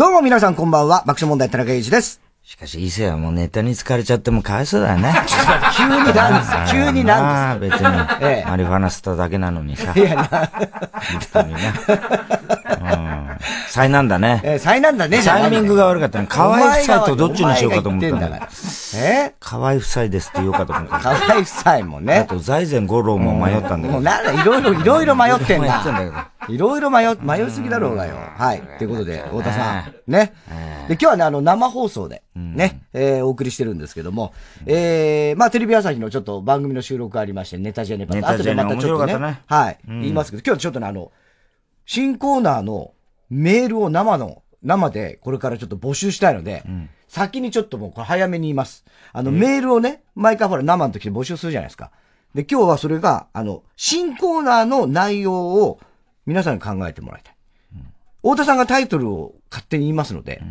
どうも皆さんこんばんは、爆笑問題田中裕二です。しかし、伊勢はもうネタに疲れちゃってもかわいそうだよね。急になんですよ急になんです別に、ええマリファナ吸っただけなのにさ。いやな、本当にな。うん。災難だね。えー、災難だね、タイミングが悪かったね。河合夫妻とどっちにしようかと思ったんだから。え？河合夫妻ですって言おうかと思った。河合夫妻もね。あと、財前五郎も迷ったんだけど。もうなんだ、いろいろ、いろいろ迷ってん迷ってんだけだ。いろいろ迷、迷いすぎだろうがよ。はい。ということで、太田さん。ね。で、今日はね、あの、生放送で、ね、えー、お送りしてるんですけども、えー、まあ、テレビ朝日のちょっと番組の収録ありまして、ネタじゃねばネタじゃね後でまたちょっとねねはい、うん言いますけど、今日はちょっとね、あの、新コーナーのメールを生の、生でこれからちょっと募集したいので、先にちょっともうこれ早めに言います。あの、メールをね、毎回ほら生の時で募集するじゃないですか。で、今日はそれが、あの、新コーナーの内容を皆さんに考えてもらいたい。太田さんがタイトルを勝手に言いますので、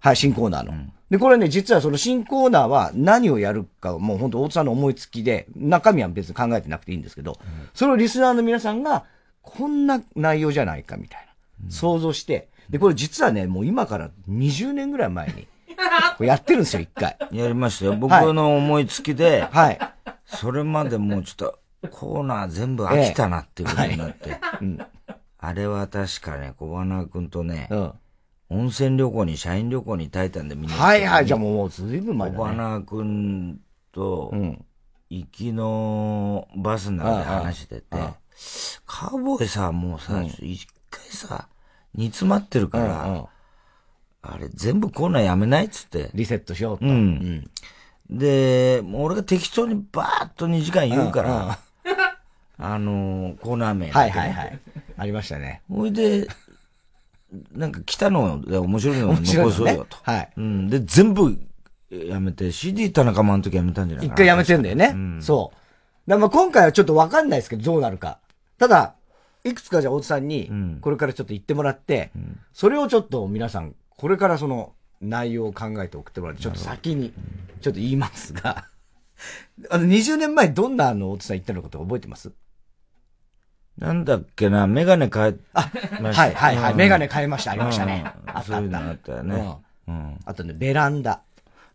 はい、新コーナーの。で、これね、実はその新コーナーは何をやるかはもう本当太田さんの思いつきで、中身は別に考えてなくていいんですけど、それをリスナーの皆さんが、こんな内容じゃないかみたいな、想像して、で、これ実はね、もう今から20年ぐらい前に、これやってるんですよ、一回。やりましたよ。僕はいの思いつきで、はい。それまでもうちょっと、コーナー全部飽きたなっていうことになって。うん。あれは確かね、小花君とね、うん。温泉旅行に、社員旅行にタイタンでみんな行った時にはいはい、じゃあもう、もうずいぶん前だ小ね。花君とう、ん。行きのバスの中で話しててカウボーイさ、もうさうん、一回さ、煮詰まってるかうんうんら、あれ全部コーナーやめないっつって。リセットしようと。うんで、もう俺が適当にバーッと2時間言うから、あのー、コーナー名はいはいはい。ありましたね。ほいで、なんか来たので面白いのを残そうよと。はいうん。で、全部やめて、CD 田中間の時やめたんじゃないかな。一回やめてんだよね。うんそう。だからまあ今回はちょっとわかんないですけど、どうなるか。ただ、いくつかじゃあ大津さんにん、これからちょっと言ってもらって、それをちょっと皆さん、これからその内容を考えて送ってもらって、ちょっと先に、ちょっと言いますが、あの、20年前どんなあの、大津さん言ったのかとか覚えてます？なんだっけな、メガネ変え、あ、はいはいはい。うんメガネ変えました、ありましたね。うんあったあった。そういうのあったよね。うん。あとね、ベランダ。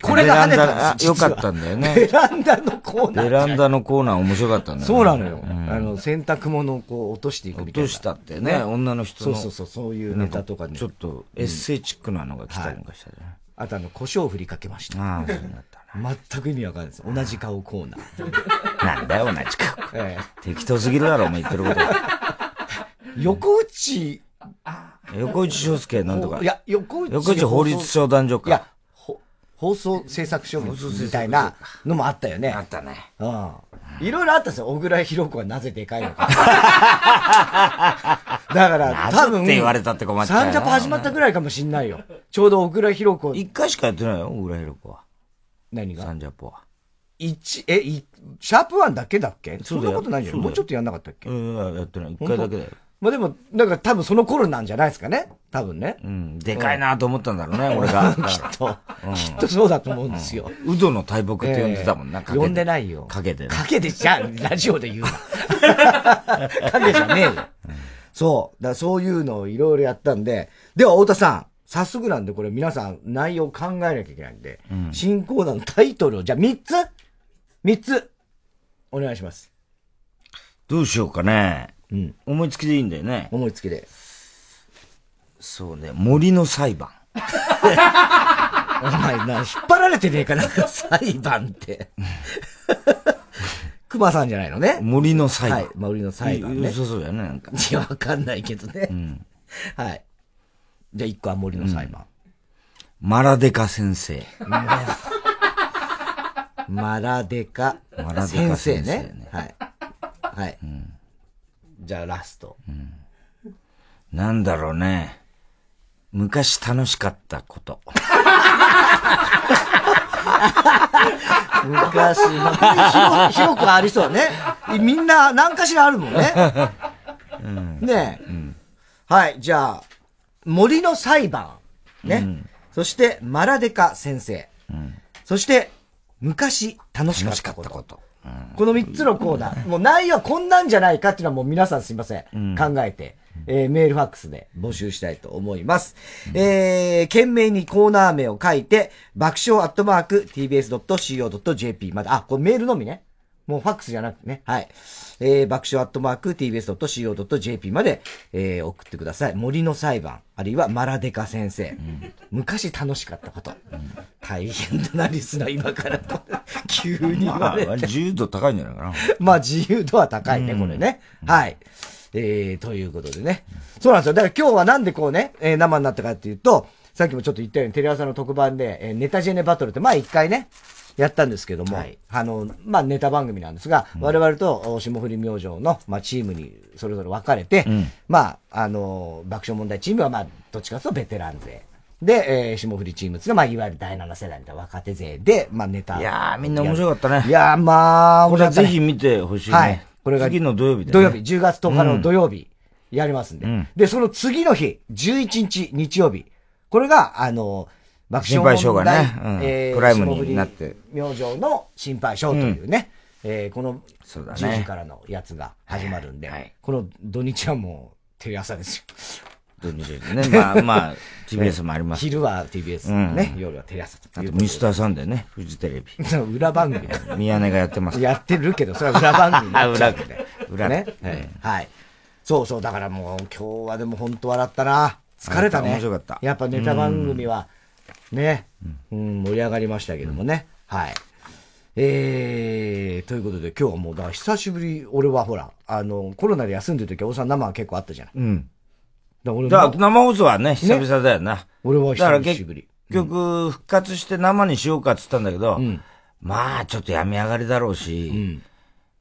これが跳ねたんですよかったんだよねベランダのコーナー。ベランダのコーナー面白かったんだよね。そうなのよ。んあの、洗濯物をこう落としていくみたいな。落としたってね女の人のそうそうそう、そういうネタとかね。ちょっとエッセイチックなのが来たりなんかしたね。あとあの、胡椒を振りかけました。ああ、そうだったな。全く意味わかんないです。同じ顔コーナー。なんだよ、同じか。え適当すぎるだろ、お前言ってること。え 横内、横内翔介なんとか。いや、横内。横内法律相談所か。いや、ほ放送制作所みたいなのもあったよね。あったね。うん。いろいろあったんですよ。小倉弘子はなぜでかいのか。だから、多分。って言われたって困っちゃうよサンジャポ始まったぐらいかもしんないよ。ちょうど小倉弘子。一回しかやってないよ、浦弘子は。何が？サンジャポは。一、え、い、シャープワンだけだっけ？そんなことないじゃん。もうちょっとやんなかったっけ？うん、やってない。一回だけだよ。まあでも、なんか多分その頃なんじゃないですかね？多分ね。うん。でかいなと思ったんだろうね、俺が。きっと、きっとそうだと思うんですよ。うどの大木って呼んでたもんな、ええ呼んでないよ。影でね。影でじゃん、ラジオで言うな。影じゃねえよ。そう。だそういうのをいろいろやったんで、では太田さん、早速なんでこれ皆さん内容考えなきゃいけないんで、新コーナーのタイトルを、じゃあ3つ ?3 つお願いします。どうしようかね。うん。思いつきでいいんだよね。思いつきで。そうね、森の裁判。お前な、引っ張られてねえかなんか裁判って。熊さんじゃないのね。森の裁判。はい、森の裁判ね。そうそうだよね、なんか。いや、わかんないけどね。うん。はい。じゃあ一個は森の裁判。マラデカ先生。マラデカマラデカ先生ねね。はい。はい。じゃあラスト。なんだろうね。昔楽しかったこと。昔、広広くありそうね。みんな何かしらあるもんね。ねえ、はい、じゃあ、森の裁判。ね。そして、マラデカ先生。そして、昔楽しかったこと。こと。この3つのコーナー。もう内容はこんなんじゃないかっていうのはもう皆さんすいません。考えて、えーメールファックスで募集したいと思います。えー、懸命にコーナー名を書いて、爆笑アットマーク tbs.co.jp まで、あ、これメールのみね。もうファックスじゃなくてね。はい。えー、爆笑アットマーク tbs.co.jp まで、えー、送ってください。森の裁判、あるいはマラデカ先生。昔楽しかったこと。大変だな、リスナー、今から。急に言まあわれて。、自由度高いんじゃないかな。まあ自由度は高いね、これね。はい。えー、ということでね。そうなんですよ。だから今日はなんでこうね、えー生になったかっていうと、さっきもちょっと言ったようにテレ朝の特番で、えーネタジェネバトルって、まあ一回ね、やったんですけども、あの、まあネタ番組なんですが、我々とお霜降り明星の、まあチームにそれぞれ分かれて、まあ、あの、爆笑問題チームはまあ、どっちかというとベテラン勢。で、えー、霜降りチームっていうのは、まあ、いわゆる第7世代みたいな若手勢で、まあ、ネタ。いやー、みんな面白かったね。いやー、まあ、これはぜひ見てほしいね。はい。これが次の土曜日だね。土曜日、10月10日の土曜日、やりますんで、んで、その次の日、11日日曜日。これが、あの、爆心配性がね問題うんプライムになって。明星の心配性というね、えーこのそうだね10時からのやつが始まるんで、はいはいこの土日はもう、テレ朝ですよ。土日ですね。まあまあ、TBS もあります。昼は TBS ね、夜はテレ朝とあと、ミスターサンデーね、フジテレビ。裏番組。宮根がやってます。やってるけど、それは裏番組になっちゃうんで。裏ね裏。はいはい。そうそう、だからもう今日はでも本当笑ったな。疲れたね。面白かったやっぱネタ番組は、ね、うん、盛り上がりましたけどもね。はい。えー、ということで今日はもう、だから久しぶり、俺はほら、あの、コロナで休んでる時は、おさん生は結構あったじゃない。うん。だから俺だから生放送はね、久々だよな。俺は久しぶり結。局、復活して生にしようかって言ったんだけど、まあ、ちょっと病み上がりだろうし、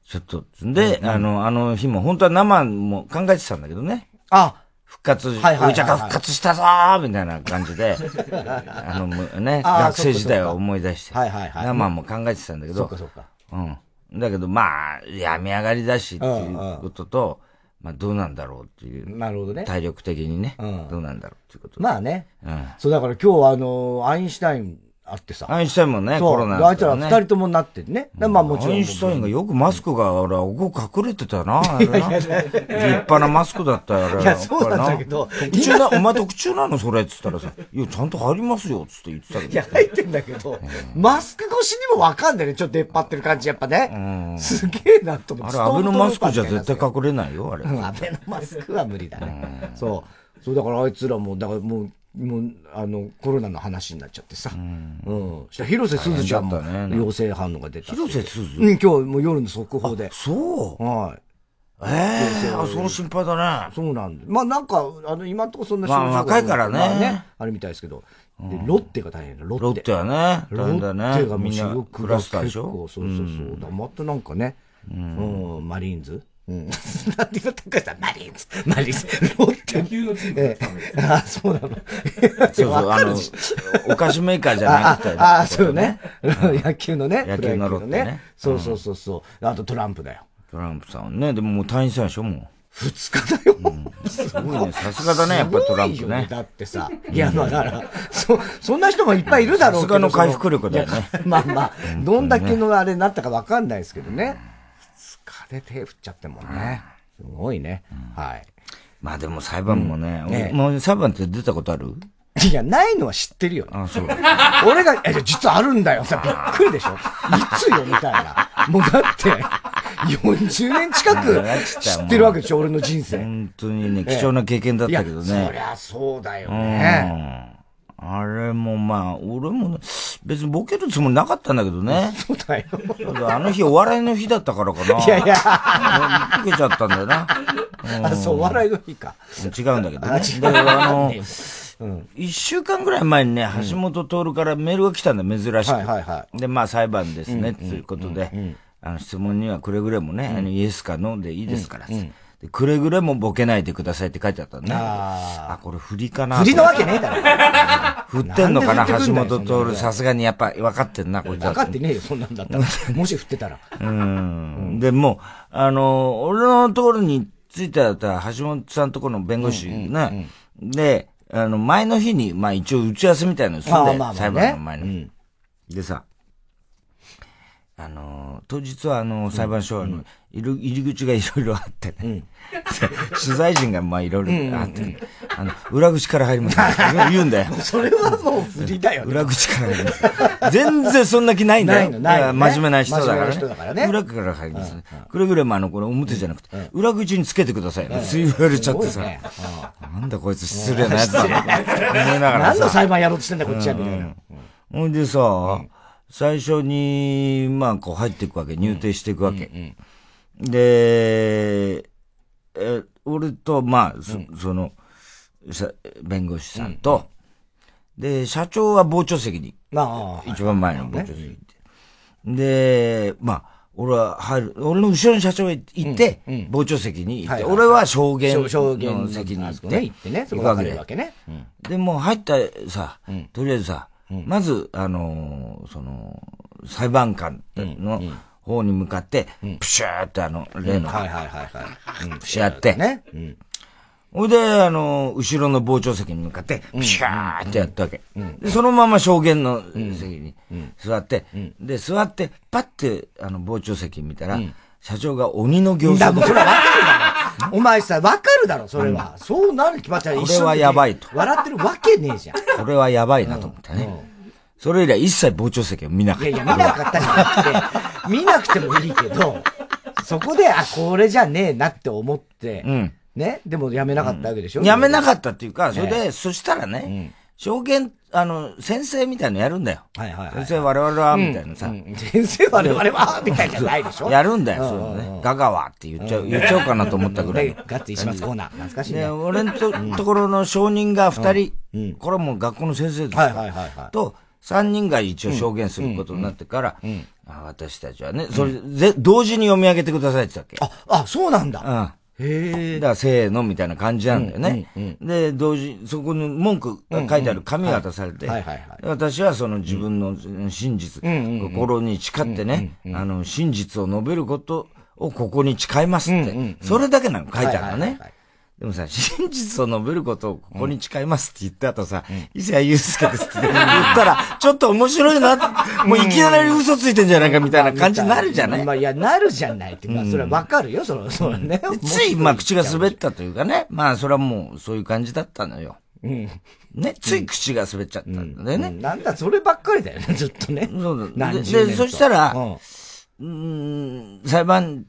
ちょっと、で、あの、あの日も、本当は生も考えてたんだけどね。あ、復活、はいち復活したぞーみたいな感じで、あの、むね、学生時代を思い出して、はいはいはい生も考えてたんだけど。だけど、まあ、病み上がりだしっていうことと、まあ、どうなんだろうっていう、なるほどね。体力的にね、うんどうなんだろうっていうことで。まあね。うん。そう、だから今日はあの、アインシュタインあってさ。アインシュタインもね。コロナであいつらね二人ともなってね。でまあもちろん。アインシュタインがよくマスクが、俺は、ここ隠れてたな、あれな。立派なマスクだったよ、あれ。いやそうなんだけど特注な、お前特注なのそれっつったらさ、いや、ちゃんと入りますよ、つって言ってたけど。いや、入ってんだけど、マスク越しにもわかんないね。ちょっと出っ張ってる感じ、やっぱね。すげえなと思って。あれ、アベノマスクじゃ絶対隠れないよ、あれ。うんアベノマスクは無理だね。そう。そう、だからあいつらも、だからもう、もう、あの、コロナの話になっちゃってさ。うん。そしたら広瀬すずちゃんも陽性反応が出たし。広瀬すず？うん、今日もう夜の速報で。そう？はい。ええあ、その心配だね。そうなんで。まあなんか、あの、今んとこそんなまあ症状が若いからねまああれみたいですけど。で、ロッテが大変だ、ロッテ。ロッテはね、ロッテがね。みんな主クラスターでしょ結構そうそうそう。だまたなんかね、うん、マリーンズうん。なんて言ったかさ、マリーンズ。マリーンズ。ロッテ。野球のチームええあ、そうなの。そ うそう、あの、お菓子メーカーじゃなくて。あ、あ、そうね。野球のね。野球のロッテねそうそうそうそう。あとトランプだよ。トランプさんね、でももう退院したんでしょ、も二日だよ。う。すごいね、さすがだね、やっぱりトランプね。だってさ。いや、まあだから、そ、そんな人もいっぱいいるだろうけど。さすがの回復力だよねまあまあ、どんだけのあれになったかわかんないですけどね。疲れ手振っちゃってんもんね。すごいね。はい。まあでも裁判もね、ええもう裁判って出たことある？いや、ないのは知ってるよ。あ、そう。俺が、え、実はあるんだよ。さ、びっくりでしょいつよ、みたいな。もうだって、40年近く知ってるわけでしょ、俺の人生。本当にね、貴重な経験だったけどそりね。ゃそうだようね。ん。あれもまあ、俺もね、別にボケるつもりなかったんだけどね。そうだよ。あの日お笑いの日だったからかな。いやいや、ボケちゃったんだよな。あ、そう、お笑いの日か。違うんだけどね。あ違あの、一週間ぐらい前にね、橋本徹からメールが来たんだ、珍しく。はいはいはで、まあ裁判ですね、ということで、あの質問にはくれぐれもね、あのイエスかノーでいいですから、でくれぐれもボケないでくださいって書いてあったね。あこれ振りかな。振りのわけねえだろ。振ってんのかな、橋本徹。さすがにやっぱ分かってんな、こいつは分かってねえよ、そんなんだったら。もし振ってたら。うん。で、もう、あの、俺のところについてあった橋本さんとこの弁護士ね、で、あの、前の日に、まあ一応打ち合わせみたいなのするんだよ、まあまあまあね裁判の前に。でさ、あの、当日はあの、裁判所はあの、入り入り口がいろいろあってね。取材陣がまあいろいろあってね、あの、裏口から入ります言うんだよ。それはもう振りだよね。裏口から入ります。全然そんな気ないんだよ。な真面目な人だからね。裏から入りますね。くれぐれもあの、これ表じゃなくて、裏口につけてください。そう言われちゃってさ。なんだこいつ失礼なやつだな。思いながら何のさ。裁判やろうとしてんだ、こっちは、みたいな。ほんでさ、最初に、まあ、こう入っていくわけ。入廷していくわけ。で、え、俺と、まあ、そその、さ弁護士さんと、で、社長は傍聴席に。まあ、一番前の傍聴席にいて。で、まあ、俺は入る、俺の後ろに社長がいて、傍聴席にいて、はいはい俺は証言の証言の席に行っあそこね、て、行ってね、行くわけ。ね。で、もう入ったさ、とりあえずさ、まず、あのーその、裁判官の方に向かって、プシューってあの、例の、はいはいはいはい。うん。プシューって、ね。うん。ほいで、あの、後ろの傍聴席に向かって、プシャーってやったわけ。で、そのまま証言の席に座って、で、座って、パッて、あの、傍聴席見たら、社長が鬼の形だ、相でもうそれは分かるだろ。お前さ、分かるだろ、それは。そうなるに決まってるこれはやばいと。笑ってるわけねえじゃん。これはやばいなと思ったね。それ以来一切傍聴席を見なかった。いやいや、見なかったじゃなくて、見なくてもいいけど、そこで、あ、これじゃねえなって思って、ん。ね、でもやめなかったわけでしょ、やめなかっったっていうか、それで、そしたらね、証言、あの、先生みたいのやるんだよ。はいはいはい先生我々は、みたいなさ。先生我々は、みたいじゃないでしょ？やるんだよ、そうね。ガガワって言っちゃう、言っちゃおうかなと思ったぐらいで。ガッツ石松コーナー。懐かしいね。俺のとところの証人が二人、これはもう学校の先生ですはいはいはい。と、三人が一応証言することになってから、あ私たちはね、それ、ぜ、同時に読み上げてくださいって言ったっけ。あ、あ、そうなんだ。うん。へえ。だから、せーのみたいな感じなんだよね。で、同時、そこに文句が書いてある紙が渡されて、私はその自分の真実、心に誓ってね、あの、真実を述べることをここに誓いますって、それだけなの書いてあるのね。はいはいはいはい。でもさ、真実を述べることをここに誓いますって言った後さ、伊勢谷友介ですって言ったら、ちょっと面白いな もういきなり嘘ついてんじゃないかみたいな感じになるじゃない？まあ、いや、なるじゃないっていうか、それはわかるよ、その、そのね。でつい、まあ、口が滑ったというかね。まあ、それはもう、そういう感じだったのよ。ね、つい口が滑っちゃったんだよね。うんなんだ、そればっかりだよね、ずっとね。そうだ何十年とでそしたらうん、裁判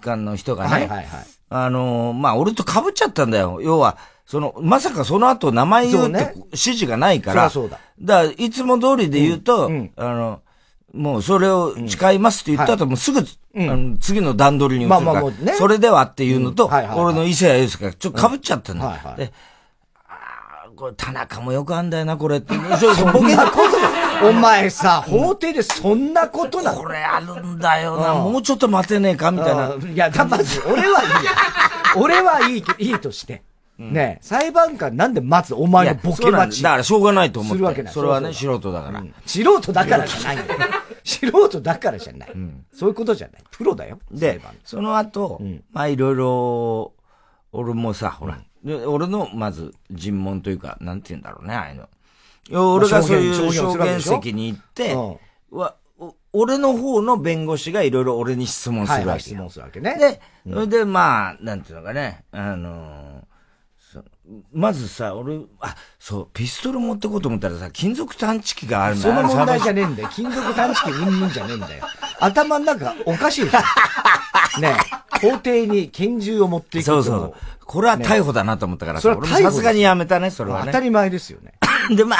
官の人がね、はいはいはい。あのー、まあ、俺と被っちゃったんだよ。要は、その、まさかその後名前言うって指示がないから、そりゃそうだ。から、いつも通りで言うと、あの、もうそれを誓いますって言った後、もうすぐ、あの次の段取りに移るから、まあまあね。それではっていうのと、うん。はいはいはい。俺の伊勢谷友介がちょっと被っちゃったの、はいはい。で、あーこれ田中もよくあんだよな、これって。そうそう。ボケそんなこと、お前さ、法廷でそんなことなの？これあるんだよな、もうちょっと待てねえか？みたいな。うんいや、だまず、俺はいいよ。俺はいい、いいとして。ねえ裁判官なんでまずお前のボケ待ちだだからしょうがないと思って。するわけないそれはね、素人だから。素人だからじゃない。素人だからじゃない。そういうことじゃない。プロだよ。裁で判、その後、まあいろいろ、俺もさ、ほら、で俺のまず尋問というか、なんて言うんだろうね、ああいうの。俺がそういう証言席に行ってうん、わお俺の方の弁護士がいろいろ俺に質問すはいはい、るわけよ。質問するわけね。で、それで、まあ、なんていうのかね、あのーそまずさ、俺、あ、そう、ピストル持ってこうと思ったらさ、金属探知機があるんだその問題じゃねねえんだよ。金属探知機うんぬんじゃねえんだよ。頭の中おかしいでしょ。ねえ、法廷に拳銃を持っていくそうそう。これは逮捕だなと思ったからさ、俺もそれはさすがにやめたね、それはね。当たり前ですよね。で、まあ、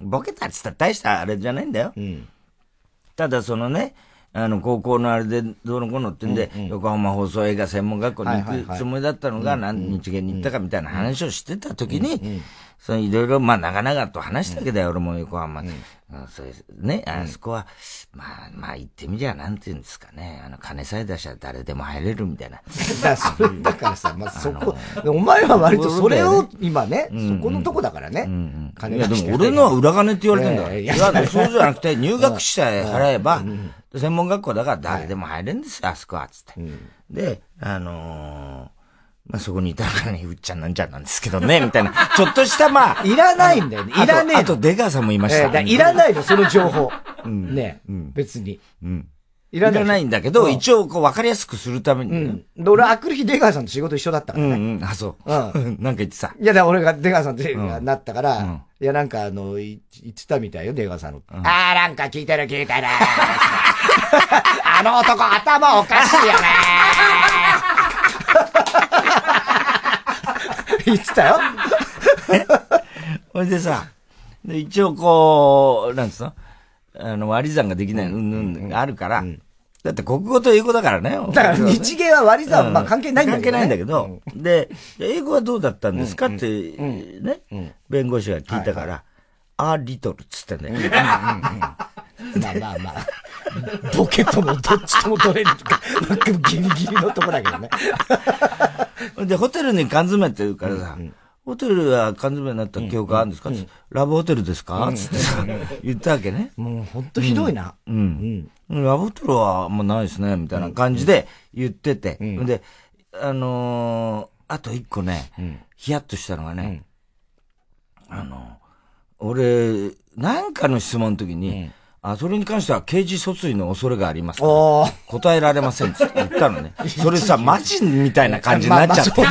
ボケたって言ったら大したあれじゃないんだよ。ただそのね、あの、高校のあれでどうのこうのってんで、横浜放送映画専門学校に行くつもりだったのが何日限に行ったかみたいな話をしてた時に、そのいろいろ、まあ、長々と話したけど、俺も横浜。うん、そうですね、あそこは、まあ、まあ、言ってみりゃ、なんて言うんですかね。あの、金さえ出したら誰でも入れるみたいな。だそれ、だからさ、まあ、そこ、お前は割とそれを、今ね、そこのとこだからね。金いや、でも俺のは裏金って言われてんだから。いや、そうじゃなくて、入学者払えば、専門学校だから誰でも入れるんですよ、あそこは、つって。で、あのまあ、そこにいたからね、うっちゃんなんちゃんなんですけどね、みたいな。ちょっとした、まあ。いらないんだよね。いらねえあと、出川さんもいました。いらないの、その情報。うん、ね、うん、別に。うん。いらないんだけど、一応、こう、わかりやすくするために。うん。俺、あくる日出川さんと仕事一緒だったからね。うん、あ、そう。うん。なんか言ってさ。いや、だ俺が出川さんとなったから、いや、なんか、あの、言ってたみたいよ、出川さんの。ああ、なんか聞いてる聞いてる。あの男、頭おかしいよね言ってたよ。ほいでさ、で一応こう、なんつうの？あの、割り算ができない、うん。うん、あるから、だって国語と英語だからね。だから日芸は割り算、まあ関係ないんだけど、関係ないんだけど、で、英語はどうだったんですかって、ね、弁護士が聞いたから、あリトルっつってんだよ。まあまあまあ。ボケともどっちとも取れるか、ギリギリのとこだけどね。で、ホテルに缶詰って言うからさ、ホテルは缶詰になった記憶あるんですか、ラブホテルですか？つってさ、言ったわけね。もうほんとひどいな。うん。ラブホテルはもうないですね、みたいな感じで言ってて。で、あのあと一個ね、ヒヤッとしたのがね、あの、俺、なんかの質問の時に、あ、それに関しては刑事訴追の恐れがありますから、答えられませんって言ったのね。それさ、マジみたいな感じになっちゃって。まあ、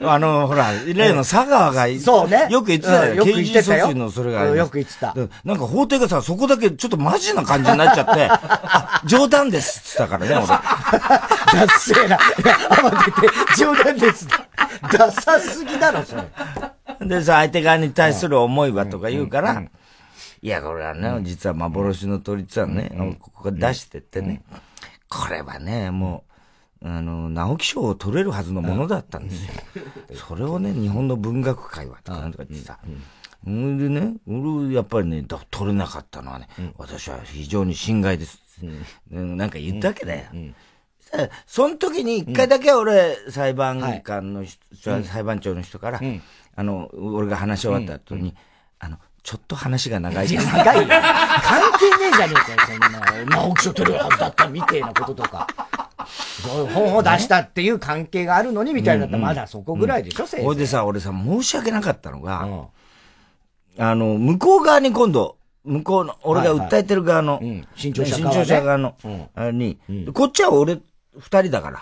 まあ、あの、ほら、例の佐川が、そうね。よく言ってたよ。刑事訴追の恐れがあります。よく言ってた。なんか法廷がさ、そこだけちょっとマジな感じになっちゃって、あ、冗談ですって言ったからね、俺。ダッセーな。いや、慌てて、冗談です。ダサすぎだろ、それ。でさ、相手側に対する思いはとか言うから、いや、これはね、実は幻の鳥ってはね、ここが出してってね、これはね、もう、あの、直木賞を取れるはずのものだったんですよ。それをね、日本の文学界はとかなんとか言ってさ、それでね、俺、やっぱりね、取れなかったのはね、私は非常に心外です。なんか言ったわけだよ。その時に一回だけ俺、裁判官の人、裁判長の人から、あの、俺が話し終わった後に、うん。うん、あの、ちょっと話が長いです。長いよ。関係ねえじゃねえかよ、そんな。直木賞取るはずだったみたいなこととか。そういう本を出したっていう関係があるのにみたいなったら、まだそこぐらいでしょ、先生。ほいでさ、俺さ、申し訳なかったのが、あの、向こう側に今度、向こうの、俺が訴えてる側の、新潮社側の、に、こっちは俺、二人だから。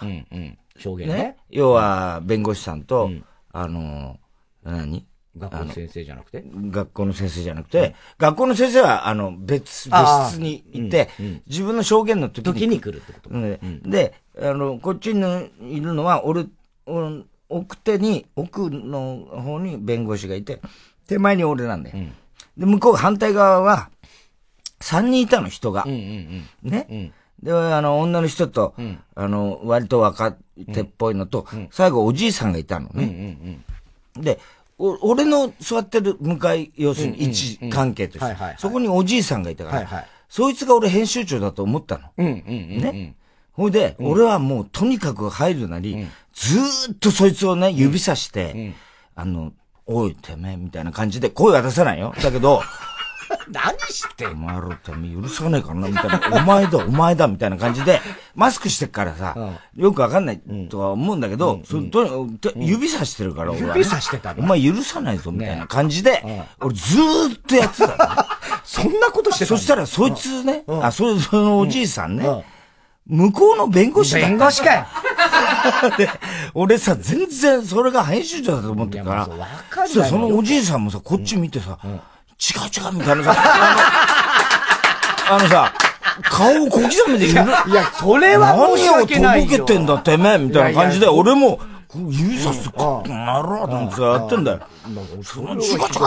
証言ね。要は、弁護士さんと、あの、何？学校の先生じゃなくて？学校の先生じゃなくて、うん、学校の先生は、あの、別、別室にいて、うんうん、自分の証言の時に。時に来るってこと、で、で、あの、こっちにいるのは、俺、奥手に、奥の方に弁護士がいて、手前に俺なんだよ。で、向こう反対側は、三人いたの、人が。ね、で、あの、女の人と、あの、割と若手っぽいのと、最後おじいさんがいたのね。で、俺の座ってる向かい、要するに位置関係として、そこにおじいさんがいたから、そいつが俺編集長だと思ったの。ね。ほいで、俺はもうとにかく入るなり、ずーっとそいつをね、指さして、あの、おい、てめえ、みたいな感じで声は出さないよ。だけど、何してんお前らてめえ許さねえかなみたいな。お前だ、お前だ、みたいな感じで、マスクしてっからさ、よくわかんないとは思うんだけど、そと指さしてるから、俺は、指さしてたお前許さないぞ、みたいな感じで、俺ずーっとやってた そんなことしてたそしたら、そいつね、あ、そ、そのおじいさんね、向こうの弁護士だ弁護士かよ 俺さ、全然それが編集長だと思ってるから、そのおじいさんもさ、こっち見てさ、違う違うみたいなさ、あのさ、顔を小刻みで言う。いや、それは申し訳ない何をとぼけてんだてめえみたいな感じで、俺も、指さすと、なるほどってさ、やってんだよ。その違う違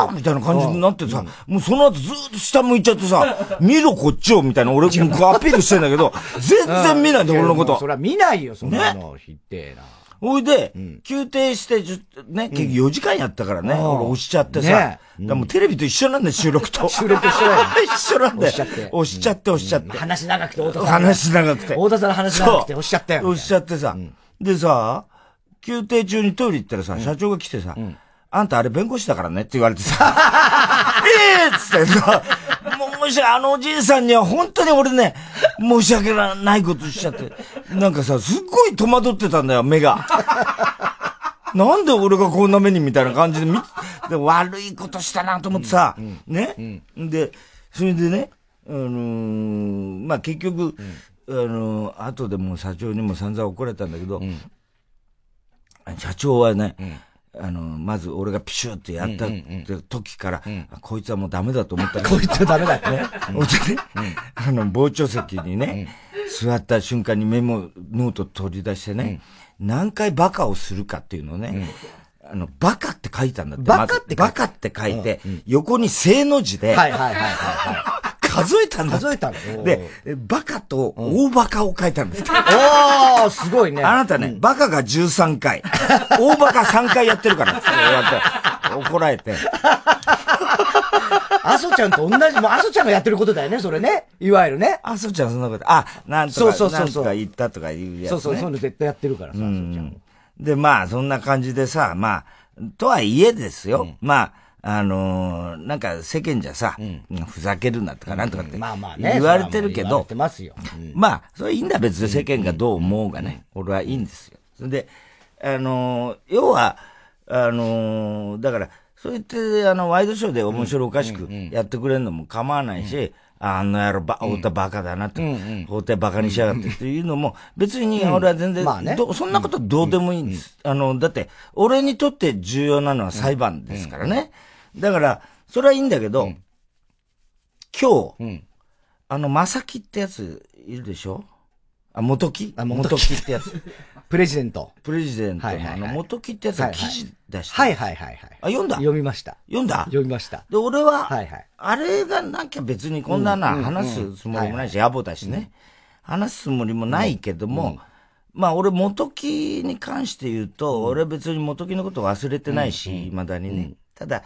うみたいな感じになってさ、もうその後ずっと下向いちゃってさ、見ろこっちをみたいな、俺、アピールしてんだけど、全然見ないんだ、俺のこと。それは見ないよ、そんなの、ひってえな。ほいで、休憩して、ね、結局4時間やったからね、俺押しちゃってさ。ねもうテレビと一緒なんだよ、収録と。収録一緒だよ 一緒なんだよ。押しちゃって押しちゃって、押しちゃって。話長くて、太田さん。話長くて。太田さんの話長くて、押しちゃったよ。押しちゃってさ。でさ、休憩中にトイレ行ったらさ、社長が来てさ、あんたあれ弁護士だからねって言われてさ、ええっつってさ、もしあのおじいさんには本当に俺ね、申し訳ないことしちゃって、なんかさ、すっごい戸惑ってたんだよ、目が。なんで俺がこんな目にみたいな感じで見で悪いことしたなと思ってさ、ね、で、それでね、あのーまあ、結局、あのー後でもう社長にも散々怒られたんだけど、社長はね、あの、まず俺がピシューってやった時から、あこいつはもうダメだと思ったこいつはダメだ ってね。ほん。でね、あの、傍聴席にね、座った瞬間にメモ、ノート取り出してね、何回バカをするかっていうのをね、あの、バカって書いたんだって。バカって書いて書いて、横に正の字で、はいはいはいはいは数えたんだ。数えたの？で、バカと大バカを書いたんです。おー、すごいね。あなたね、バカが13回、大バカ3回やってるから怒られて。アソちゃんと同じ、もうアソちゃんがやってることだよね、それね。いわゆるね。あ、そうちゃんそんなこと、あ、なんとか、そうそうそうそうなんとか言ったとかいうやつ、ね。そうそう、そういうの絶対やってるからさ、アソちゃん。で、まあ、そんな感じでさ、まあ、とはいえですよ。まあ、あのーなんか世間じゃさ、ふざけるなとかなんとかってまあまあね。言われてるけどまあ、それいいんだ、別に世間がどう思うがね。俺はいいんですよ。それで、あのー要は、あのーだから、そうやって、あの、ワイドショーで面白おかしくやってくれるのも構わないし、あの野郎、ば、太田バカだなって、法廷バカにしやがってっていうのも、別に俺は全然、そんなことどうでもいいんです。あの、だって、俺にとって重要なのは裁判ですからね。だから、それはいいんだけど、今日、あの、まさきってやついるでしょ？あ、元木？あ元木。ってやつ。プレジデント。プレジデントのあの、元木ってやつが記事出して、はいはいはいはい。あ、読んだ？読みました。読んだ？読みました。で、俺は、はいはい。あれがなきゃ別にこんなな話すつもりもないし、野暮だしね。話すつもりもないけども、まあ俺元木に関して言うと、俺別に元木のこと忘れてないし、未だにね。ただ、俺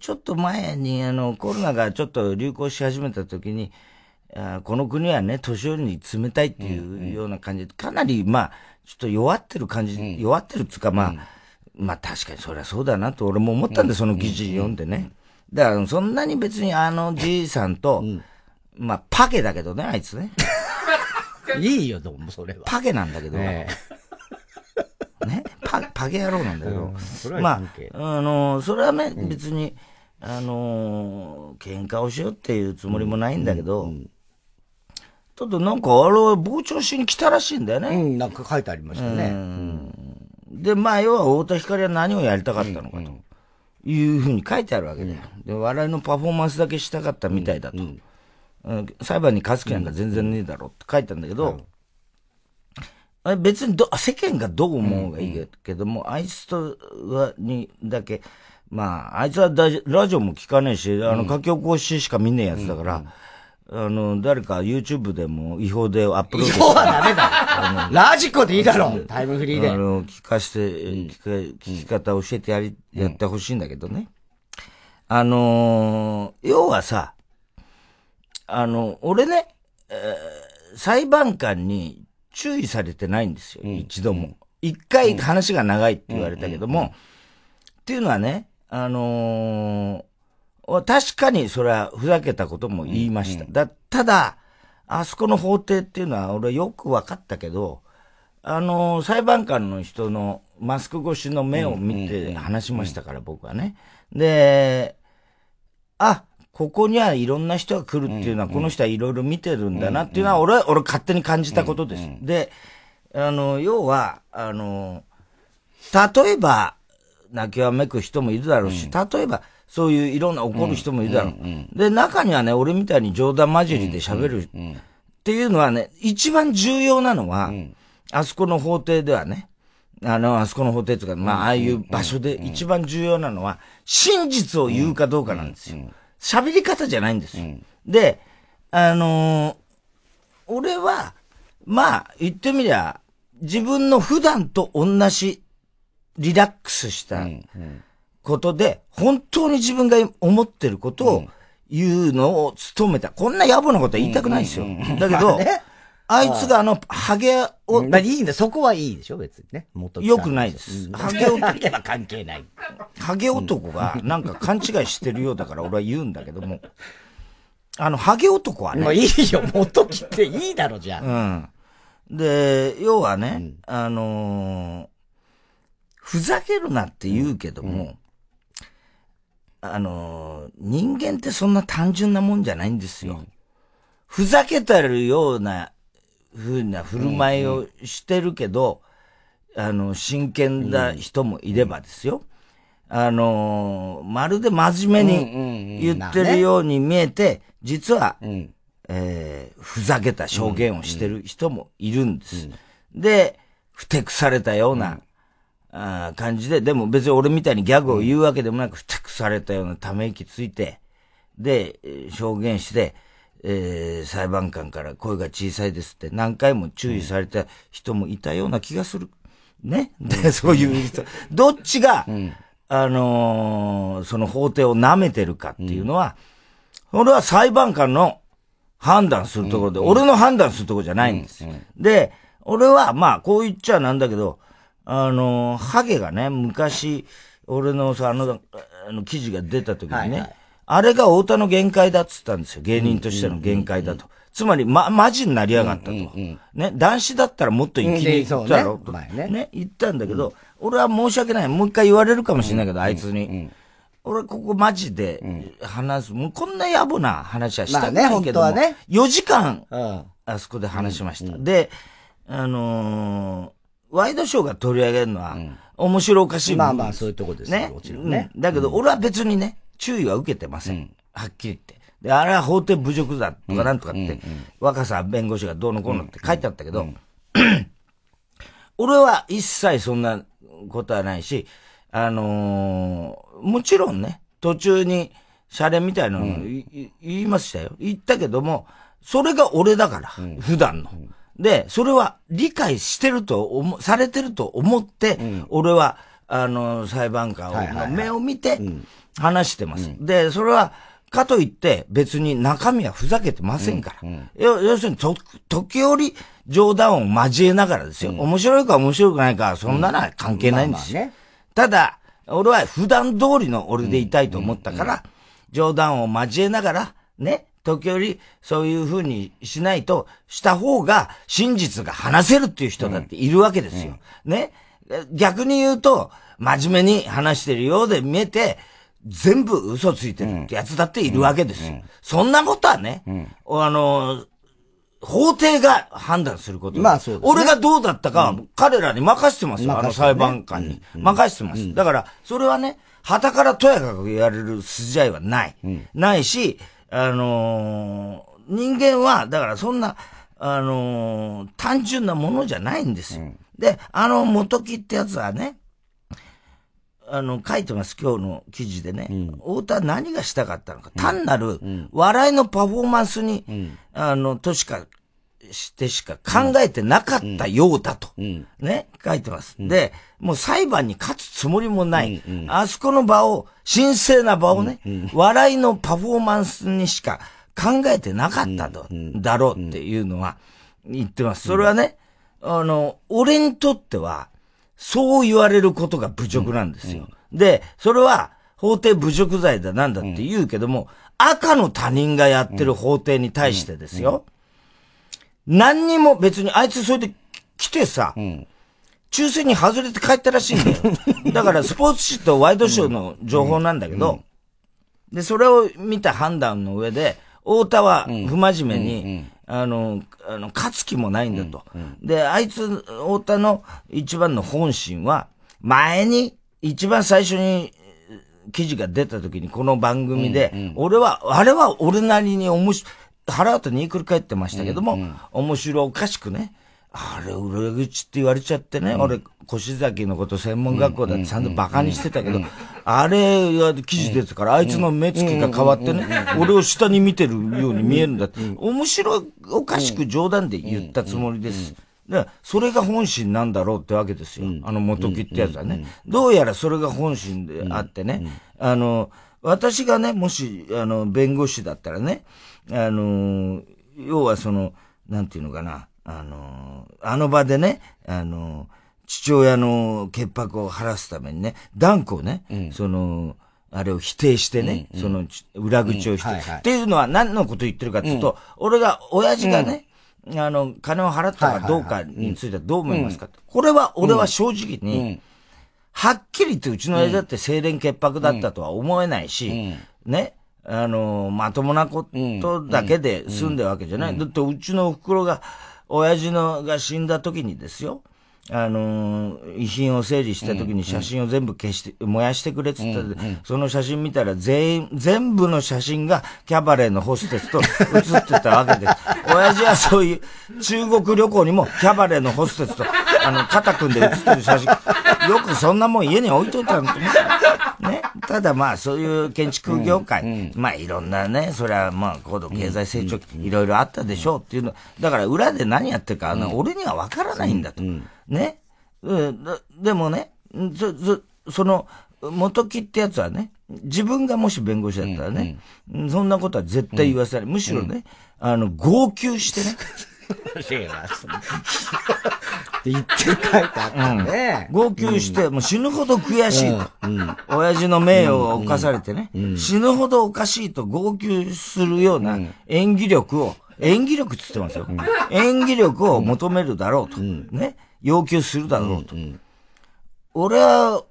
ちょっと前にあのコロナがちょっと流行し始めた時に、あこの国はね、年寄りに冷たいっていうような感じで、かなりまあ、ちょっと弱ってる感じ、弱ってるっつうかまあ、まあ確かにそりゃそうだなと俺も思ったんで、その記事読んでね。だからそんなに別にあのじいさんと、まあパケだけどね、あいつね。いいよ、どうも、それは。パケなんだけど、えね、パパゲ野郎なんだけど、それはまああの、それはね、別に、あの、喧嘩をしようっていうつもりもないんだけど、ちょっとなんかあれは傍聴しに来たらしいんだよね。えうん、なんか書いてありましたね。で、まあ、要は太田光は何をやりたかったのかというふうに書いてあるわけだよ。で、笑いのパフォーマンスだけしたかったみたいだと。うん裁判に勝つ気なんか全然ねえだろうって書いたんだけど、あれ別にど世間がどう思うがいいけども、あいつとはにだけ、まあ、あいつはだラジオも聞かねえし、あの、書き起こししか見ねえやつだから、あの、誰か YouTube でも違法でアップロードして今日はダメだよ。ラジコでいいだろう。タイムフリーで。あの、聞かして、聞か聞き方教えてやり、やってほしいんだけどね。あのー要はさ、あの、俺ね、えー裁判官に注意されてないんですよ、一度も。一回話が長いって言われたけども、っていうのはね、あのー確かにそれはふざけたことも言いました。だ、ただ、あそこの法廷っていうのは俺よく分かったけど、あのー裁判官の人のマスク越しの目を見て話しましたから、僕はね。で、あ、ここにはいろんな人が来るっていうのは、この人はいろいろ見てるんだなっていうのは、俺は、俺勝手に感じたことです。で、あの、要は、あの、例えば、泣きわめく人もいるだろうし、例えば、そういういろんな怒る人もいるだろう。で、中にはね、俺みたいに冗談交じりで喋るっていうのはね、一番重要なのは、あそこの法廷ではね、あの、あそこの法廷とか、まあ、ああいう場所で一番重要なのは、真実を言うかどうかなんですよ。喋り方じゃないんですよ。で、あのー俺は、まあ、言ってみりゃ、自分の普段と同じリラックスしたことで、本当に自分が思ってることを言うのを努めた。こんな野暮なことは言いたくないですよ。だけど、あいつがあの、ハゲを、まあいいんだ、そこはいいでしょ、別にね。元よくないです。ハゲ男。ハゲは関係ない。ハゲ男がなんか勘違いしてるようだから俺は言うんだけども。あの、ハゲ男はね。もういいよ、元木っていいだろ、じゃあ。うん。で、要はね、うん、あのー、ふざけるなって言うけども、うん、あのー、人間ってそんな単純なもんじゃないんですよ。ふざけてるようなふうな振る舞いをしてるけど、あの、真剣な人もいればですよ。あのまるで真面目に言ってるように見えて、実は、えー、ふざけた証言をしてる人もいるんです。で、ふてくされたような、あ感じで、でも別に俺みたいにギャグを言うわけでもなく、ふてくされたようなため息ついて、で、証言して、えー、裁判官から声が小さいですって何回も注意された人もいたような気がする。ね？で、そういう人。どっちが、うん、あのー、その法廷を舐めてるかっていうのは、うん、俺は裁判官の判断するところで、うん、俺の判断するところじゃないんですよ。で、俺は、まあ、こう言っちゃなんだけど、あのー、ハゲがね、昔、俺のさ、あの、あの記事が出た時にね、はいはいあれが太田の限界だっつったんですよ。芸人としての限界だと。つまり、ま、マジになりやがったと。ね、男子だったらもっと生きに行ったろ？と。ねね、言ったんだけど、俺は申し訳ない。もう一回言われるかもしれないけど、あいつに。俺、ここマジで話す。もうこんな野暮な話はしたくないけども、ね、4時間、あそこで話しました。で、あのワイドショーが取り上げるのは、面白おかしいまあまあ、そういうとこですね。ね。だけど、俺は別にね、注意は受けてません。うん、はっきり言って。で、あれは法廷侮辱だとかなんとかって、若さ弁護士がどうのこうのって書いてあったけど、俺は一切そんなことはないし、あのー、もちろんね、途中に、シャレみたいなの言いましたよ。言ったけども、それが俺だから、普段の。で、それは理解してると思、されてると思って、俺は、あの、裁判官の目を見て、話してます。うん、で、それは、かといって別に中身はふざけてませんから。うんうん、要するにと、時折冗談を交えながらですよ。うん、面白いか面白くないか、そんなのは関係ないんですよ。ただ、俺は普段通りの俺でいたいと思ったから、冗談を交えながら、ね、時折そういう風にしないと、した方が真実が話せるっていう人だっているわけですよ。ね。逆に言うと、真面目に話してるようで見えて、全部嘘ついてるってやつだっているわけですよ。そんなことはね、あの、法廷が判断すること。まあそうです、ね、俺がどうだったか、彼らに任せてますよ、あの裁判官に。任せてます。だから、それはね、旗からとやかく言われる筋合いはない。ないし、あのー、人間は、だからそんな、あのー、単純なものじゃないんですよ。で、あの元木ってやつはね、あの、書いてます、今日の記事でね。うん、太田は何がしたかったのか。単なる、笑いのパフォーマンスに、うん、あの、としか、してしか考えてなかったようだと。ね、書いてます。で、もう裁判に勝つつもりもない。あそこの場を、神聖な場をね、笑いのパフォーマンスにしか考えてなかったと、だろうっていうのは言ってます。それはね、あの、俺にとっては、そう言われることが侮辱なんですよ。うん、で、それは法廷侮辱罪だなんだって言うけども、赤の他人がやってる法廷に対してですよ。何にも別にあいつそれで来てさ、抽選に外れて帰ったらしいんだよ。だからスポーツ紙とワイドショーの情報なんだけど、で、それを見た判断の上で、太田は不真面目に、あの、あの、勝つ気もないんだと。うんうん、で、あいつ、太田の一番の本心は、前に、一番最初に記事が出た時にこの番組で、うんうん、俺は、あれは俺なりに面白い、腹とにくり返ってましたけども、うんうん、面白おかしくね、あれ、裏口って言われちゃってね、うん、俺、越崎のこと専門学校だってちゃんと馬鹿にしてたけど、あれが記事出てから、あいつの目つきが変わってね、俺を下に見てるように見えるんだって、面白おかしく冗談で言ったつもりです。で、それが本心なんだろうってわけですよ。あの元木ってやつはね。どうやらそれが本心であってね。あの、私がね、もし、あの、弁護士だったらね、あの、要はその、なんていうのかな、あの、あの場でね、あの、父親の潔白を晴らすためにね、断固ね、うん、その、あれを否定してね、うんうん、その裏口を否定、うん。はいはい、っていうのは何のこと言ってるかっていうと、うん、俺が、親父がね、うん、あの、金を払ったかどうかについてはどう思いますか、これは俺は正直に、はっきり言ってうちの親父だって清廉潔白だったとは思えないし、ね、あの、まともなことだけで済んでるわけじゃない。だってうちの袋が、親父のが死んだ時にですよ。あのー、遺品を整理した時に写真を全部消して、燃やしてくれって言ったら、その写真見たら全員、全部の写真がキャバレーのホステスと写ってたわけです。親父はそういう中国旅行にもキャバレーのホステスと、あの、肩組んで写ってる写真、よくそんなもん家に置いといたんだね。ただまあそういう建築業界、まあいろんなね、それはまあ高度経済成長期、いろいろあったでしょうっていうの、だから裏で何やってるか、俺にはわからないんだと。ね。うん、でもね、そ、そ、その、元木ってやつはね、自分がもし弁護士だったらね、うんうん、そんなことは絶対言わせない。むしろね、うん、あの、号泣してね。言って書いてあったね。号泣して、もう死ぬほど悔しいと。親父の名誉を犯されてね、死ぬほどおかしいと号泣するような演技力を、演技力って言ってますよ。演技力を求めるだろうと。ね。要求するだろうと。うんうん、俺は、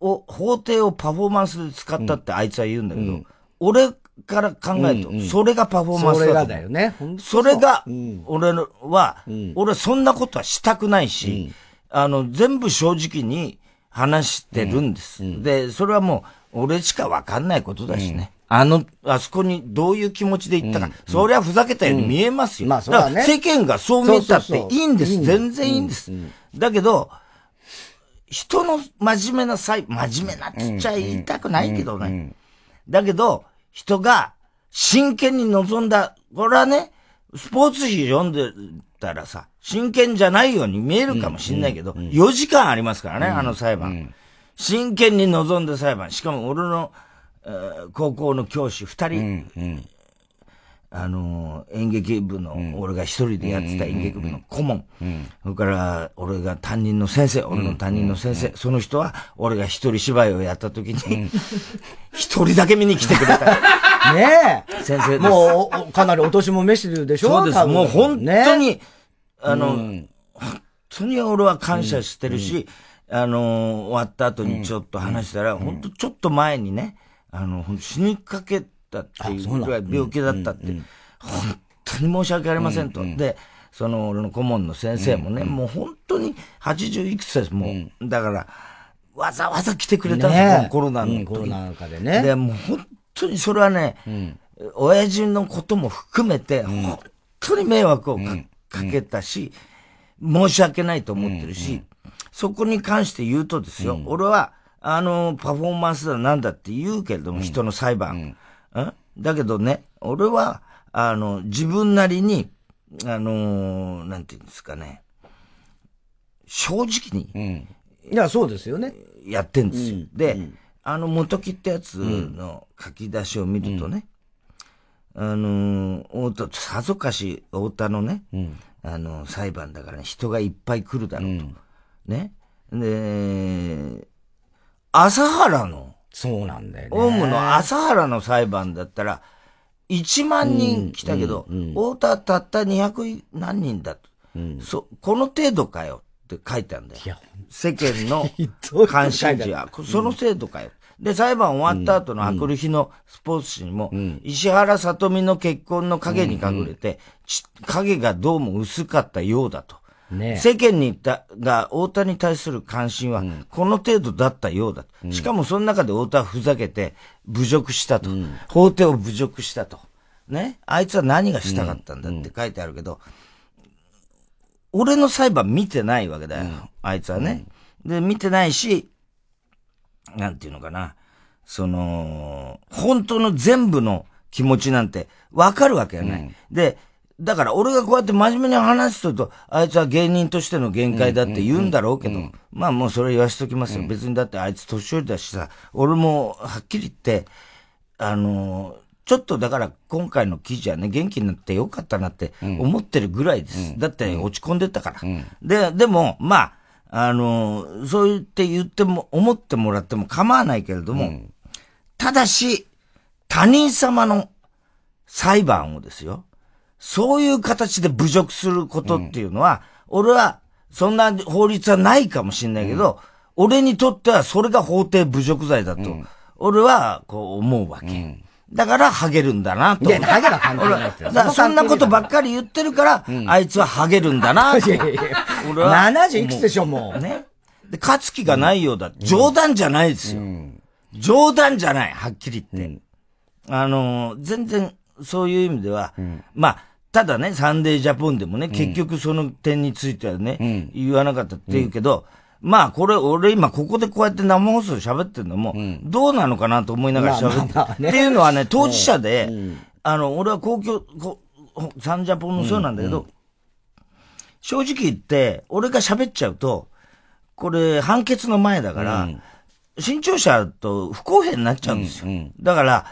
お、法廷をパフォーマンスで使ったってあいつは言うんだけど、うん、俺から考えると、うんうん、それがパフォーマンスだと。それがだよね。それが、俺は、うん、俺そんなことはしたくないし、あの、全部正直に話してるんです。で、それはもう、俺しかわかんないことだしね。あの、あそこにどういう気持ちで行ったか、うん、そりゃふざけたように見えますよ。うん、まあそうだね。世間がそう見えたっていいんです。全然いいんです。だけど、人の真面目な際、真面目なって言っちゃ言いたくないけどね。だけど、人が真剣に臨んだ、これはね、スポーツ紙読んでたらさ、真剣じゃないように見えるかもしんないけど、4時間ありますからね、あの裁判。真剣に臨んだ裁判。しかも俺の高校の教師二人、うんうん、あの、演劇部の、俺が一人でやってた演劇部の顧問、それから俺が担任の先生、俺の担任の先生、その人は俺が一人芝居をやった時に、一人だけ見に来てくれた。ねえ。先生もう、かなりお年も召してるでしょ？そうです。もう本当に、あの、本当に俺は感謝してるし、あの、終わった後にちょっと話したら、本当ちょっと前にね、あの、死にかけたっていうぐらい病気だったって、本当に申し訳ありませんと。で、その俺の顧問の先生もね、もう本当に80いくつです、もう。だから、わざわざ来てくれたんですよ、コロナの時、コロナ禍でね。で、もう本当にそれはね、親父のことも含めて、本当に迷惑をかけたし、申し訳ないと思ってるし、そこに関して言うとですよ、俺は、あの、パフォーマンスだなんだって言うけれども、人の裁判。うん、だけどね、俺は、あの、自分なりに、あのなんていうんですかね、正直に、うん、いや、そうですよね。やってんですよ。うん、で、うん、あの、元木ってやつの書き出しを見るとね、あの太田、さぞかし太田のね、あの、裁判だからね、人がいっぱい来るだろうと。ね。で、朝原の、そうなんだよね。オウムの朝原の裁判だったら、1万人来たけど、うんうん、太田たった200何人だと、うん、そ。この程度かよって書いてあるんだよ。世間の関心事は、その程度かよ。で、裁判終わった後のあくる日のスポーツ紙にも、石原さとみの結婚の影に隠れて、影がどうも薄かったようだと。ね、世間にたが太田に対する関心はこの程度だったようだ。うん、しかもその中で太田はふざけて侮辱したと、うん、法廷を侮辱したと。ね？あいつは何がしたかったんだって書いてあるけど、俺の裁判見てないわけだよ。あいつはね。で、見てないし、なんていうのかな。その、本当の全部の気持ちなんてわかるわけがない。で、だから俺がこうやって真面目に話すと、あいつは芸人としての限界だって言うんだろうけど、まあもうそれ言わしときますよ。別にだってあいつ年寄りだしさ、俺もはっきり言って、あのちょっとだから今回の記事はね、元気になってよかったなって思ってるぐらいです。だって落ち込んでたから。で、でも、まあ、あのそう言って言っても、思ってもらっても構わないけれども、ただし、他人様の裁判をですよ。そういう形で侮辱することっていうのは、うん、俺は、そんな法律はないかもしれないけど、うん、俺にとってはそれが法定侮辱罪だと、俺はこう思うわけ。だから、ハゲるんだなと。いや、ハゲは関係ないですよ。だそんなことばっかり言ってるから、あいつはハゲるんだなと。いやいや俺は。70いくつでしょ、もう。ね。で、勝つ気がないようだ。冗談じゃないですよ。冗談じゃない、はっきり言って。あの全然、そういう意味では、うん、まあ、ただね、サンデージャポンでもね、結局その点についてはね、うん、言わなかったって言うけど、まあ、これ、俺今ここでこうやって生放送喋ってるのも、どうなのかなと思いながら喋って、まあまあね、っていうのはね、当事者で、あの、俺は公共、こサンジャポンもそうなんだけど、正直言って、俺が喋っちゃうと、これ判決の前だから、新潮社と不公平になっちゃうんですよ。だから、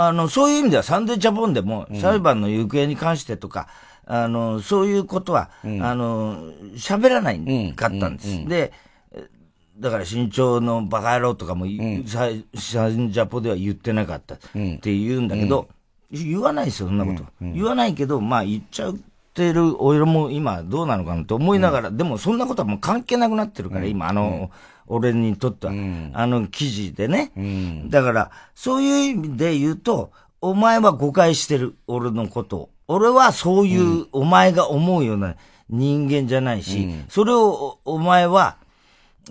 あの、そういう意味ではサンデージャポンでも、裁判の行方に関してとか、あの、そういうことは、うん、あの、喋らないかったんです。で、だから身長のバカ野郎とかも、うん、サンジャポでは言ってなかったって言うんだけど、言わないですよ、そんなこと。言わないけど、まあ言っちゃってる、俺も今どうなのかなと思いながら、でもそんなことはもう関係なくなってるから、今、あの、俺にとっては、うん、あの記事でね、うん、だから、そういう意味で言うと、お前は誤解してる、俺のことを。俺はそういう、お前が思うような人間じゃないし、うん、それをお前は、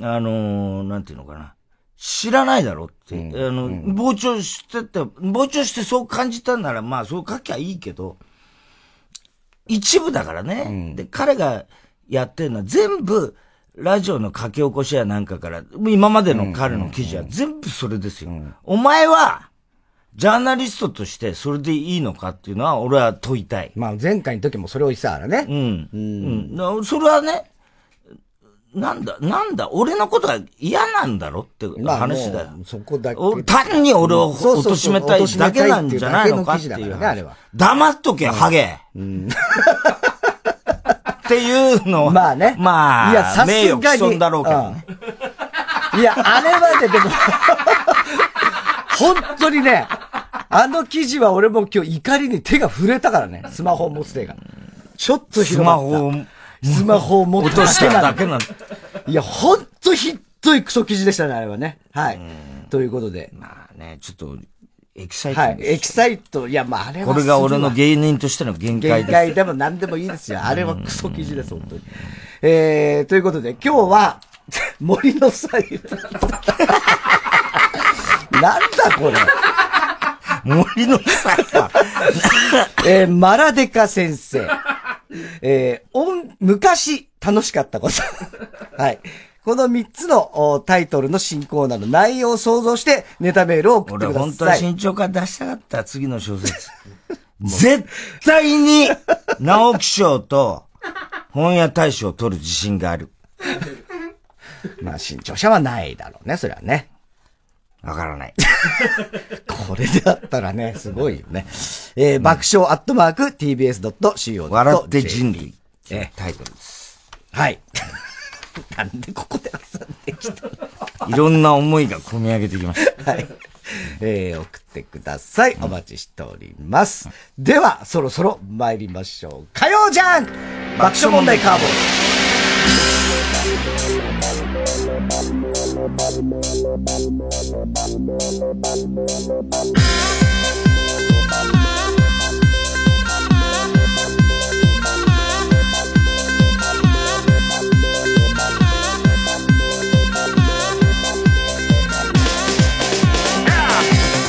あのー、なんていうのかな。知らないだろって。あの、傍聴してて、傍聴してそう感じたんなら、まあそう書きゃいいけど、一部だからね。で、彼がやってるのは全部、ラジオの書き起こしやなんかから、今までの彼の記事は全部それですよ。お前は、ジャーナリストとしてそれでいいのかっていうのは俺は問いたい。まあ前回の時もそれを言ってたからね。うん。うん。うん、それはね、なんだ、なんだ、俺のことが嫌なんだろって話だよ。まあ、そこだけ。単に俺を貶めたいだけなんじゃないのかっていう。黙っとけ、ハゲ。うん。っていうのは、まあね。まあ、いや、さすがに。名誉毀損だろうけどね。いや、あれはね、でも 本当にね、あの記事は俺も今日怒りに手が震えたからね。スマホを持つ手が。ちょっと広まった。スマホを、スマホを持っただけだけなんいや、ほんとひっどいクソ記事でしたね、あれはね。はい。ということで。まあね、ちょっと、エキサイト。はい。エキサイト。いや、まあ、あれは。これが俺の芸人としての限界です。限界でも何でもいいですよ。あれはクソ記事です、本当に。えー、ということで、今日は、森のサイなんだこれ。森のサイ えー、マラデカ先生。えー、おん、昔楽しかったこと。はい。この3つのタイトルの新コーナーの内容を想像してネタメールを送ってください。俺本当は身長から出したかった、次の小説。絶対に、直木賞と本屋大賞を取る自信がある。まあ、新潮社はないだろうね、それはね。わからない。これであったらね、すごいよね。えー、爆笑アットマーク tbs.co.jp。笑って人類。えタイトルです。はい。なんでここで挟んできたのいろんな思いが込み上げてきました。はい。えー、送ってください。お待ちしております。うん、では、そろそろ参りましょう。火曜じゃん爆笑問題カーボー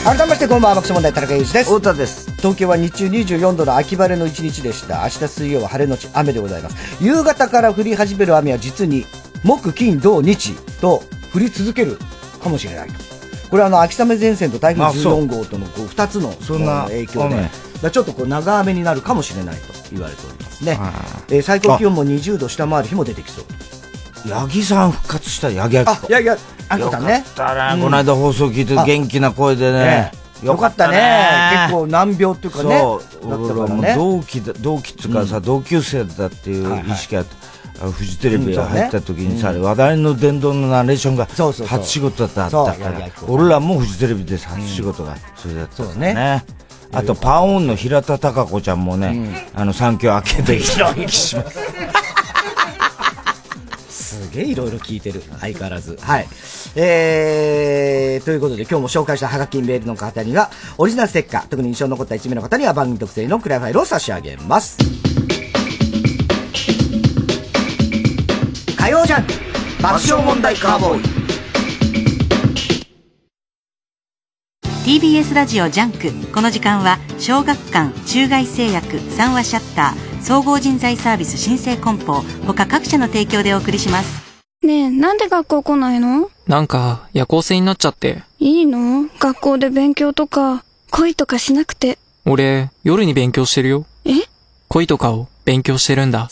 改めましてこんばんは爆笑問題田中裕二です。太田です。東京は日中24度の秋晴れの一日でした。明日水曜は晴れのち雨でございます。夕方から降り始める雨は実に木金土日と降り続けるかもしれないと。これはあの秋雨前線と台風14号とのこう2つの影響で、ちょっとこう長雨になるかもしれないと言われておりますね。えー、最高気温も20度下回る日も出てきそう。八木さん復活した、八木明子。あ、八木明子さんね。よかったね、この間放送聞いて元気な声でね。よかったね。結構難病っていうかね。そう。だったからね。同期だ、同期っていうかさ、同級生だっていう意識があって。フジテレビが入った時にさ、話題の電動のナレーションが初仕事だったから俺らもフジテレビで初仕事がそれだったねあとパオーンの平田孝子ちゃんもね、あの産休明けてひろゆきしますすげえいろいろ聞いてる。相変わらず。はい。えー、ということで今日も紹介したハガキ・メールの方にはオリジナルステッカー特に印象に残った1名の方には番組特製のクリアファイルを差し上げます。火曜ジャンク爆笑問題カーボーイ。TBS ラジオジャンクこの時間は小学館中外製薬三和シヤッター総合人材サービス新生梱包他各社の提供でお送りします。ねえなんで学校来ないの？なんか夜行性になっちゃって。いいの？学校で勉強とか恋とかしなくて。俺夜に勉強してるよ。え？恋とかを勉強してるんだ。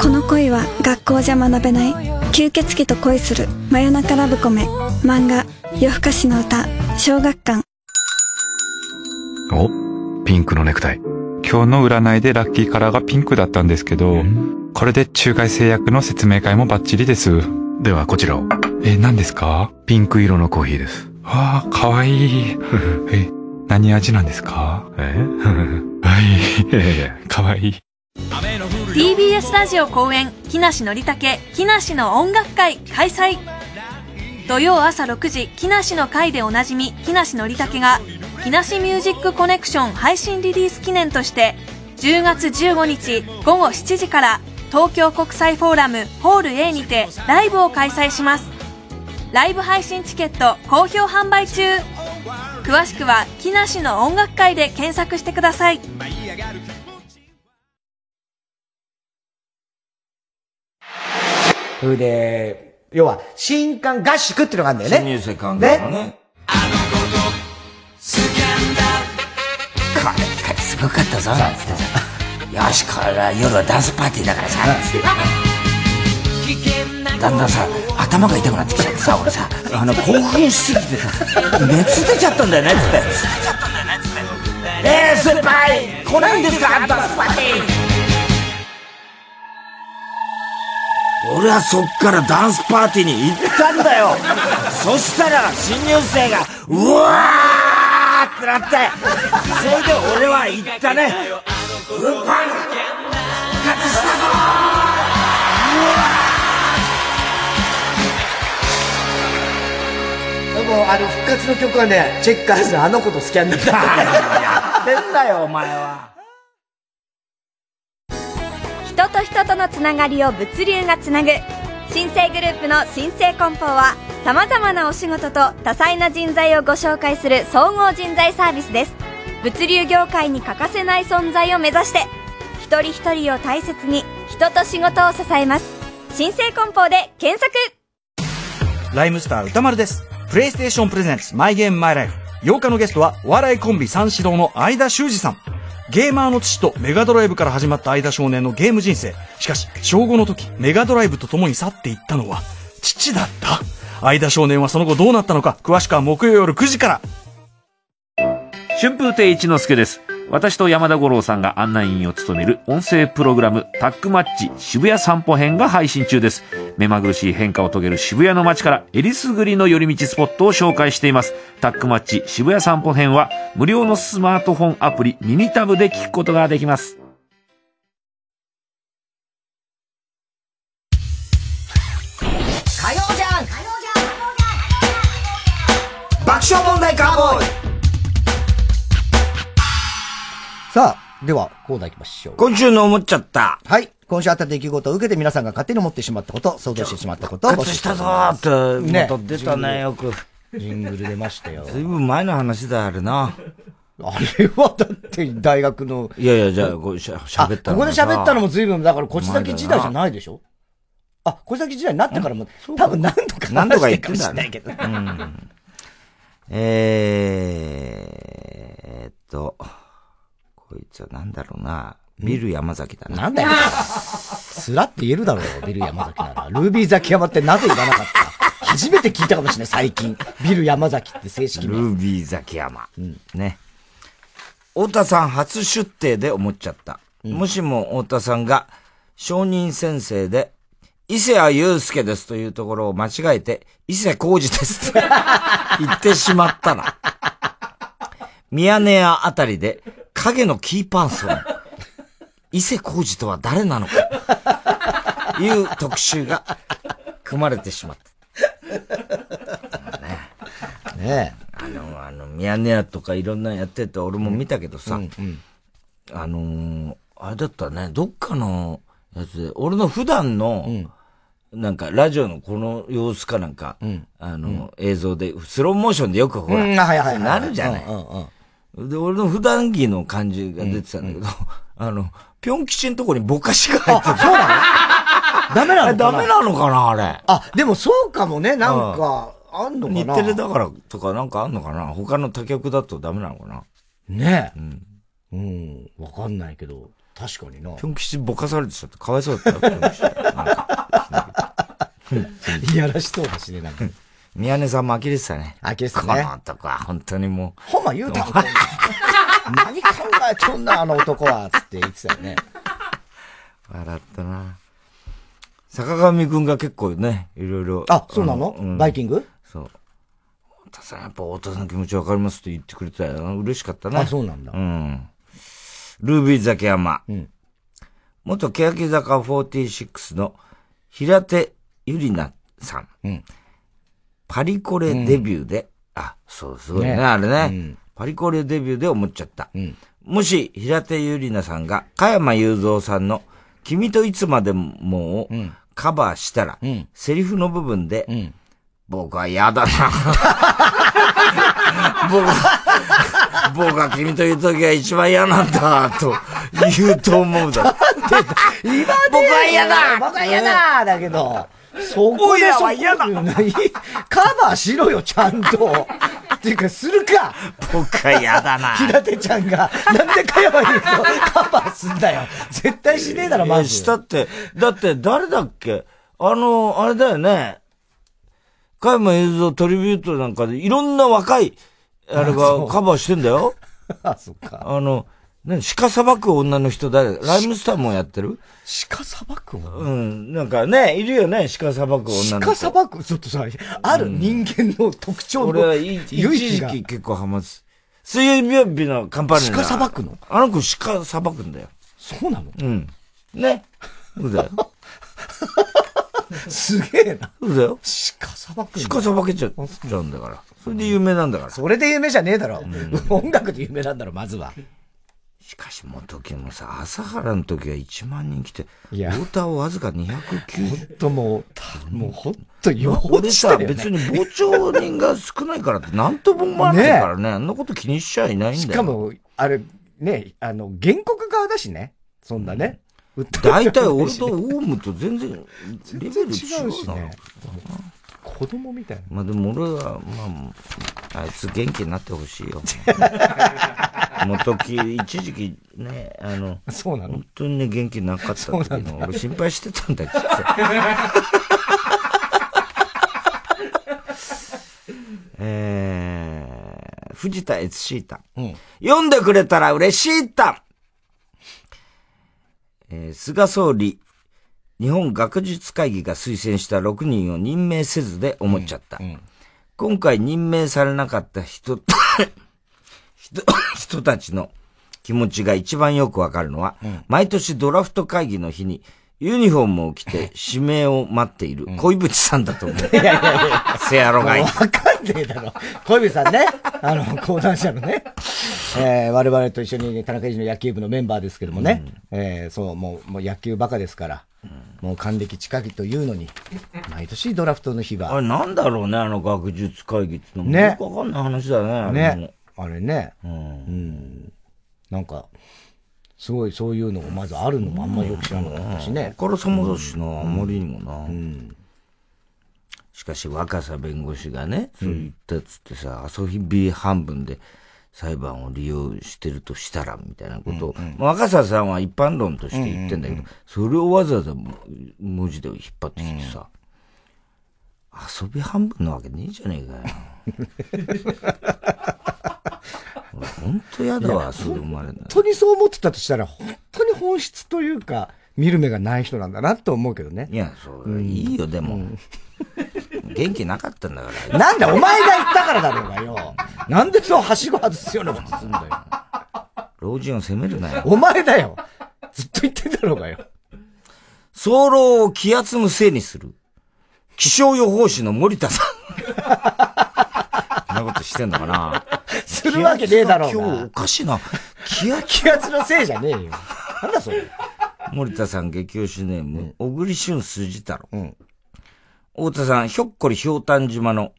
この恋は学校じゃ学べない。吸血鬼と恋する。真夜中ラブコメ。漫画夜更かしの歌。小学館。お？ピンクのネクタイ今日の占いでラッキーカラーがピンクだったんですけどこれで中外製薬の説明会もバッチリです。ではこちらを。え何ですか？ピンク色のコーヒーです。わあかわいい。え何味なんですか？え？はい。かわいい。TBS ラジオ公演木梨憲武木梨の音楽会開催。土曜朝6時木梨の会でおなじみ木梨憲武が木梨ミュージックコネクション配信リリース記念として10月15日午後7時から東京国際フォーラムホール A にてライブを開催しますライブ配信チケット好評販売中詳しくは木梨の音楽会で検索してくださいそれで、要は、新刊合宿っていうのがあるんだよね。新入生刊ね。ね。ごかったぞ、なんつってさ。よし、これは夜はダンスパーティーだからさ、つって。だんだんさ、頭が痛くなってきちゃってさ、俺さ、あの、興奮しすぎてさ、熱出ちゃったんだよね、つって。熱出ちゃったんだよね、つって。えー、先輩来ないんですかダンスパーティー俺はそっからダンスパーティーに行ったんだよそしたら新入生がうわーってなって。それで俺は行ったね。運搬。復活したぞ。もうあの復活の曲はね、チェッカーズのあの子とスキャンダルだやってんだよ、お前は。人と人とのつながりを物流がつなぐ新生グループの新生梱包はさまざまなお仕事と多彩な人材をご紹介する総合人材サービスです。物流業界に欠かせない存在を目指して一人一人を大切に人と仕事を支えます。新生梱包で検索。ライムスター歌丸です。プレイステーションプレゼンツマイゲームマイライフ8日のゲストはお笑いコンビ三四郎の相田修二さん。ゲーマーの父とメガドライブから始まった相田少年のゲーム人生。しかし、小5の時、メガドライブと共に去っていったのは、父だった相田少年はその後どうなったのか、詳しくは木曜夜9時から。春風亭一之輔です。私と山田五郎さんが案内員を務める音声プログラムタックマッチ渋谷散歩編が配信中です。目まぐるしい変化を遂げる渋谷の街からえりすぐりの寄り道スポットを紹介しています。タックマッチ渋谷散歩編は無料のスマートフォンアプリミニタブで聞くことができます。火曜じゃん爆笑問題カーボーイさあ、では、コーナー行きましょう。今週の思っちゃった。はい。今週あった出来事を受けて皆さんが勝手に思ってしまったこと、想像してしまったことを復活したぞーって、ね、出たね、よく。ジングル出ましたよ。ずいぶん前の話だ、あれな。あれはだって大学の。いやいや、じゃあ、こうしゃ喋ったのここで喋ったのもずいぶん、だから、こちだけ時代じゃないでしょ？あ、こちだけ時代になってからも、多分何度か何度か言ってんだね。けど。うん、えーっと。こいつはなんだろうな。ビル山崎だな。なんだよ。スラって言えるだろう、ビル山崎なら。ルービーザキヤマってなぜ言わなかった？初めて聞いたかもしれない、最近。ビル山崎って正式ル名。ービーザキヤマ。ね。太田さん初出廷で思っちゃった。もしも太田さんが、承認先生で、伊勢谷友介ですというところを間違えて、伊勢浩二ですって 言ってしまったら、ミヤネ屋あたりで影のキーパーソン、伊勢浩二とは誰なのか、いう特集が組まれてしまった。ねねあの、あの、ミヤネ屋とかいろんなのやってて俺も見たけどさ、あのーあれだったね、どっかのやつで、俺の普段の、なんか、ラジオのこの様子かなんか、あの、映像で、スローモーションでよくほら、うんはいはいはいなるじゃない。うんうんで、俺の普段着の感じが出てたんだけど、あの、ぴょん吉のとこにぼかしが入ってる。そうなの？ダメなのかな？ダメなのかな、あれ？あ、でもそうかもね、なんか、あんのかな？日テレだからとかなんかあんのかな？他の他局だとダメなのかな？ねえ。うん。わかんないけど、確かにな。ぴょん吉ぼかされてちゃってかわいそうだったよ、ぴょん吉なんか いやらしそうだしね、なんか。宮根さんも呆れてたね。呆れてたねこの男は本当にもう。ほんま言うたんか 何考えとんな、あの男は、つって言ってたよね。笑ったな。坂上くんが結構ね、いろいろ。あそうなの？んバイキング？そう。太田さん、やっぱ太田さんの気持ちわかりますって言ってくれたよ。嬉しかったね。あそうなんだうん。ルービーザキヤマ。元欅坂46の平手ゆりなさん。パリコレデビューで、あ、そう、すごいね、ね。あれね、うん。パリコレデビューで思っちゃった。もし、平手ゆりなさんが、加山雄三さんの、君といつまでもをカバーしたら、セリフの部分で、僕は嫌だな。僕は、僕は君という時が一番嫌なんだ、と言うと思う だ。僕は嫌だ。僕は嫌だ。だけど、そこでそこ嫌だカバーしろよ、ちゃんと。っていうか、するか僕は嫌だな。平手ちゃんが、なんで加山雄三カバーすんだよ。絶対しねえだろ、まいやず。したって、だって誰だっけ？あの、あれだよね。加山雄三トリビュートなんかでいろんな若い、あれがカバーしてんだよ。あ、そっか。あの、ね、鹿さばく女の人誰ライムスターもやってる？鹿さばく女？うん。なんかね、いるよね、鹿さばく女の子。鹿さばく、ちょっとさ、ある人間の特徴の俺はい一時期結構ハマって水曜日のカンパネラ鹿さばくの？あの子鹿さばくんだよ。そうなの？うん。ね。そうだよ。すげえな。そうだよ。鹿さばく鹿さばけちゃちゃうんだから。それで有名なんだから。それで有名じゃねえだろ。音楽で有名なんだろ、まずは。しかしもう時もさ、朝原の時は1万人来て、いや太田はわずか290。ほんともう、たもうほんとよ俺さ、別に傍聴人が少ないからって何とも思わないからね、あんなこと気にしちゃいないんだよ。しかも、あれ、ね、あの、原告側だしね。そんなね。大体俺とオウムと全然、レベル違うし。子供みたいな。まあでも俺は、まあ、あいつ元気になってほしいよ。もう時、一時期ね、あの、そうなの？本当にね、元気なかった時そうなんだの、俺心配してたんだよ、実は。えー、藤田悦シータ。読んでくれたら嬉しいたえー菅総理、日本学術会議が推薦した6人を任命せずで思っちゃった。今回任命されなかった人、人、人たちの気持ちが一番よくわかるのは、毎年ドラフト会議の日にユニフォームを着て 指名を待っている恋淵さんだと思う。いやいやいやせやろがい。わかんねえだろ。小指さんね。あの、講談社のね。えー、我々と一緒にね、田中裕二の野球部のメンバーですけどもね。えー、そう、もう、もう野球バカですから。もう還暦近きというのに、毎年ドラフトの日は。あれなんだろうね、あの学術会議ってのも。ねよくわかんない話だね。あれもね。あれね。うん。うん。なんか、すごいそういうのがまずあるのもあんまよく知らなかったしね。あからさまだしな、あまりにもな。しかし若狭弁護士がね、そう言ったっつってさ、遊び半分で裁判を利用してるとしたら、みたいなことを、まあ若狭さんは一般論として言ってんだけど、それをわざわざ文字で引っ張ってきてさ、遊び半分なわけねえじゃねえかよ。俺本当やだわ、それ生まれ本当にそう思ってたとしたら、本当に本質というか、見る目がない人なんだなと思うけどね。いや、そう、いいよ、でも。元気なかったんだから。なんだ、お前が言ったからだろうがよ。なんでそう、はしご外すようなことすんだよ。老人を責めるなよ。お前だよ。ずっと言ってんだろうがよ。早漏を気圧のせいにする。気象予報士の森田さん。そんなことしてんのかなするわけねえだろうが。今日おかしいな。気圧、気圧のせいじゃねえよ。なんだそれ。森田さん激推しネーム、小栗旬筋太郎。うん。太田さん、ひょっこりひょうたん島の、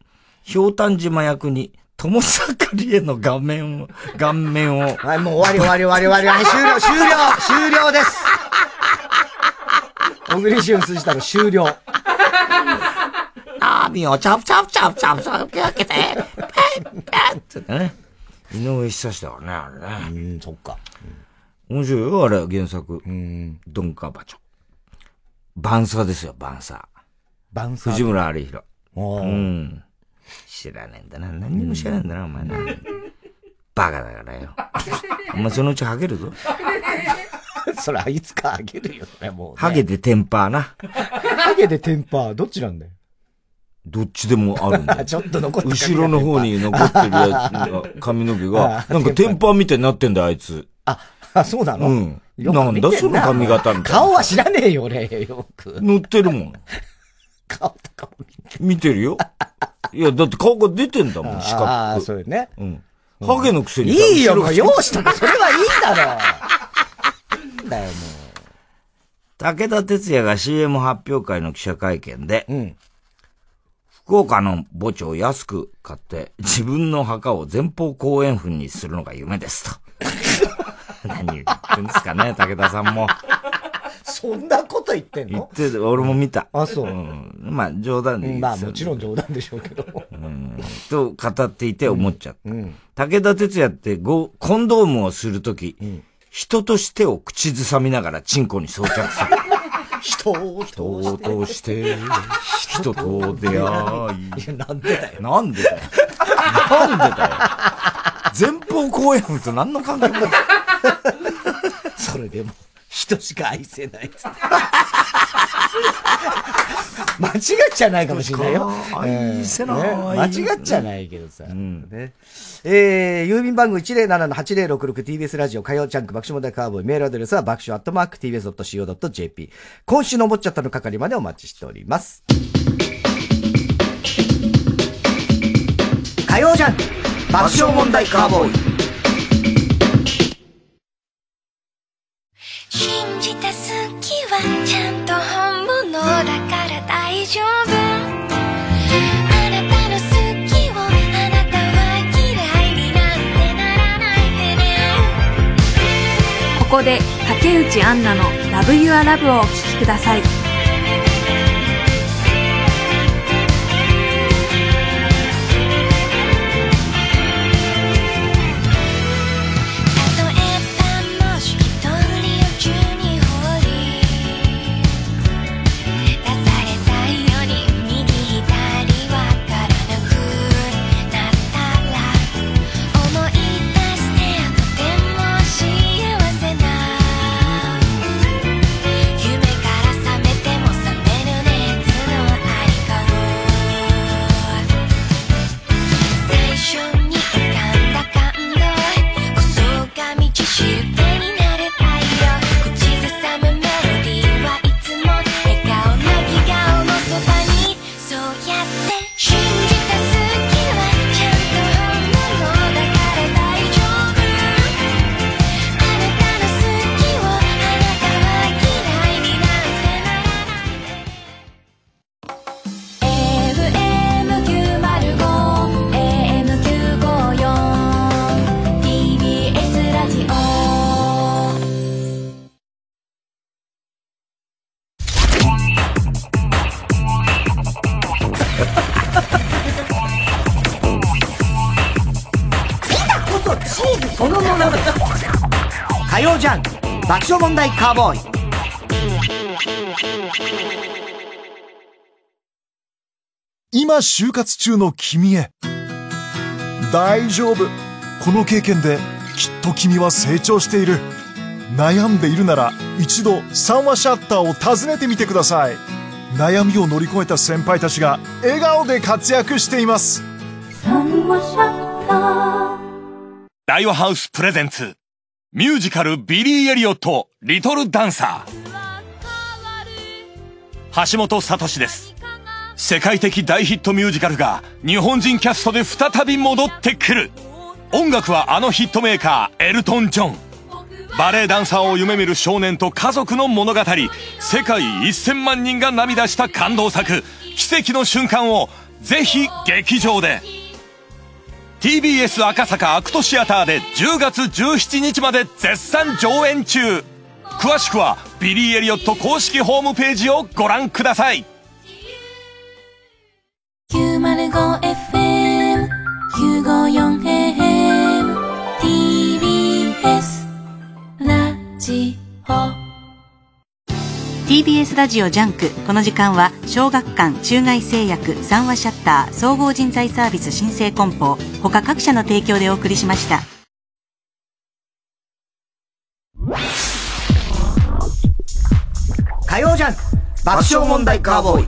ひょうたん島役に、友坂理恵の顔面を、顔面を。はい、もう終わり終わり終わり終わり。はい、終了、終了、終了です。小栗旬筋太郎終了。あーみをチャプチャプチャプチャプチャプ開けて、ペンペンってね。井上久志だからね、あれね。うん、そっか。面白いよ、あれ、原作。うん。ドンカバチョ。バンサーですよ、バンサー。バンサー藤村有弘。うん。知らねえんだな。何にも知らねえんだな、お前な。バカだからよ。お前そのうちハゲるぞ。それ、いつかあげるよ、ね、もう、ね。ハゲでテンパーな。ハゲでテンパー、どっちなんだよ。どっちでもあるんだよ。ちょっと残って後ろの方に残ってるやつ、髪の毛が、なんかテンパーみたいになってんだよ、あいつ。あ、あ、そうなの？うん。なんだその髪型みたいな。顔は知らねえよ、俺、よく。乗ってるもん。顔とかも見てるよ。いや、だって顔が出てんだもん、四角く。ああ、そうよね。うん。ハゲのくせに。いいよ、もう、後ろ容姿とか、それはいいだろ。だよ、も武田鉄矢が CM 発表会の記者会見で、福岡の墓地を安く買って、自分の墓を前方後円墳にするのが夢ですと。何言ってんですかね、武田さんも。そんなこと言ってんの？言って、俺も見た。あ、そう。ん、まあ、冗談で言うん、うまあ、もちろん冗談でしょうけど。うん、と語っていて思っちゃった。武田鉄矢ってゴコンドームをするとき、人としてを口ずさみながらチンコに装着する。人を人として、人と出会い。いや、なんでだよ。なんでだよ。なんでだよ。前方後円墳と何の関係もない。それでも、人しか愛せないっつって。間違っちゃないかもしれないよ。愛せないね間違っちゃないけどさ。ねえー、郵便番号 107-8066TBS ラジオ火曜チャンク爆笑問題カーボーイメールアドレスは爆笑アットマーク TBS.CO.JP 今週の思っちゃったの係までお待ちしております。火曜ジャンク爆笑問題カーボーイ信じた好きはちゃんと本物だから大丈夫。あなたの好きをあなたは嫌いになんてならないでね。ここで竹内杏奈の「ラブユアラブをお聴きください。問題カーボーイ。今就活中の君へ。大丈夫。この経験できっと君は成長している。悩んでいるなら一度三話シャッターを訪ねてみてください。悩みを乗り越えた先輩たちが笑顔で活躍しています。大和ハウスプレゼンツ。ミュージカルビリー・エリオットリトルダンサー。橋本聡です。世界的大ヒットミュージカルが日本人キャストで再び戻ってくる。音楽はあのヒットメーカーエルトン・ジョンバレエダンサーを夢見る少年と家族の物語。世界1000万人が涙した感動作。奇跡の瞬間をぜひ劇場で。TBS 赤坂アクトシアターで10月17日まで絶賛上演中。詳しくはビリー・エリオット公式ホームページをご覧ください。905FM 954AM TBS ラジオ。TBS ラジオジャンクこの時間は小学館中外製薬三和シヤッター総合人材サービス申請梱包他各社の提供でお送りしました爆笑問題カーボーイ。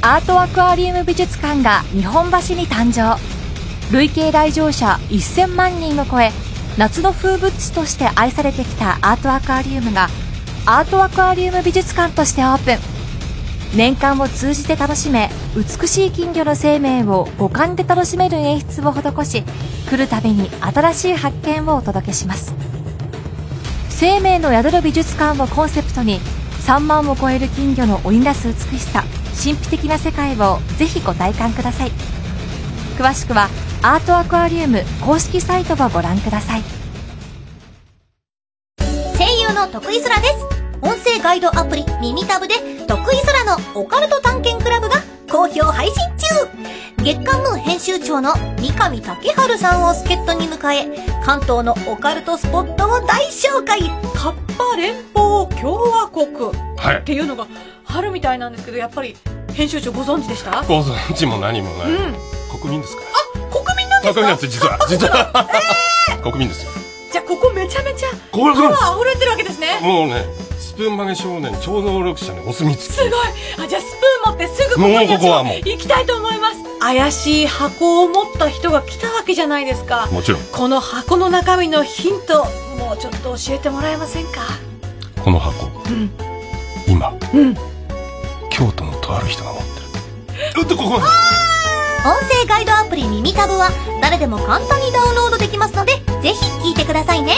アートアクアリウム美術館が日本橋に誕生。累計来場者1000万人を超え夏の風物詩として愛されてきたアートアクアリウムがアートアクアリウム美術館としてオープン。年間を通じて楽しめ美しい金魚の生命を五感で楽しめる演出を施し来るたびに新しい発見をお届けします。生命の宿る美術館をコンセプトに3万を超える金魚の織りなす美しさ神秘的な世界をぜひご体感ください。詳しくはアートアクアリウム公式サイトをご覧ください。声優の徳井空です。音声ガイドアプリ耳タブで徳井空のオカルト探検クラブが好評配信中。月刊ムー編集長の三上竹春さんを助っ人に迎え関東のオカルトスポットを大紹介。カッパ連邦共和国。はい。っていうのがあるみたいなんですけどやっぱり編集長ご存知でした？ご存知も何もない、うん。国民ですか？国民なんですか？国民なんです実は。実は、国民ですよ。じゃあここめちゃめちゃこれパワー溢れてるわけですね。もうね。スプーン曲げ少年超能力者にお墨付き。すごい。あじゃあスプーン持ってすぐここにもうここはもう。行きたいと思います。怪しい箱を持った人が来たわけじゃないですか。もちろん。この箱の中身のヒントもうちょっと教えてもらえませんか？この箱。うん。今。うん。京都のとある人が持ってる。うっとここ。音声ガイドアプリ耳タブは誰でも簡単にダウンロードできますのでぜひ聞いてくださいね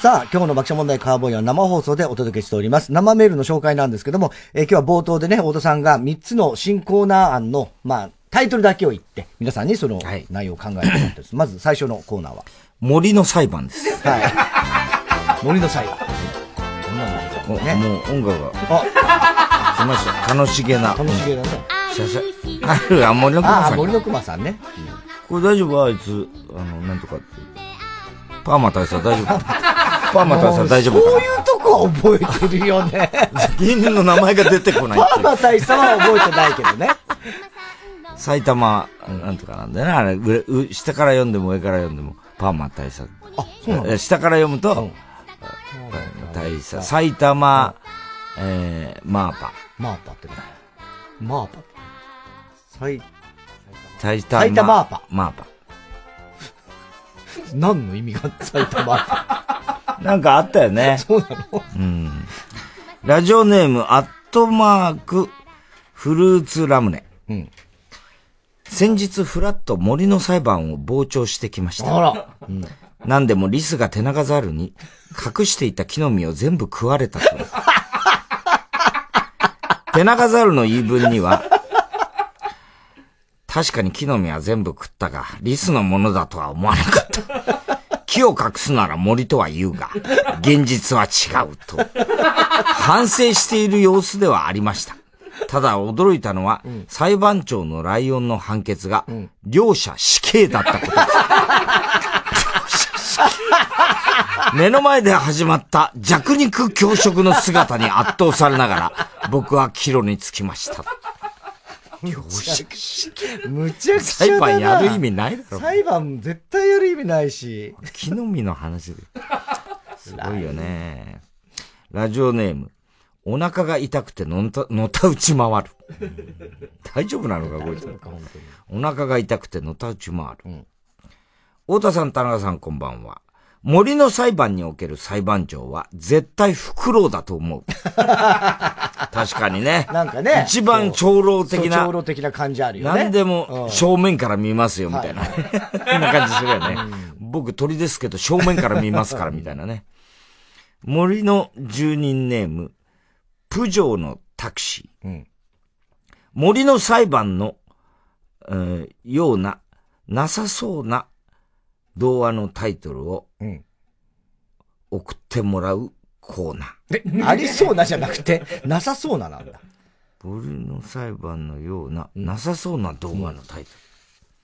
さあ、今日の爆笑問題カーボーイは生放送でお届けしております。生メールの紹介なんですけども、えー今日は冒頭でね、太田さんが3つの新コーナー案の、まあ、タイトルだけを言って、皆さんにその内容を考えてもらってです。まず最初のコーナーは。森の裁判です。はい。森の裁判。もう、もう音楽が。あ、来ました。楽しげな。楽しげだね。しゃしゃ。ある、あ、森の熊さん。あ森の熊さんね。これ大丈夫？あいつ、あの、なんとかって。パーマ大佐大丈夫？パーマ大佐大丈夫そういうとこは覚えてるよね。芸人の名前が出てこないパーマ大佐は覚えてないけどね。埼玉、なんとかなんだよね。あれ、うう下から読んでも上から読んでも、パーマ大佐。あ、そうなの？え下から読むと、大佐。埼玉、えー、マーパ。マーパってね。マーパ。埼、埼玉。埼玉マーパ。マーパ。何の意味が埼玉。なんかあったよね。そうなのうん。ラジオネーム、アットマーク、フルーツラムネ。うん。先日、フラット森の裁判を傍聴してきました。あら。うん。なんでもリスがテナガザルに隠していた木の実を全部食われたと。テナガザルの言い分には、確かに木の実は全部食ったが、リスのものだとは思わなかった。木を隠すなら森とは言うが、現実は違うと、反省している様子ではありました。ただ驚いたのは、裁判長のライオンの判決が、両者死刑だったこと。目の前で始まった弱肉強食の姿に圧倒されながら、僕は帰路につきました。むちゃくちゃ。裁。判やる意味ないだろ。裁判絶対やる意味ないし。木の実の話で。すごいよね。ラジオネーム。お腹が痛くてのた、のたうち回る。大丈夫なのか、こいつ。お腹が痛くてのたうち回る。太田さん、田中さん、こんばんは。森の裁判における裁判長は絶対フクロウだと思う。確かにね。なんかね。一番長老的な。長老的な感じあるよね。何でもうん正面から見ますよ、みたいな。はいそんな感じするよね。僕鳥ですけど正面から見ますから、みたいなね。森の住人ネーム、プジョーのタクシー。森の裁判の、えーような、なさそうな童話のタイトルを、送ってもらうコーナー。ありそうなじゃなくて、なさそうななんだ。森の裁判のような、なさそうな童話のタイト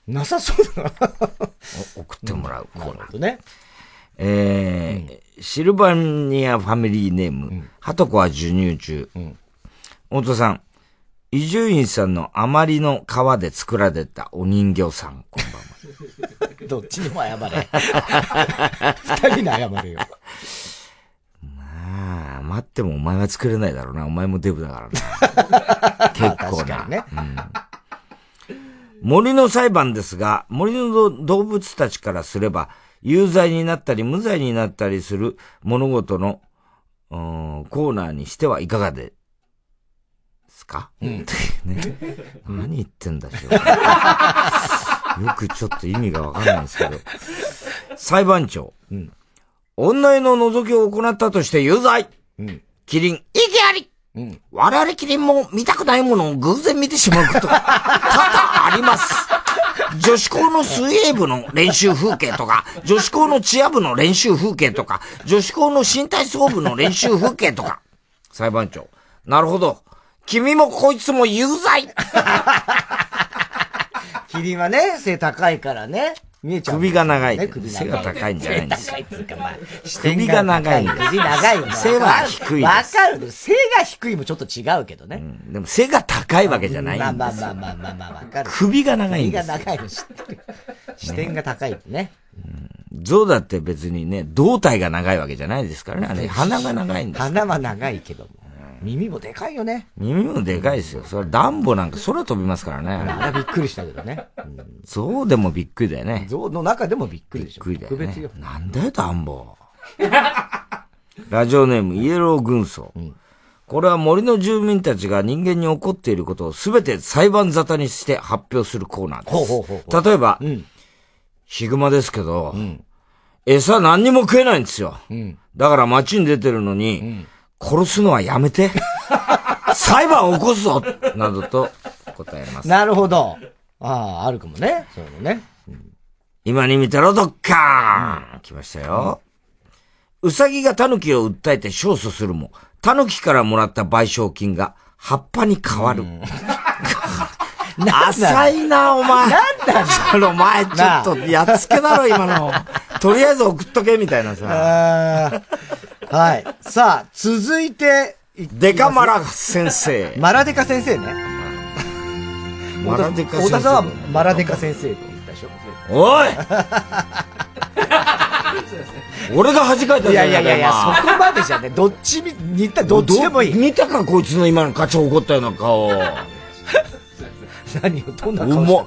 ル。なさそうだな。送ってもらうコーナー。ね。えーシルバニアファミリーネーム、ハトコは授乳中。太田さん、伊集院さんのあまりの皮で作られたお人形さん、こんばんは。どっちにも謝れ。二人に謝れよ。まあ、待ってもお前は作れないだろうな。お前もデブだからな。結構な。ねうん森の裁判ですが、森の動物たちからすれば、有罪になったり無罪になったりする物事の、うんコーナーにしてはいかがですか、ね。何言ってんだしよ。よくちょっと意味がわかんないんですけど。裁判長。女湯の覗きを行ったとして有罪。キリン、意義あり。我々キリンも見たくないものを偶然見てしまうこと、多々あります。女子校の水泳部の練習風景とか、女子校のチア部の練習風景とか、女子校の新体操部の練習風景とか。裁判長。なるほど。君もこいつも有罪 キリンはね、背高いからね。見えちゃう。首が長い。背が高いんじゃないんですよ首が長いんです首長い 背は低いわかる。背が低いもちょっと違うけどね。でも背が高いわけじゃないんですよ。まあまあまあまあまあまあ、わかる。首が長いんです首が長いの知ってる。視点が高いってね。象だって別にね、胴体が長いわけじゃないですからね。あれ、鼻が長いんです。鼻は長いけども。耳もでかいよね。耳もでかいですよ。それダンボなんか空飛びますからね。あれびっくりしたけどね。象でもびっくりだよね。象の中でもびっくりでしょ。びっくりだよね特別よ。なんだよ、ダンボ。ラジオネーム、イエロー軍曹。これは森の住民たちが人間に起こっていることをすべて裁判沙汰にして発表するコーナーです。ほうほうほうほう例えば、ヒグマですけど、餌何にも食えないんですよ。だから街に出てるのに、殺すのはやめて。裁判を起こすぞなどと答えます。なるほど。ああ、あるかもね。そういうのね。今に見てろ、ドッカーン、来ましたよ。うさぎがタヌキを訴えて勝訴するも、タヌキからもらった賠償金が葉っぱに変わる。浅いな、お前。なんだその 前、ちょっと、やっつけだろ、今の。とりあえず送っとけ、みたいなさ。はい。さあ、続いて、デカマラ先生。マラデカ先生ね。マラデカ先生太田さんはマラデカ先生って言ったでしょ。おい俺が恥かいたいじゃないかやいやいやいや、今そこまでじゃね。どっちみ、似た、どっちでもいい。見たか、こいつの今の課長怒ったような顔。何を、どんなう顔ま、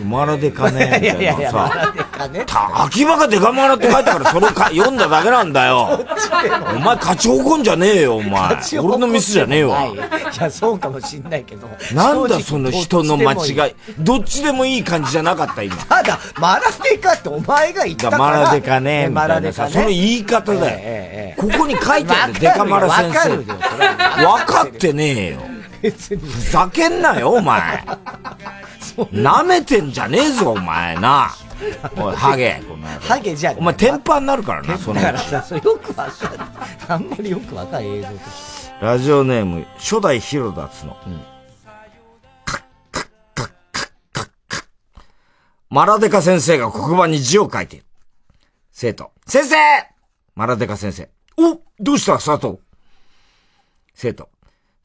うまらでかねいやいやいや、マさ。ラデカね。た秋葉がデカマラって書いたからそれをか読んだだけなんだよ。お前課長怒んじゃねえよ、お前。俺のミスじゃねえわ。いや、そうかもしんないけど。なんだその人の間違い。どっちでもいい感じじゃなかった、今。ただ、マラデカってお前が言ったから。マラデカね、みマたいなさ。その言い方だよ。ここに書いてある、デカマラ先生。わかってねえよ。別に。ふざけんなよ、お前。舐めてんじゃねえぞ、お前な。おい、ハゲ、この野郎ハゲじゃお前、天パになるからな、その。だからさ、よくわかる。あんまりよくわかる映像として。ラジオネーム、初代広田つの。マラデカ先生が黒板に字を書いている。生徒。先生マラデカ先生。おどうした佐藤生徒。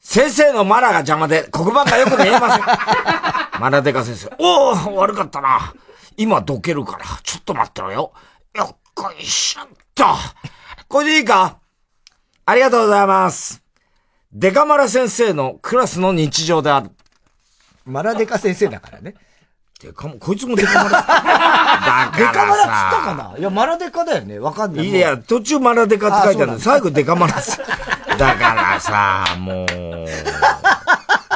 先生のマラが邪魔で黒板がよく見えません。マラデカ先生。おお悪かったな。今どけるから。ちょっと待ってろよ。よっこいしょっと。これでいいか？ありがとうございます。デカマラ先生のクラスの日常である。マラデカ先生だからね。デカこいつもデカマラ。だか？らさ。デカマラっつったかな？いや、マラデカだよね。わかんない。いや、途中マラデカって書いてあるんだあそうなんだ最後デカマラさ。だからさ、もう。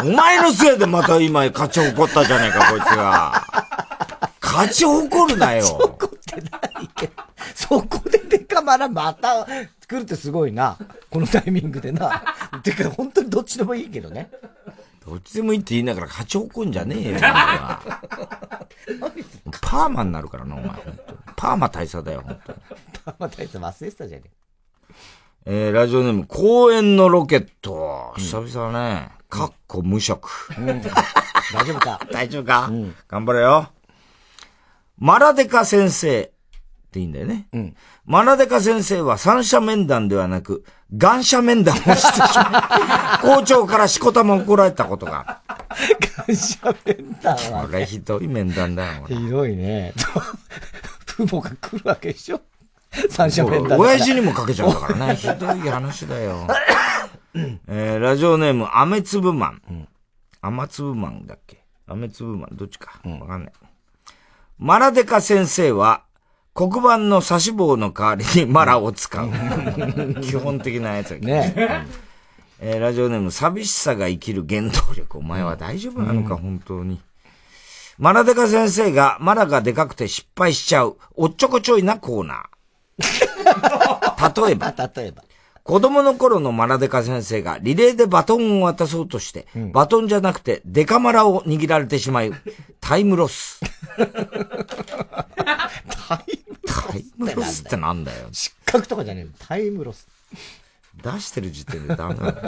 お前のせいでまた今勝ち誇ったじゃねえか、こいつが。勝ち誇るなよ。そこでデカマラまた来るってすごいな。このタイミングでな。てか、本当にどっちでもいいけどね。どっちでもいいって言いながら勝ち誇るんじゃねえよ、お前はパーマになるからな、お前。パーマ大佐だよ、本当に。パーマ大佐忘れてたじゃねえー、ラジオネーム、公園のロケット。久々だね。かっこ無職。大丈夫か？大丈夫か、頑張れよ。マラデカ先生っていいんだよね。マラデカ先生は三者面談ではなく、願者面談をしてしまう。校長からしこたま怒られたことが。願者面談は、これひどい面談だよ。ひどいね。父母が来るわけでしょ三者面談。親父にもかけちゃうからね。ひどい話だよ。えー、ラジオネーム、アメツブマン。アマツブマンだっけ？アメツブマン、どっちか。わかんない。マラデカ先生は、黒板の差し棒の代わりにマラを使う。基本的なやつだけどねえーラジオネーム、寂しさが生きる原動力。お前は大丈夫なのか、本当に。マラデカ先生がマラがでかくて失敗しちゃう、おっちょこちょいなコーナー。例えば、例えば。子供の頃のマラデカ先生がリレーでバトンを渡そうとして、バトンじゃなくてデカマラを握られてしまい、タイムロス。タイムロスってなんだよ。失格とかじゃねえタイムロス。出してる時点でダメだね。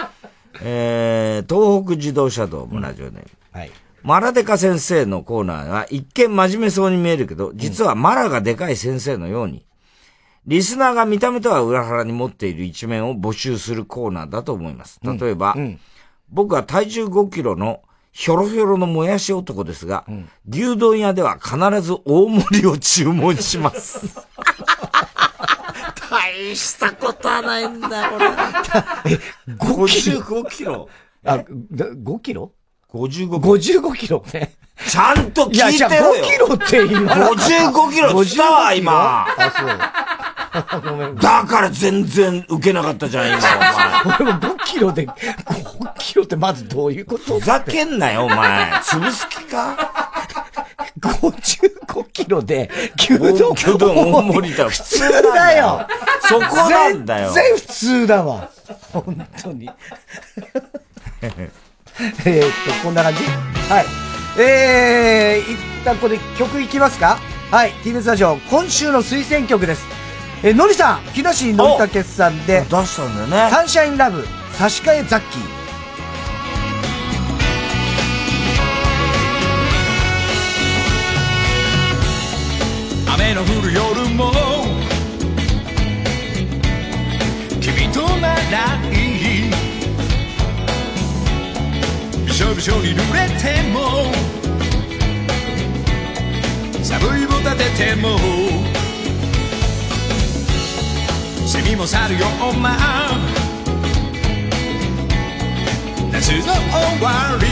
えー、東北自動車道もラジオネーム。はい。マラデカ先生のコーナーは一見真面目そうに見えるけど、実はマラがでかい先生のように、リスナーが見た目とは裏腹に持っている一面を募集するコーナーだと思います。例えば、僕は体重5キロのひょろひょろのもやし男ですが、牛丼屋では必ず大盛りを注文します。大したことはないんだ、これ。5キロ？55キロ？あ、だ5キロ？55 55キロね。ちゃんと聞いてろよいや、じゃあ5キロって今。55キロっつったわ55キロ？今あ、そう。だから全然受けなかったじゃん、今、お前。俺も5キロで、5キロってまずどういうこと？ふざけんなよ、お前。潰す気か？55キロで、牛丼。牛丼大盛りだよ。普通だよ。そこなんだよ。全然普通だわ。本当に。えーっと、こんな感じ？はい。えー、一旦ここで曲いきますか？はい。TBS ラジオ、今週の推薦曲です。えー、のりさん、木梨のりたけさんで、出したんだよね。サンシャインラブ、差し替えザッキー。雨の降る夜も君とならいいびしょびしょに濡れても寒いを立ててもセミも去るよおま夏の終わり。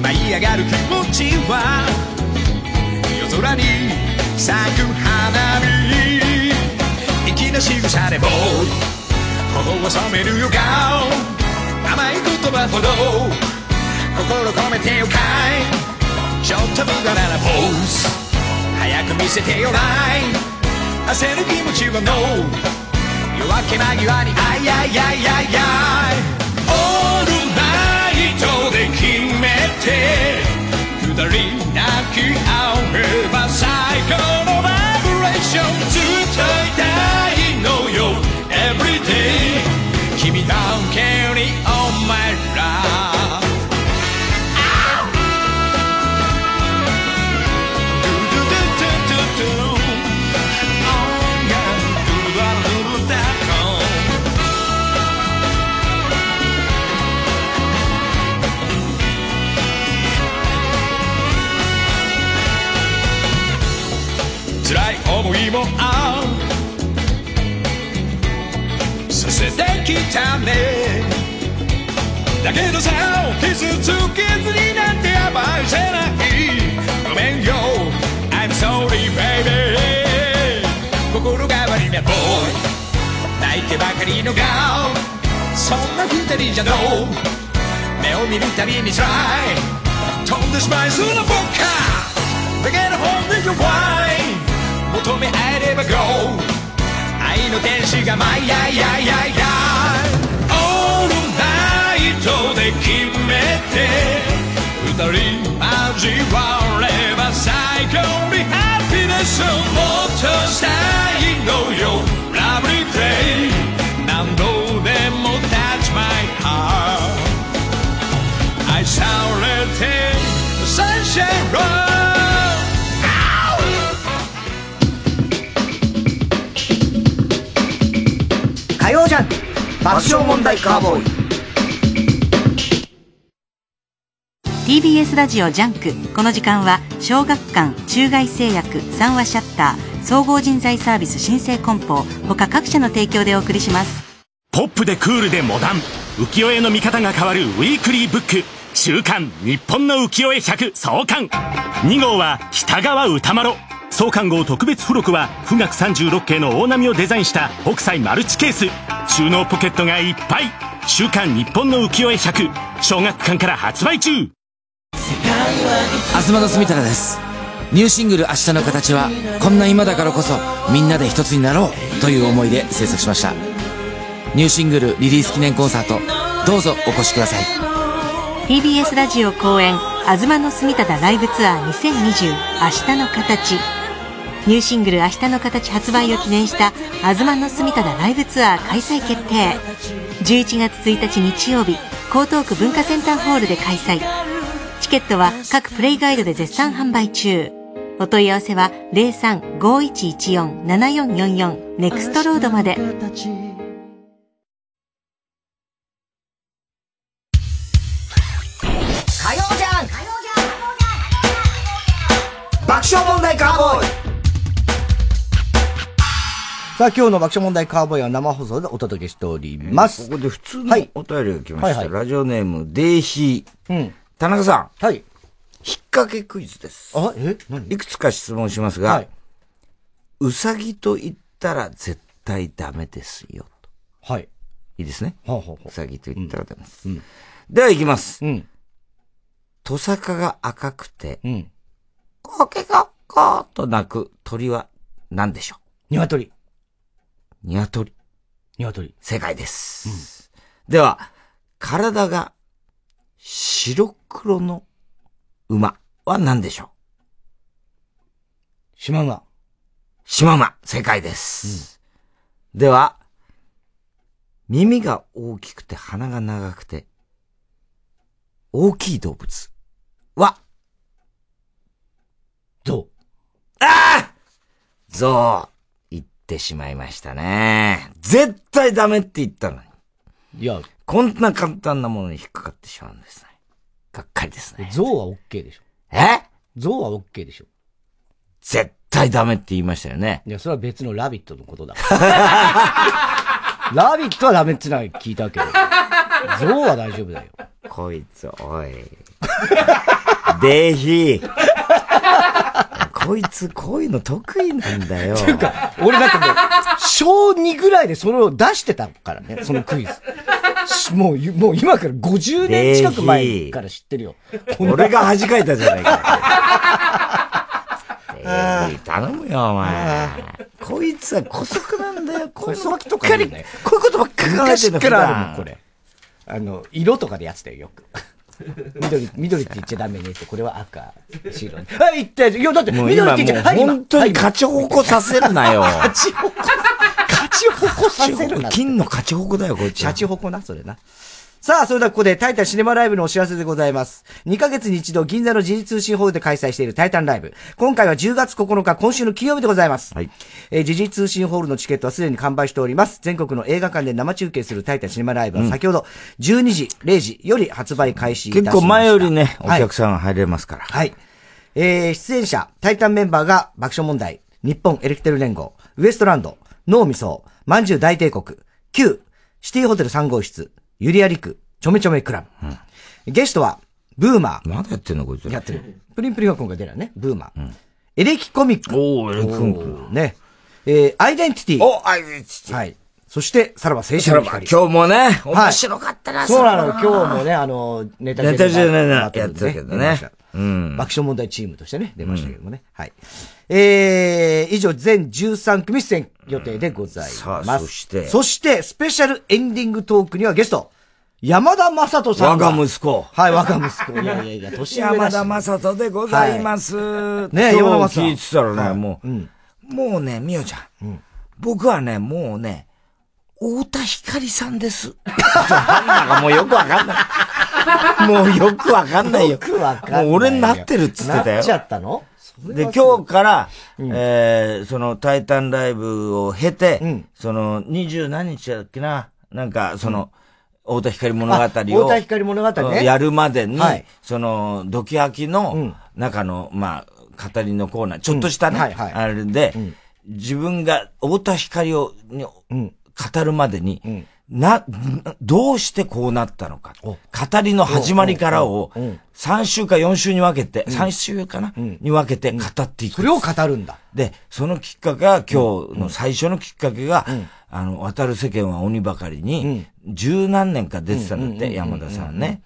舞い上がる気持ちは夜空に咲く花火。粋な仕草でも頬を染めるよ顔甘い言葉ほど心込めてよかい。ちょっと無駄ならポーズ早く見せてよない焦る気持ちは NO 夜明け間際にあいあいあいあいあい。オールナイトで決めて二人泣き合えば最高のバイブレーションずっといたいのよ。Everyday 君だけに Oh my きたねだけどさ傷つけずになんて甘えせない。ごめんよ。I'm sorry baby 心変わりなボーイ泣いてばかりの顔そんな二人じゃどう。目を見るたびに try 飛んでしまいそうな僕か。だけど本音よ why 求め合えれば go 愛の天使が舞いやいやいやいやトで決めて二人交われば最高にハッピネスをもっとしたいのよ Lovely day 何度でも touch my heart 愛されて Sunshine Road 火曜ジャンク爆笑問題カーボーイ。TBS ラジオジャンク。この時間は小学館中外製薬三和シヤッター総合人材サービス新生梱包他各社の提供でお送りします。ポップでクールでモダン。浮世絵の見方が変わるウィークリーブック。週刊日本の浮世絵100創刊。2号は北川歌丸創刊号特別付録は富岳36景の大波をデザインした北斎マルチケース。収納ポケットがいっぱい。週刊日本の浮世絵100小学館から発売中。東田住太です。ニューシングル「明日の形」はこんな今だからこそみんなで一つになろうという思いで制作しました。ニューシングルリリース記念コンサートどうぞお越しください。TBS ラジオ公演「東の住忠ライブツアー2020明日の形」ニューシングル「明日の形」発売を記念した「東の住忠ライブツアー」開催決定。11月1日日曜日江東区文化センターホールで開催。ケットは各プレイガイドで絶賛販売中お問い合わせは03-5114-7444ネクストロードまで火曜ジャンク爆笑問題カーボーイさあ、今日の爆笑問題カーボーイは生放送でお届けしております。ここで普通のお便りが来ました。はいはいラジオネーム、デイヒー。うん。田中さん。はい。引っ掛けクイズです。あ、え？何？いくつか質問しますが、うさぎと言ったら絶対ダメですよ。はい。いいですね。はあはあはあうさぎと言ったらダメです。では行きます。トサカが赤くて、コケコッコーと鳴く鳥は何でしょう？鶏。鶏。鶏。正解です。では、体が白黒の馬は何でしょう？シマウマ。シマウマ。正解です。では、耳が大きくて鼻が長くて、大きい動物は、ゾウ。ああゾウ。言ってしまいましたね。絶対ダメって言ったのに。いや、こんな簡単なものに引っかかってしまうんですね。がっかりですね。ゾウは OK でしょ。え？ゾウは OK でしょ。絶対ダメって言いましたよね。いや、それは別のラビットのことだ。ラビットはダメってのは聞いたけど。ゾウは大丈夫だよ。こいつ、おい。デヒー。こいつ、こういうの得意なんだよ。ていうか、俺だってもう、小2ぐらいでそれを出してたからね、そのクイズ。しもう、もう今から50年近く前から知ってるよ。俺が恥かいたじゃないか。デヒー頼むよ、お前。こいつは古速なんだよ。このばっかり、ね。こういうことばっかり考えて昔んだからあるもん、普段これ。あの、色とかでやってたよ、よく。緑、緑って言っちゃダメねって、これは赤、白。あ、言ったいや、だって、もう緑って言っちゃはい、今今もう本当に勝ち矛させるなよ。勝ち矛、勝ち矛させるな。金の勝ち矛だよ、こいつ。シャチホコな、それな。さあ、それではここでタイタンシネマライブのお知らせでございます。2ヶ月に一度銀座の時事通信ホールで開催しているタイタンライブ。今回は10月9日、今週の金曜日でございます。はい。えー時事通信ホールのチケットはすでに完売しております。全国の映画館で生中継するタイタンシネマライブはうん先ほど12時、0時より発売開始いたしました。結構前よりね、おはい客さん入れますから。はい。えー、出演者、タイタンメンバーが爆笑問題、日本エレキテル連合、ウエストランド、脳みそ、まんじゅう大帝国、Q、シティホテル3号室、ユリアリク、ちょめちょめクラブ。ゲストは、ブーマー。まだやってんのこいつ。やってる。プリンプリンが今回出るね、ブーマー。エレキコミック。おー、エレキコミック。ね。えー、アイデンティティ。お、アイデンティティ。はい。そして、さらば青春さらばの光。今日もね、はい面白かったな、そうなの、さ今日もね、あの、ネタネタじゃないなバトルでやってたけどねうん爆笑問題チームとしてね、出ましたけどもね。はい。えー、以上全13組出演予定でございます。さあそしてそして、スペシャルエンディングトークにはゲスト、山田正人さんが。我が息子。はい、我が息子。い やいやいや、年山田正人でございます。ね山田正人聞いてたらね、はいもう、もうね、みおちゃん,、僕はね、もうね、太田光さんです。なんだかもうよくわかんない。もうよくわかんないよ。よくわかんないよ。もう俺になってるっつってたよ。なっちゃったの？で、今日から、えー、その、タイタンライブを経て、その、二十何日だっけな、なんか、その、太田光物語を、あ太田光物語ね。やるまでに、はい。その、ドキハキの中の、まあ、語りのコーナー、ちょっとしたね、うん。はいはい。あれで、自分が太田光を、に語るまでに、な、どうしてこうなったのか。語りの始まりからを、3週か4週に分けて、3週かな、に分けて語っていく。それを語るんだ。で、そのきっかけが、今日の最初のきっかけが、あの、渡る世間は鬼ばかりに、十何年か出てたんだって、山田さんね。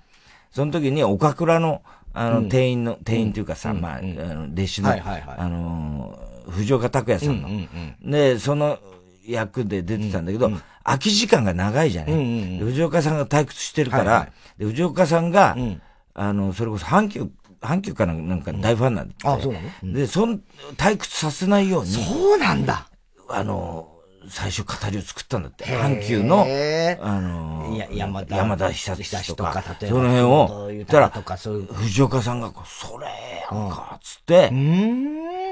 その時に、岡倉の、あの、店員の、店員というかさ、まあ、あの、弟子の、あのー、藤岡拓也さんの。で、その役で出てたんだけど、空き時間が長いじゃない。で藤岡さんが退屈してるから、はいはい。で藤岡さんが、あの、それこそ阪急、阪急かなんか大ファンなんで、あそうなの？で、そん、退屈させないように、そうなんだ。あの、最初語りを作ったんだって。阪急のあの、山田山田久久志とか、とか例えばその辺を、言ったらとかそういう、藤岡さんがそれやんか、つって、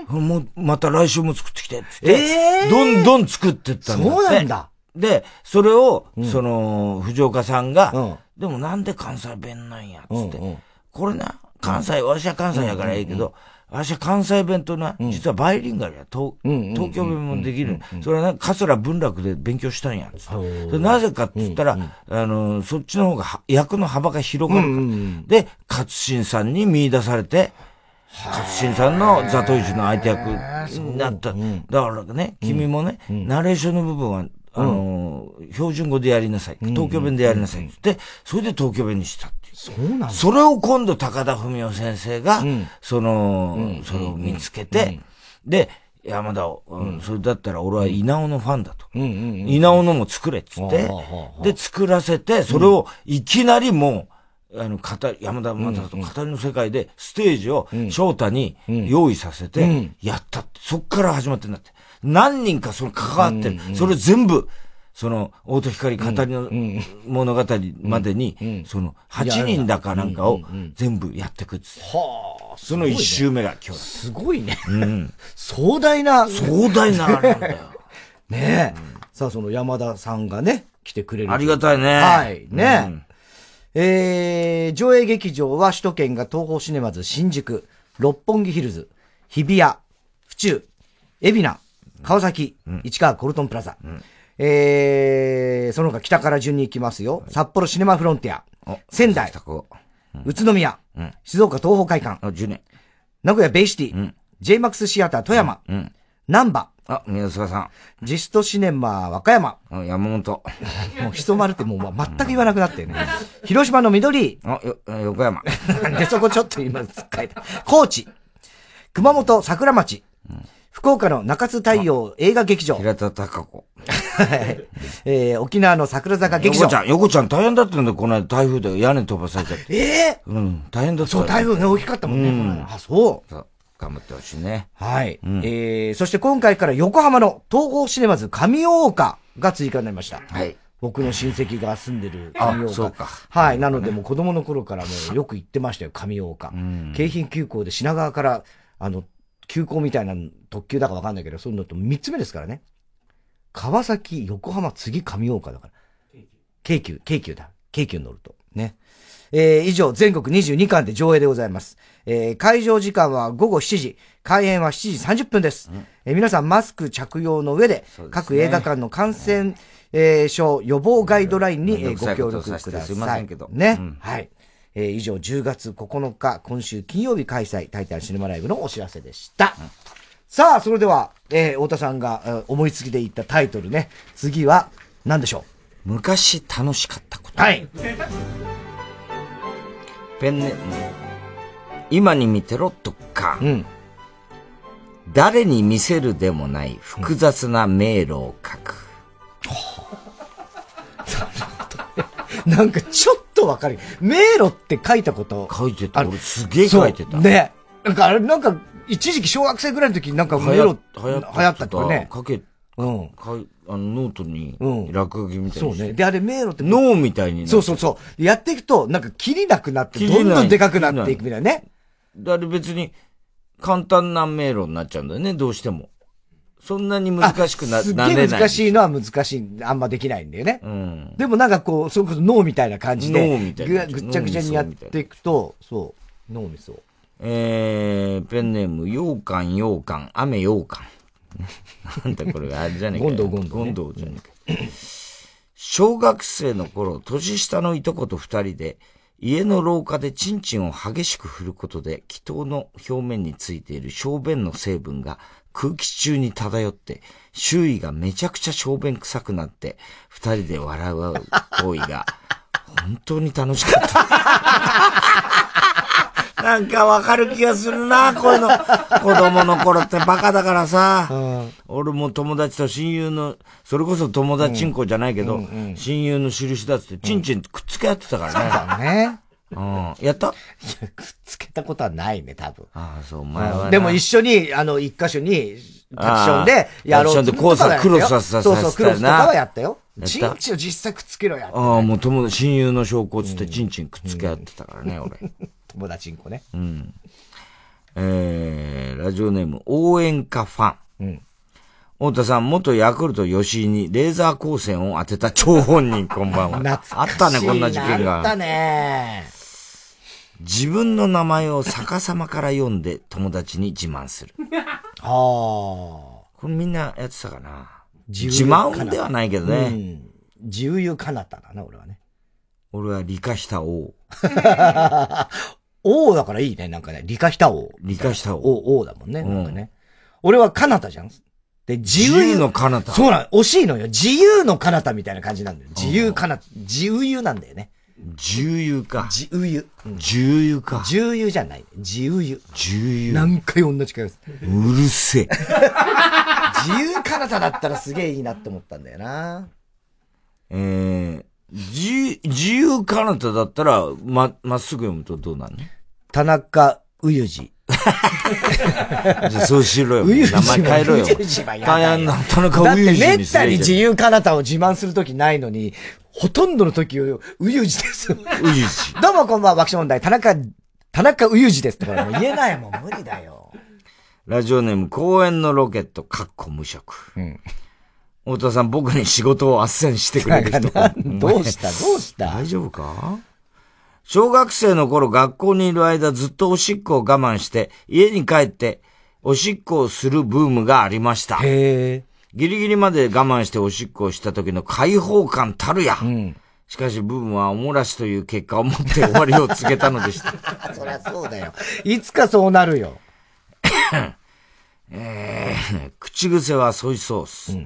もう、また来週も作ってきて、つって、えー。どんどん作ってったんだって。そうなんだ。で、それを、その、藤岡さんが、でもなんで関西弁なんや、つって。これな、関西、私は関西やからいいけど、私は関西弁とな、実はバイリンガルや、東東京弁もできる。それはな、桂文楽で勉強したんや、つって。なぜかって言ったら、あの、そっちの方がは役の幅が広がるから。で、勝新さんに見出されて、勝新さんのザトイチの相手役になった。だからね、君もね、ナレーションの部分は、あの、標準語でやりなさい。東京弁でやりなさい。って、それで東京弁にした。そうなんだ。それを今度高田文夫先生が、その、それを見つけて、で、山田を、うんそれだったら俺は稲尾のファンだと。稲尾のも作れっつって、で、作らせて、それをいきなりもう、あの、語り、山田正人語りの世界でステージを翔太に用意させて、やったって。そっから始まってんだって。何人かその関わってる。それ全部、その、大戸光語りの物語までに、その、8人だかなんかを全部やってくっつって。はあ、その一周目が今日。すごいね。うん。壮大な。壮大なあれなんだよ。ねえ。さあ、その山田さんがね、来てくれる。ありがたいねはい。ねえ。ー、上映劇場は首都圏が東宝シネマズ新宿、六本木ヒルズ、日比谷、府中、海老名、川崎、市川コルトンプラザ。えー、その他北から順に行きますよ。札幌シネマフロンティア、仙台、宇都宮、静岡東宝会館、名古屋ベイシティ、JMAX シアター富山、南波、あ、宮塚さん。ジストシネマ和歌山、山本。もう、ひそまるってもう全く言わなくなってるね。広島の緑。あ、よ、横山。で、そこちょっと今、つっかえた。高知。熊本桜町。福岡の中津太陽映画劇場。平田孝子。はい。えー、沖縄の桜坂劇場。横ちゃん、横ちゃん大変だったんだよ、この間台風で屋根飛ばされちゃって。ええうん、大変だった。そう、台風ね、大きかったもんね。うんこの間あ、そう。そう。頑張ってほしいね。はい。えー、そして今回から横浜の東宝シネマズ上大岡が追加になりました。はい。僕の親戚が住んでるあ上大岡。そうかはい。なのでもう子供の頃からもうよく行ってましたよ、上大岡。京浜急行で品川から、あの、急行みたいな特急だかわかんないけど、そういうのと3つ目ですからね。川崎、横浜、次上大岡だから。京急、京急だ。京急に乗ると。ね。えー以上、全国22巻で上映でございます。えー会場時間は午後7時、開演は7時30分です。えー皆さんマスク着用の上で、各映画館の感染、えー症予防ガイドラインに、えーご協力ください。すいませんけどね。うんはい。えー以上、10月9日、今週金曜日開催、タイタンシネマライブのお知らせでした。さあ、それでは、えー太田さんがえー思いつきで言ったタイトルね。次は、何でしょう？昔楽しかったこと。はい。ペンネーム、今に見てろとか、誰に見せるでもない複雑な迷路を書く。なんかちょっとわかる。迷路って書いたこと。書いてた。俺すげえ書いてた。ね。なんかあれ、なんか、一時期小学生ぐらいの時になんか迷路、流行ったってね。書け、うん。かいあの、ノートに、落書きみたいにしてそうね。で、あれ迷路って。脳みたいにそうそうそう。やっていくと、なんか切りなくなって、どんどんでかくなっていくみたいなね。だから別に簡単な迷路になっちゃうんだよね、どうしても。そんなに難しくな、すっなれない。げえ難しいのは難しい。あんまできないんだよね。うん。でもなんかこう、それこそ脳みたいな感じで、脳みたいなぐぐっちゃぐちゃにやっていくと、そう、脳みそ。えー、ペンネーム、羊羹羊羹、雨羊羹。なんだこれ、あれじゃねえかよ。ゴンドウゴンドウねゴンドウじゃねえかよ。小学生の頃、年下のいとこと二人で、家の廊下でチンチンを激しく振ることで、気筒の表面についている小便の成分が空気中に漂って、周囲がめちゃくちゃ小便臭くなって、二人で笑う行為が、本当に楽しかった。なんかわかる気がするな、こういうの。子供の頃ってバカだからさ。俺も友達と親友の、それこそ友達チンコじゃないけど、親友の印だっつって、チンチンくっつけ合ってたからね。ね。うん。やった？くっつけたことはないね、多分。ああ、そう、お前はな。でも一緒に、あの、一箇所に、タクションでやろうタクションで交差クロスさせたそうそう、クロスとかはやったよ。チンチンを実際くっつけろや。ああ、もう友達、親友の証拠っつって、チンチンくっつけ合ってたからね、俺。友達んこね。うん。えー、ラジオネーム、応援歌ファン。うん。太田さん、元ヤクルト吉井にレーザー光線を当てた張本人、こんばんは。あったね、こんな事件が。あったね。自分の名前を逆さまから読んで友達に自慢する。ああ。これみんなやってたかな。自自慢ではないけどね。うん。自由ゆかなただな、俺はね。俺は理科した王。王だからいいね、なんかね。理科した王。理科した王。王、王だもんね、なんかね。俺はかなたじゃん。で、自由自由の彼方そうなの。惜しいのよ。自由の彼方みたいな感じなんだよ。自由かな、自由ゆなんだよね。重油か。自由ゆ。重油か。重油じゃない。自由ゆ。重油。何回同じ回です。うるせえ。自由かなただったらすげえいいなって思ったんだよな。えー、自自由彼方だったら、ま、まっすぐ読むとどうなるの？田中うゆじ。じゃあそうしろよ。名前変えろよ。うゆじはやだよ田田中うゆじだってめったに自由かなたを自慢するときないのに、ほとんどの時を、うゆじです。うゆじ。どうもこんばんは、爆笑問題、田中、田中うゆじですとか、言えないもん、無理だよ。ラジオネーム、公園のロケット、かっこ無職。うん。太田さん、僕に仕事を斡旋してくれる人。どうしたどうした？大丈夫か？小学生の頃学校にいる間ずっとおしっこを我慢して、家に帰っておしっこをするブームがありました。へギリギリまで我慢しておしっこをした時の解放感たるや。しかしブームはおもらしという結果をもって終わりを告げたのでした。そりゃそうだよ。いつかそうなるよ。えー、口癖はソイソース。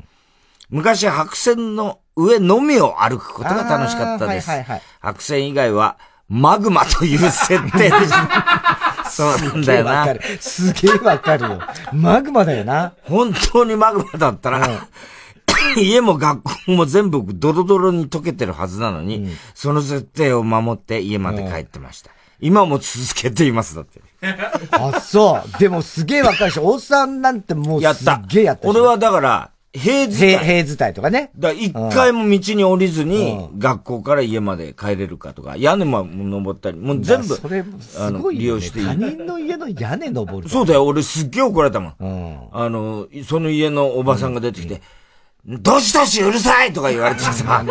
昔白線の上のみを歩くことが楽しかったです。はいはいはい白線以外はマグマという設定でした。そうなんだよな。すげえわかるよ。マグマだよな。本当にマグマだったら、家も学校も全部ドロドロに溶けてるはずなのに、その設定を守って家まで帰ってました。今も続けています、だって。あ、そう。でもすげえわかるし、おっさんなんてもうすっげえやったし俺はだから、平図平平図体とかね。だ一回も道に降りずに、学校から家まで帰れるかとか、屋根も登ったり、もう全部、それもすあの、ごいよ、ね。利用していい他人の家の屋根登る。そうだよ、俺すっげえ怒られたもん。あの、その家のおばさんが出てきて、どしどしうるさいとか言われてさ、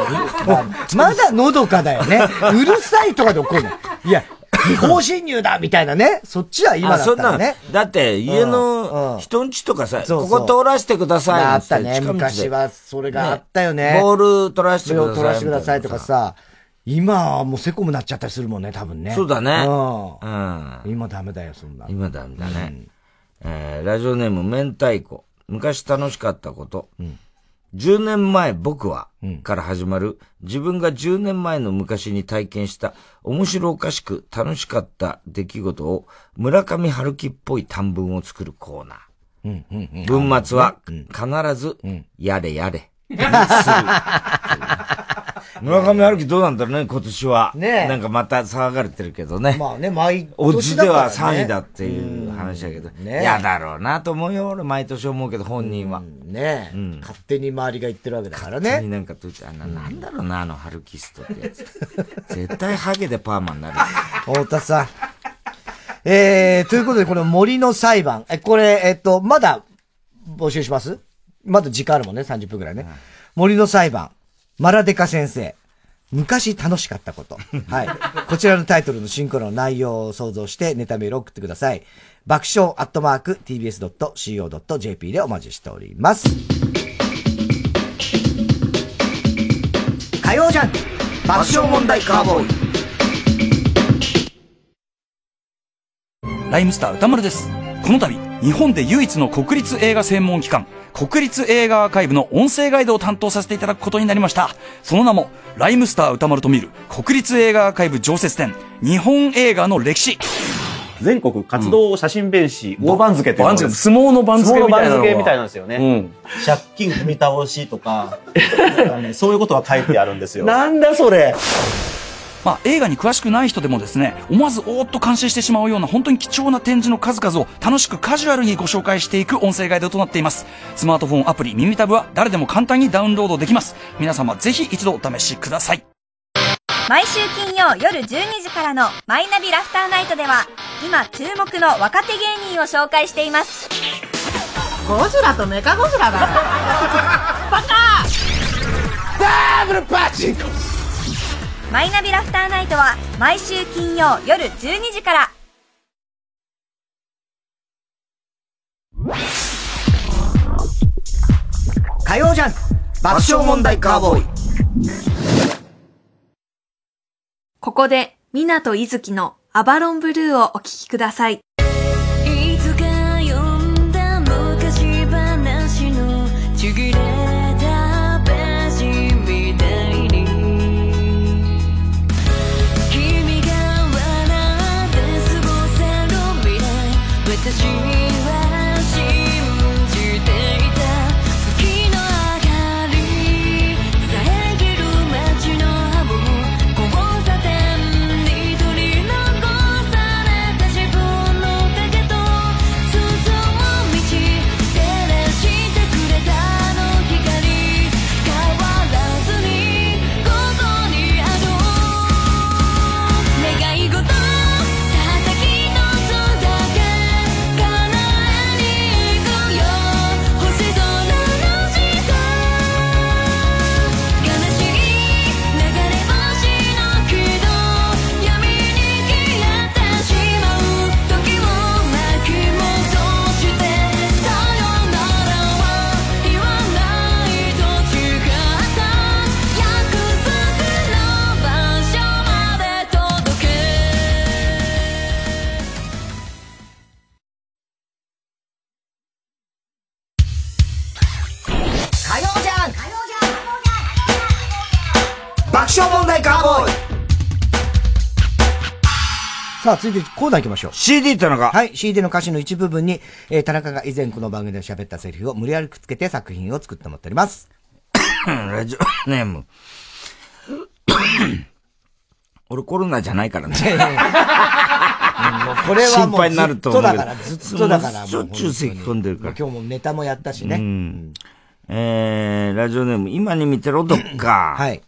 まだのどかだよね。うるさいとかで怒るの。いや、不法侵入だみたいなね。そっちは今だったらね。だって、家の人んちとかさ、ここ通らせてくださいあったね。昔はそれがあったよね。ボール取らせてください。取らせてくださいとかさ。今はもうセコムなっちゃったりするもんね、多分ね。そうだね。うん。今ダメだよ、そんな。今ダメだね。えー、ラジオネーム、明太子。昔楽しかったこと。10年前僕は、から始まる、自分が10年前の昔に体験した面白おかしく楽しかった出来事を村上春樹っぽい短文を作るコーナー。文末は必ず、やれやれ。村上春樹どうなんだろうね、今年は。ねなんかまた騒がれてるけどね。まあね、毎オッズで。は3位だっていう話だけど。ね嫌だろうなと思うよ、俺毎年思うけど、本人は。ねえ、勝手に周りが言ってるわけだからね。勝手になんかとあな、なんだろうな、あのハルキストってやつ。絶対ハゲでパーマになる。太田さん。えー、ということで、この森の裁判。え、これ、えっと、まだ募集します？まだ時間あるもんね、30分くらいね。森の裁判。マラデカ先生。昔楽しかったこと。はい。こちらのタイトルのシンクロの内容を想像してネタメールを送ってください。爆笑アットマーク tbs.co.jp でお待ちしております。火曜ジャンク爆笑問題カーボーイ。ライムスター歌丸です。この度、日本で唯一の国立映画専門機関、国立映画アーカイブの音声ガイドを担当させていただくことになりました。その名も、ライムスター歌丸と見る国立映画アーカイブ常設展、日本映画の歴史。全国活動写真弁士、大番付って相撲の番付みたいな相撲の番付みたいなんですよね。借金踏み倒しとか、そういうことが書いてあるんですよ。なんだそれまあ、映画に詳しくない人でもですね、思わずおーっと感心してしまうような本当に貴重な展示の数々を楽しくカジュアルにご紹介していく音声ガイドとなっています。スマートフォンアプリ耳タブは誰でも簡単にダウンロードできます。皆様ぜひ一度お試しください。毎週金曜夜12時からのマイナビラフターナイトでは今注目の若手芸人を紹介していますゴジラとメカゴジラだよバカダブルパチンコマイナビラフターナイトは毎週金曜夜12時から火曜ジャンク爆笑問題カーボーイ。ここで、ミナとイズキのアバロンブルーをお聴きください。さあ、続いてコーナー行きましょう。CD 田中はい、CD の歌詞の一部分に、えー、田中が以前この番組で喋ったセリフを無理やりくっつけて作品を作ってもらっております。ラジオネーム。俺コロナじゃないからね。もうこれはもう心配になると思うけどずっとだから、ずっとだから。しょっちゅう咳込んでるから。今日もネタもやったしね。うん。えー、ラジオネーム、今に見てろ、どっか。はい。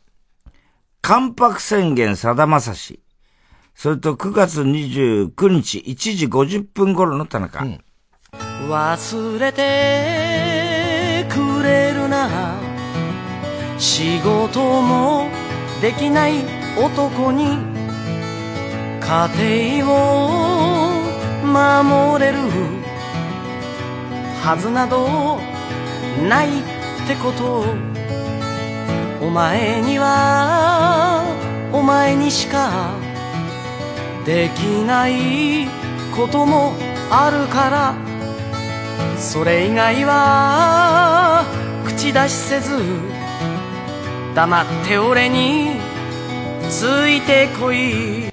関白宣言さだまさし。それと9月29日1時50分頃の田中。忘れてくれるな。仕事もできない男に家庭を守れる。はずなどないってことお前にはお前にしかできないこともあるからそれ以外は口出しせず黙って俺についてこい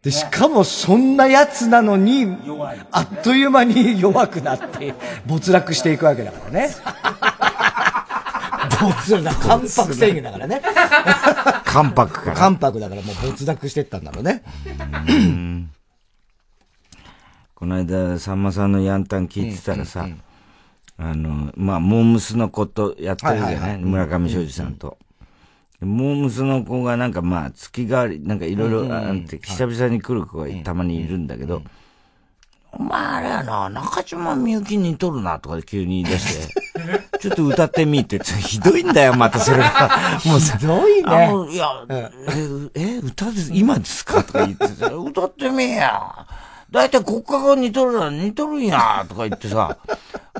で、しかもそんなやつなのに、あっという間に弱くなって、没落していくわけだからね。没落、関白宣言だからね。関白から。関白だからもう没落してったんだろうね。この間、さんまさんのヤンタン聞いてたらさ、あの、まあ、モームスの子とやってるじゃない？い、ははいはい。村上昌司さんと。モームスの子がなんかまあ、月替わり、なんかいろいろあって、久々に来る子がたまにいるんだけど、お前あれやな、中島みゆきに似とるな、とかで急に出して、ちょっと歌ってみって。ひどいんだよ、またそれが。もうさ、ひどいね。いや、え、え、歌です、今ですか？とか言ってさ、歌ってみや。だいたい国家が似とるな、似とるんや、とか言ってさ、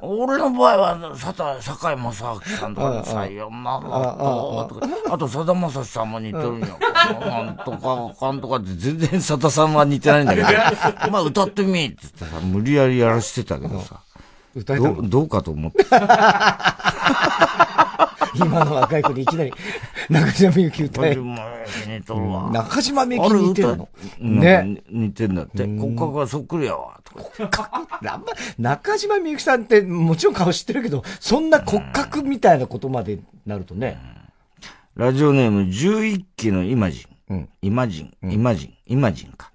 俺の場合は、さた、坂井正明さんとかさ、いや、まあ、とか、あと、さだまさしさんも似とるんや。なんとか、かんとかって全然さださんは似てないんだけど、まあ、歌ってみって言ってさ、無理やりやらしてたけどさ、どどうかと思って。今の若い子にいきなり、中島みゆき歌え。似とるわ。中島みゆきに似てるの？ねね。。似てんだって。骨格がそっくりやわ。とか。あんま中島みゆきさんってもちろん顔知ってるけど、そんな骨格みたいなことまでなるとね。ラジオネーム11期のイマジン。イマジン。イマジン。イマジンか。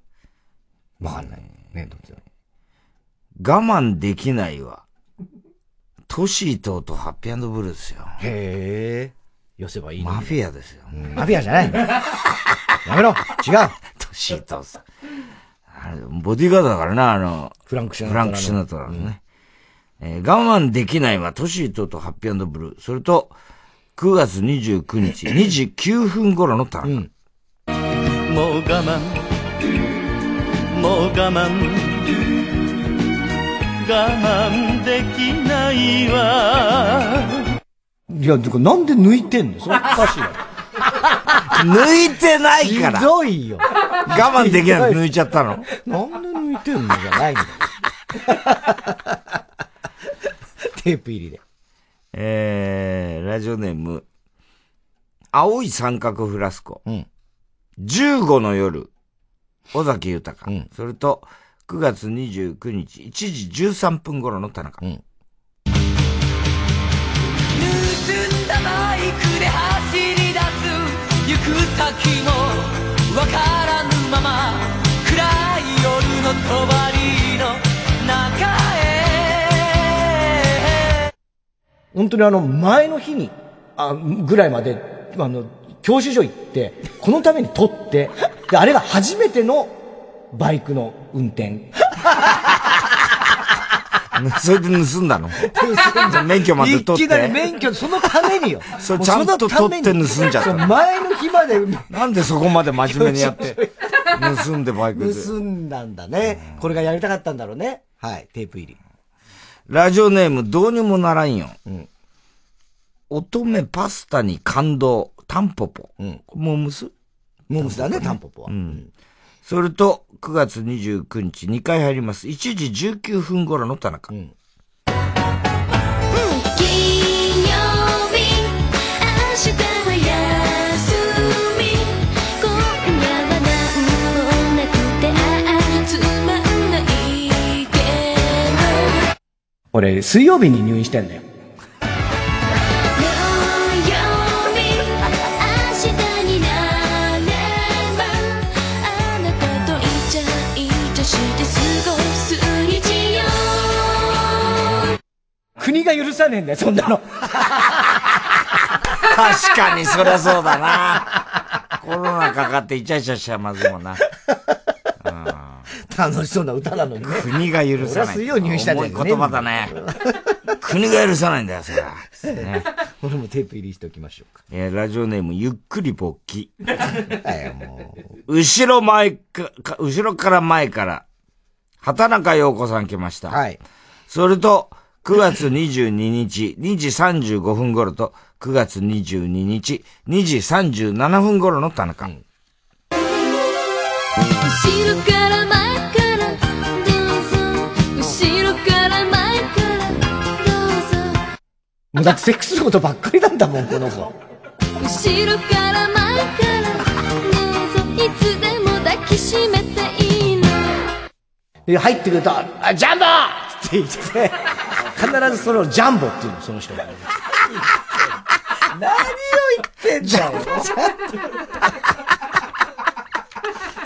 わかんない。ね、どっちだ我慢できないわ。トシートとハッピーブルーですよ。へえ。寄せばいいマフィアですよ。マフィアじゃないのやめろ違う トシートさ。あれボディーガードだからな、あの、フランクシュナフランクシュナトラのね。えー我慢できないはトシートとハッピーブルー。それと、9月29日、2時9分頃のタラ。もう我慢もう我慢我慢できないわいや、てかなんで抜いてんの？それおかしいな。抜いてないからひどいよ。我慢できないの抜いちゃったの。なんで抜いてんの？じゃないんだよ。テープ入りで。えー、ラジオネーム、青い三角フラスコ。15の夜、尾崎豊。それと、9月29日、1時13分頃の田中。盗んだバイクで走り出す行く先もわからぬまま暗い夜の帳の中へ本当にあの、前の日に、あ、ぐらいまで、あの、教習所行って、このために撮って、で、あれが初めてのバイクの運転。それで盗んだの？免許まで取って？いきなり免許、そのためによ。それちゃんと取って盗んじゃった。前の日まで。なんでそこまで真面目にやって、盗んでバイクで。盗んだんだね。これがやりたかったんだろうね。はい、テープ入り。ラジオネームどうにもならんよ。乙女パスタに感動、タンポポ。モームスモームスだね、タンポポは。うん。それと、9月29日2回入ります。1時19分頃の田中。うん俺、水曜日に入院してんだよ。が許さねえんだよ、そんなの。確かにそりゃそうだな。コロナかかってイチャイチャしちゃまずいもんな。楽しそうな歌なのにね。国が許さない。俺は水曜入院したんだよ重い言葉だね。国が許さないんだよ、それは。ね。俺もテープ入りしておきましょうか。えーラジオネーム、ゆっくり勃起。後ろ前か、か後ろから前から、畑中陽子さん来ました。はい。それと、9月22日、2時35分頃と、9月22日、2時37分頃の田中。後ろから前からどうぞ後ろから前からどうぞもうだってセックスのことばっかりなんだもん、この子。後ろから前からどうぞいつでも抱きしめていいので、入ってくると、あ、ジャンボって言って、必ずそれをジャンボっていうの、その人が。何を言ってんだよ。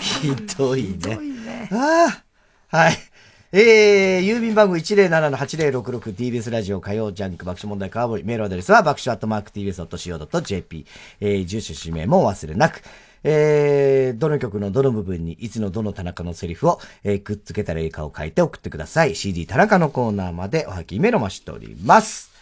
ひどいね。ああ。はい。えー、郵便番号 107-8066TBS ラジオ火曜ジャンク爆笑問題カーボーイ。メールアドレスは爆笑アットマーク TBS.CO.JP。えー、住所氏名もお忘れなく。えー、どの曲のどの部分にいつのどの田中のセリフを、えー、くっつけたらいいかを書いて送ってください。CD 田中のコーナーまでおはきメロマしております。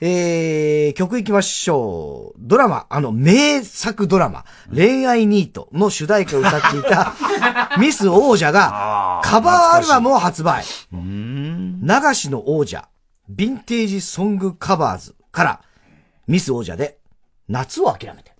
えー、曲行きましょう。ドラマ、あの、名作ドラマ、恋愛ニートの主題歌を歌っていた、ミス王者が、カバーアルバムを発売。流しの王者、ヴィンテージソングカバーズから、ミス王者で、夏を諦めて。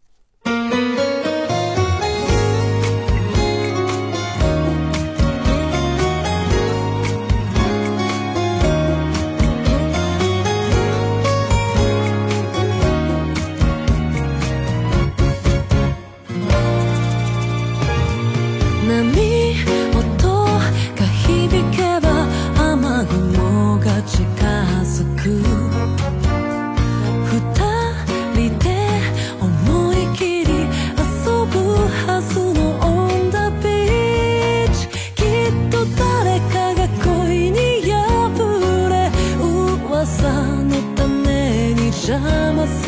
sama-sama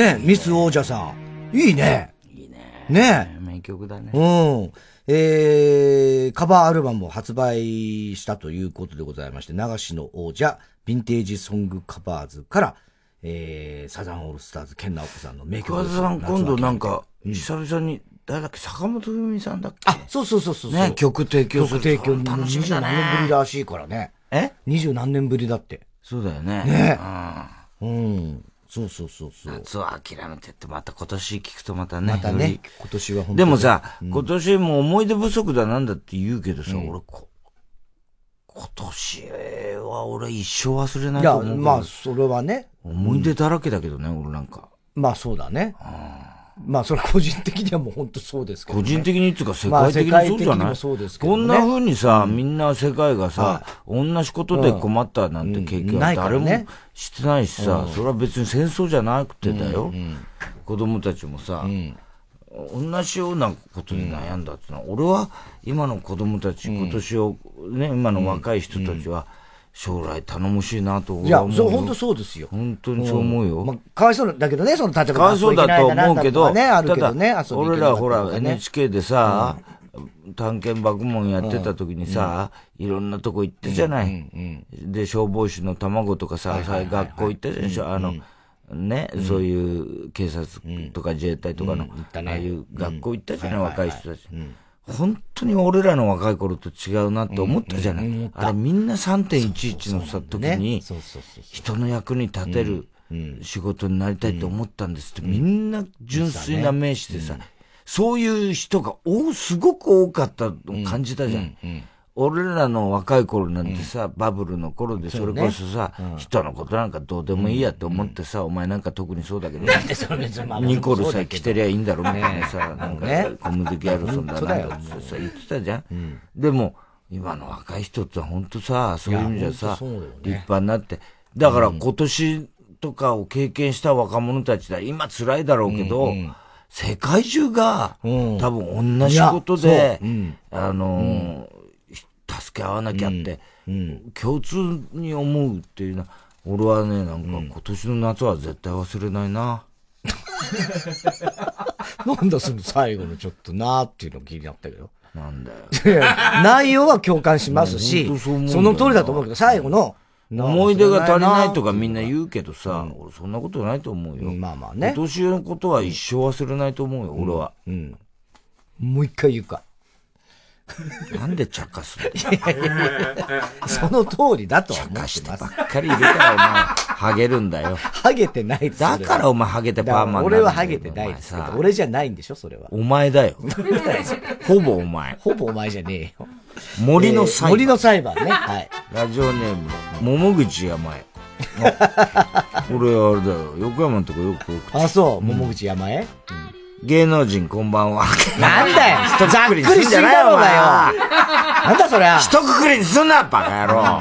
ねミス王者さん。いいね。いいね。ね名曲だね。うん。えー、カバーアルバムを発売したということでございまして、流しの王者、ヴィンテージソングカバーズから、えー、サザンオールスターズ、ケンナオコさんの名曲桑です田さん今度なんか、うん久々に、誰だっけ、坂本文さんだっけ？あ、そうそうそうそう。ね、曲提供する曲提供楽しみだね。二十何年ぶりらしいからね。え？二十何年ぶりだって。そうだよね。ねうん。そうそうそうそう。夏は諦めてって、また今年聞くとまたね。またね今年は本当にでもさ、うん今年も思い出不足だなんだって言うけどさ、俺こ、今年は俺一生忘れないいや、と思うけど。まあ、それはね。思い出だらけだけどね、俺なんか。まあ、そうだね。まあ、それ個人的にはもう本当そうですけど、ね。個人的にっていうか世まあ界的にそうじゃない、もそうですけどね。こんな風にさ、みんな世界がさ、同じことで困ったなんて経験は誰ね。もしてないしさ、うん。それは別に戦争じゃなくてだよ。子供たちもさ、同じようなことで悩んだってのは、俺は今の子供たち、今年を、ね、今の若い人たちは、将来頼もしいなといや。そう、本当そうですよ。本当にそう思うよ。まあ、かわいそうだけどね、その、例えば、かわいそうだと思うけど、ね、あるけどね、ただ遊び行俺らほら NHK でさ、探検爆問やってた時にさ、いろんなとこ行ってじゃない。で、消防士の卵とかさ、さ学校行ったでしょ、あの、ね、そういう警察とか自衛隊とかの、ああいう学校行ったじゃない、若い人たち。本当に俺らの若い頃と違うなって思ったじゃない。あれみんな3.11のさ、時に、人の役に立てる仕事になりたいと思ったんですって、みんな純粋な名詞でさ、そういう人がおすごく多かったの感じたじゃん。俺らの若い頃なんてさ、バブルの頃でそれこそさ、人のことなんかどうでもいいやって思ってさ、お前なんか特にそうだけど、ニコルさ、そうだけど。着てりゃいいんだろみたいなさ、なんかね。コムデ・ギャルソンだなんだってさ、言ってたじゃん。でも、今の若い人って本当さ、そういう意味じゃさ、立派になって。だから今年とかを経験した若者たちだ、今辛いだろうけど、世界中が、多分同じことであのー、助け合わなきゃって、共通に思うっていうのは、俺はね、なんか今年の夏は絶対忘れないな。なんだその最後のちょっとなーっていうの気になったけど。なんだよ。内容は共感しますし、その通りだと思うけど、最後の、思い出が足りないとかみんな言うけどさ、俺そんなことないと思うよ。まあまあね今年のことは一生忘れないと思うよ、俺は。うん。もう一回言うか。なんで茶化すの？その通りだとは思ってます。ばっかりいるからお前、ハゲるんだよ。ハゲてないですだからお前ハゲてパーマンなんだよ俺はハゲてないですけど俺じゃないんでしょ、それは。お前だよ。ほぼお前。ほぼお前じゃねえよ。森の裁判。森の裁判ね。はい。ラジオネーム、桃口山江。俺、あれだよ、横山のとこよく送ってあ、そう、桃口山へ？芸能人こんばんは。なんだよ一括りにすんじゃないなんだそりゃ。一括りにすんな、バカ野郎。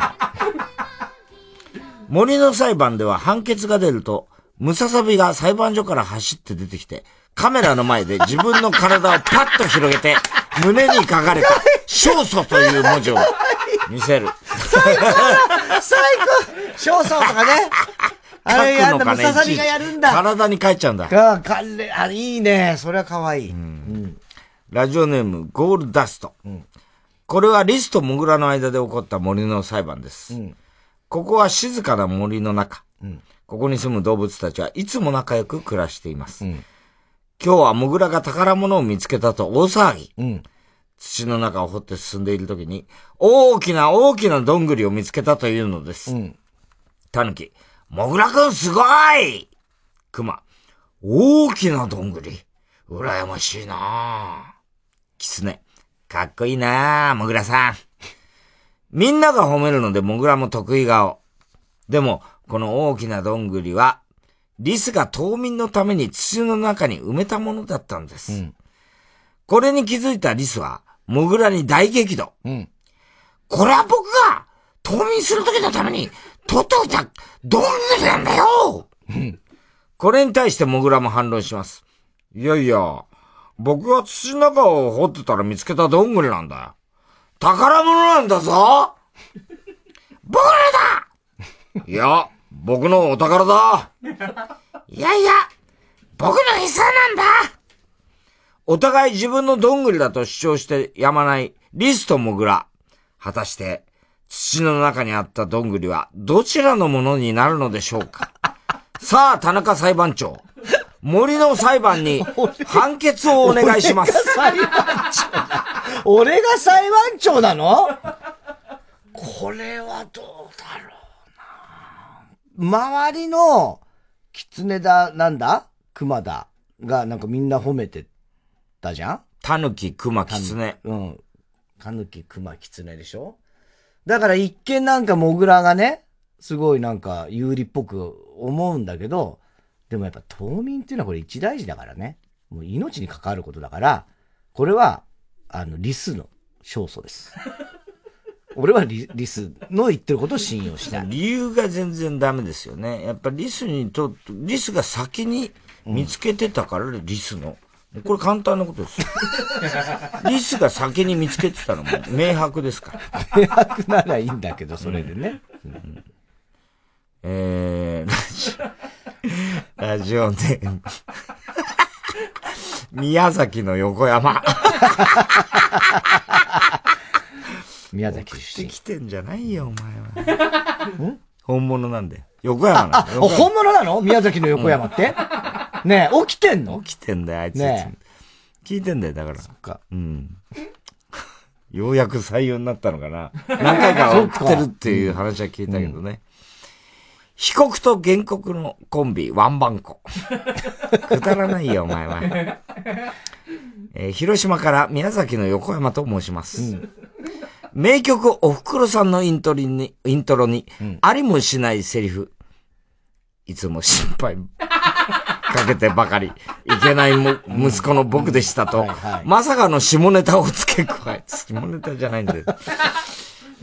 森の裁判では判決が出ると、ムササビが裁判所から走って出てきて、カメラの前で自分の体をパッと広げて、胸に書かれた、勝訴という文字を見せる。最高最高少々とかね。あれやんだ、ムササビがやるんだ。体に書いちゃうんだ。あ、かれ、あ、いいね。それは可愛い。ラジオネーム、ゴールダスト。これはリスとモグラの間で起こった森の裁判です。ここは静かな森の中。ここに住む動物たちはいつも仲良く暮らしています。今日はモグラが宝物を見つけたと大騒ぎ。土の中を掘って進んでいる時に、大きな大きなどんぐりを見つけたというのです。タヌキ、モグラくんすごいクマ、大きなどんぐり。羨ましいなあキツネ、かっこいいなあモグラさん。みんなが褒めるのでモグラも得意顔。でも、この大きなどんぐりは、リスが冬眠のために土の中に埋めたものだったんです。これに気づいたリスは、モグラに大激怒。これは僕が、する時のために、取っておいた、どんぐりなんだよこれに対してモグラも反論します。いやいや、僕が土の中を掘ってたら見つけたどんぐりなんだよ。宝物なんだぞ僕のだいや、僕のお宝だ。いやいや、僕の餌なんだお互い自分のどんぐりだと主張してやまないリスとモグラ。果たして、土の中にあったどんぐりはどちらのものになるのでしょうか？さあ、田中裁判長。森の裁判に判決をお願いします。裁判長だ。俺が裁判長なの？これはどうだろうな周りの、狐だ、なんだ？熊だが、なんかみんな褒めてたじゃん？タヌキ、熊、キツネ。うん。タヌキ、熊、キツネでしょ？だから一見なんかモグラがね、すごいなんか有利っぽく思うんだけど、でもやっぱ冬眠っていうのはこれ一大事だからね。もう命に関わることだから、これは、あの、リスの勝訴です。俺はリリスの言ってることを信用したい。理由が全然ダメですよね。やっぱリスにと、リスが先に見つけてたから、リスの。これ簡単なことですよ。リスが先に見つけてたのも明白ですから。明白ならいいんだけど、それでね。うんえー、ラジオ、ネーム。宮崎の横山。宮崎出身。来てんじゃないよ、お前は。本物なんで。横山なあ、あ本物なの？宮崎の横山って、ねえ、起きてんの？起きてんだよ、あいつ。ね聞いてんだよ、だから。そっか。うん。ようやく採用になったのかな。何回か送ってるっていう話は聞いたけどね。被告と原告のコンビ、ワンバンコ。くだらないよ、お前は。えー広島から宮崎の横山と申します。名曲おふくろさんのイントリに、イントロに、ありもしないセリフ。いつも心配かけてばかり、いけないも息子の僕でしたと、まさかの下ネタを付け加え、下ネタじゃないんだよ。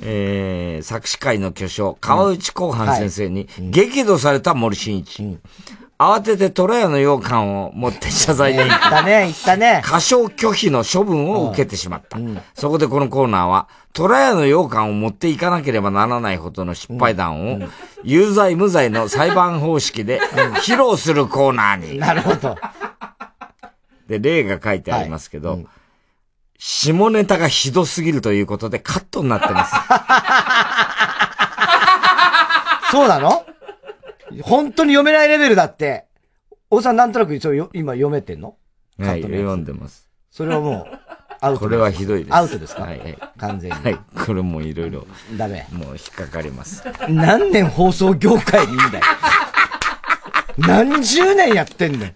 えー、作詞会の巨匠、川内公判先生に激怒された森進一。慌てて虎屋の羊羹を持って謝罪に行言ったね、言ったね。過少拒否の処分を受けてしまった。そこでこのコーナーは、虎屋の羊羹を持っていかなければならないほどの失敗談を、有罪無罪の裁判方式で披露するコーナーに。なるほど。で、例が書いてありますけど、下ネタがひどすぎるということでカットになってます。そうなの？本当に読めないレベルだって。おさんなんとなくそ今読めてんの？はい、読んでます。それはもう、アウト。これはひどいです。アウトですか？はい、はい。完全に。はい、これもいろいろ。ダメ。もう引っかかります。何年放送業界にいんだよ。何十年やってんだ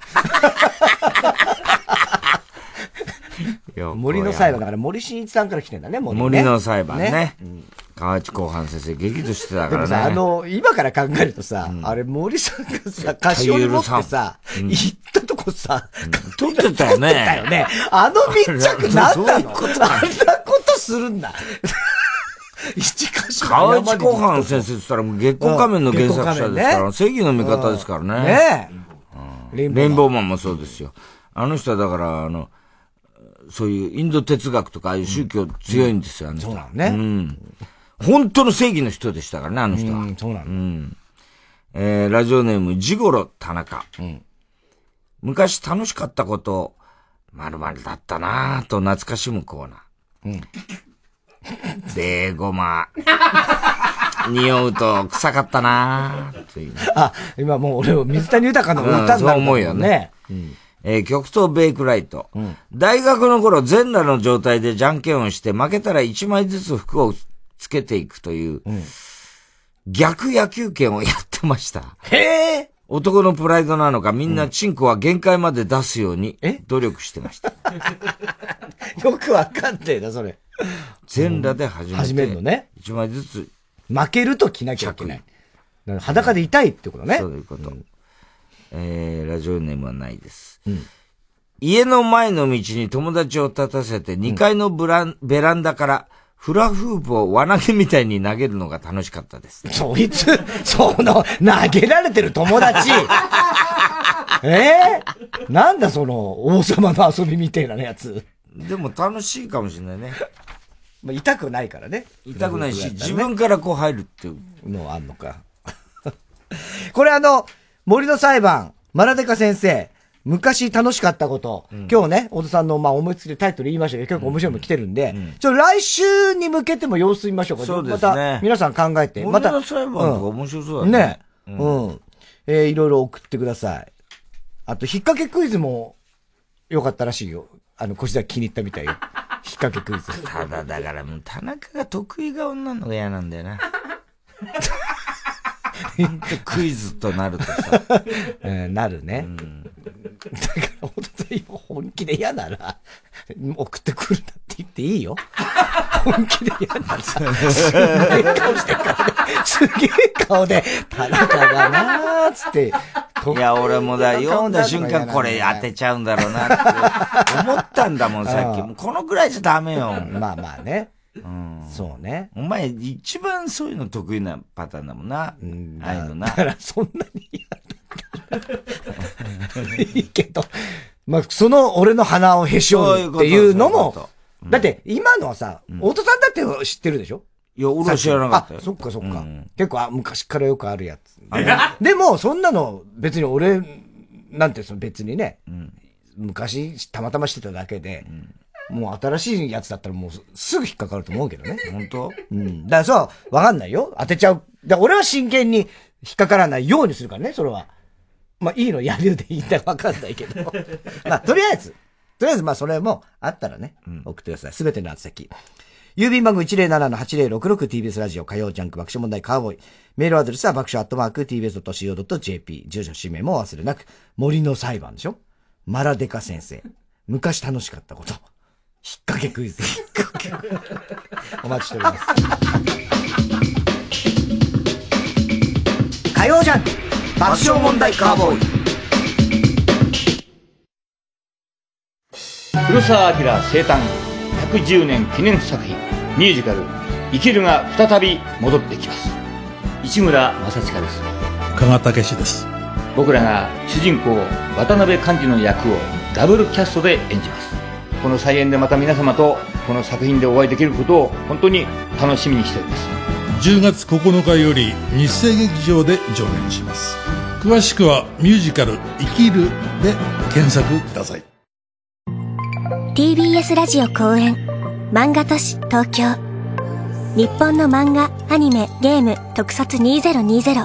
よ。森の裁判だから森進一さんから来てんだね、森,、ね、森の裁判ね。河内公判先生激怒してたからね。でもさ、あの、今から考えるとさ、あれ森さんがさ、カシオに持ってさ、行ったとこさ、撮ってたよね。撮ってたよね。あの密着何なの？あんなことするんだ。一箇所河内公判先生って言ったらもう月光仮面の原作者ですから、正義の味方ですからね。ねレインボーマンもそうですよ。あの人はだから、あの、そういうインド哲学とかああいう宗教強いんですよ、あの人。そうなのね。うん。本当の正義の人でしたからね、あの人は。そうなの。うん。えー、ラジオネーム、ジゴロ田中。昔楽しかったこと、まるまるだったなぁと懐かしむコーナー。うん。ベーゴマ。匂うと臭かったなぁという。あ、今もう俺を水谷豊の歌になる、そう思うよね。えー、極東ベイクライト。大学の頃、全裸の状態でじゃんけんをして、負けたら1枚ずつ服をつけていくという、逆野球拳をやってました。へえ男のプライドなのか、みんなチンコは限界まで出すように努力してました。よくわかんねえな、それ。全裸で始めて。始めるのね。1枚ずつ。負けると着なきゃいけない。裸で痛いってことね。そういうこと。えー、ラジオネームはないです。家の前の道に友達を立たせて2階のブラン、ベランダからフラフープを輪投げみたいに投げるのが楽しかったです。そいつ、その、投げられてる友達。え？ー、なんだその、王様の遊びみたいなやつ。でも楽しいかもしれないね。まあ、痛くないからね。痛くないし、自分からこう入るっていうのはあんのか。これあの、森の裁判、マラデカ先生、昔楽しかったこと、今日ね、小田さんの、まあ、思いつきでタイトル言いましたけど、結構面白いの来てるんで、ちょ、来週に向けても様子見ましょうか。そうですねまた、皆さん考えて。また。裁判とか面白そうだねね。ううんん。えーいろいろ送ってください。あと、引っ掛けクイズも、良かったらしいよ。あの、腰田気に入ったみたいよ。引っ掛けクイズ。ただだからもう田中が得意顔になるのが嫌なんだよな。クイズとなるとさ。うん、なるね。だから、本当に本気で嫌なら、送ってくるなって言っていいよ。本気で嫌なら、すげえ顔してるからね。すげえ顔で、田中がなーっつって。いや、俺もだ、読んだ瞬間これ当てちゃうんだろうなって思ったんだもん、さっき。このぐらいじゃダメよ。まあまあね。うん。そうね。お前、一番そういうの得意なパターンだもんな。ああいうのな。だから、そんなに いいけど、まあ、その俺の鼻をへし折るっていうのも。そういうこと、だって今のはさ、太田さんだって知ってるでしょ？いや、俺は知らなかったよ。あ、そっかそっか。結構あ昔からよくあるやつ。でも、そんなの別に俺、なんてその別にね、昔たまたましてただけで、もう新しいやつだったらもうすすぐ引っかかると思うけどね。本当？うん。だからそう、わかんないよ。当てちゃう。だ俺は真剣に引っかからないようにするからね、それは。まあ、いいのやるでいいんだわかんないけど。まあ、とりあえず、とりあえず、まあ、それもあったらね、送ってください。すべての宛先。郵便番号 107-8066TBS ラジオ火曜ジャンク爆笑問題カーボーイ。メールアドレスは爆笑アットマーク TBS.CO.JP。住所氏名も忘れなく。森の裁判でしょ？マラデカ先生。昔楽しかったこと。引っ掛けクイズ。引っ掛け。お待ちしております。火曜ジャンク爆笑問題カーボーイ。黒澤明生誕110年記念作品ミュージカル「生きる」が再び戻ってきます市村正親です加賀武史です僕らが主人公渡辺寛治の役をダブルキャストで演じますこの再演でまた皆様とこの作品でお会いできることを本当に楽しみにしております。10月9日より日生劇場で上演します。詳しくはミュージカル「生きる」で検索ください。TBS ラジオ公演漫画都市東京。日本の漫画アニメゲーム特撮2020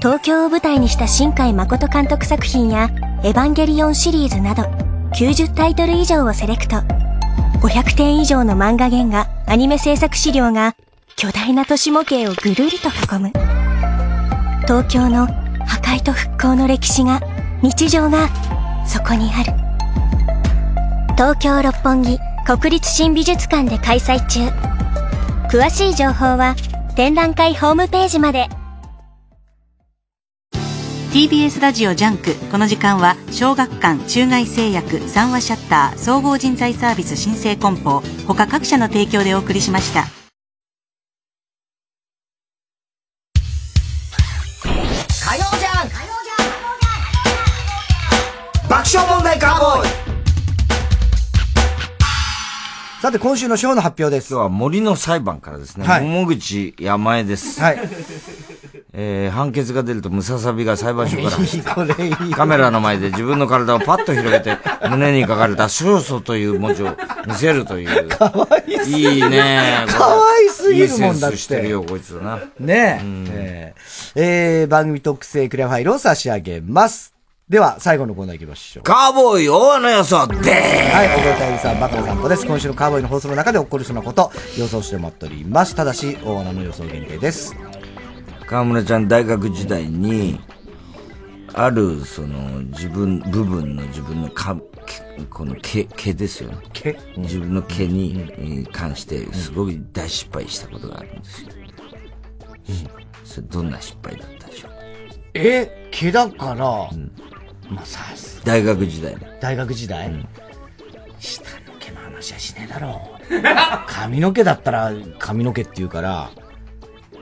東京を舞台にした新海誠監督作品やエヴァンゲリオンシリーズなど90タイトル以上をセレクト。500点以上の漫画原画アニメ制作資料が巨大な都市模型をぐるりと囲む。東京の破壊と復興の歴史が日常がそこにある。東京六本木国立新美術館で開催中。詳しい情報は展覧会ホームページまで。TBS ラジオジャンクこの時間は小学館中外製薬三和シヤッター総合人材サービス申請梱包他各社の提供でお送りしました火曜じゃん爆笑問題カーボーイさて、今週のショーの発表です。今日は森の裁判からですね。はい桃口山江です。はい。えー、判決が出るとムササビが裁判所から走ってこれいい。カメラの前で自分の体をパッと広げて、胸に書かれた勝訴という文字を見せるという。かわいすぎるいいね。かわいすぎるもんだっていいセンスしてるよ、こいつな。ねえ。えーえー番組特製クリアファイルを差し上げます。では、最後のコーナー行きましょう。カーボーイ大穴予想ではい、小川谷さん、バカな散歩です。今週のカーボーイの放送の中で起こりそうなこと、予想してもらっております。ただし、大穴の予想限定です。河村ちゃん大学時代に、ある、その、自分、部分の自分のか、けこの毛、毛ですよね。毛？自分の毛に、えー関して、すごい大失敗したことがあるんですよ。それどんな失敗だったでしょう？え、毛だから、まあ、さす大学時代の。大学時代、下の毛の話はしねえだろう。髪の毛だったら髪の毛って言うから、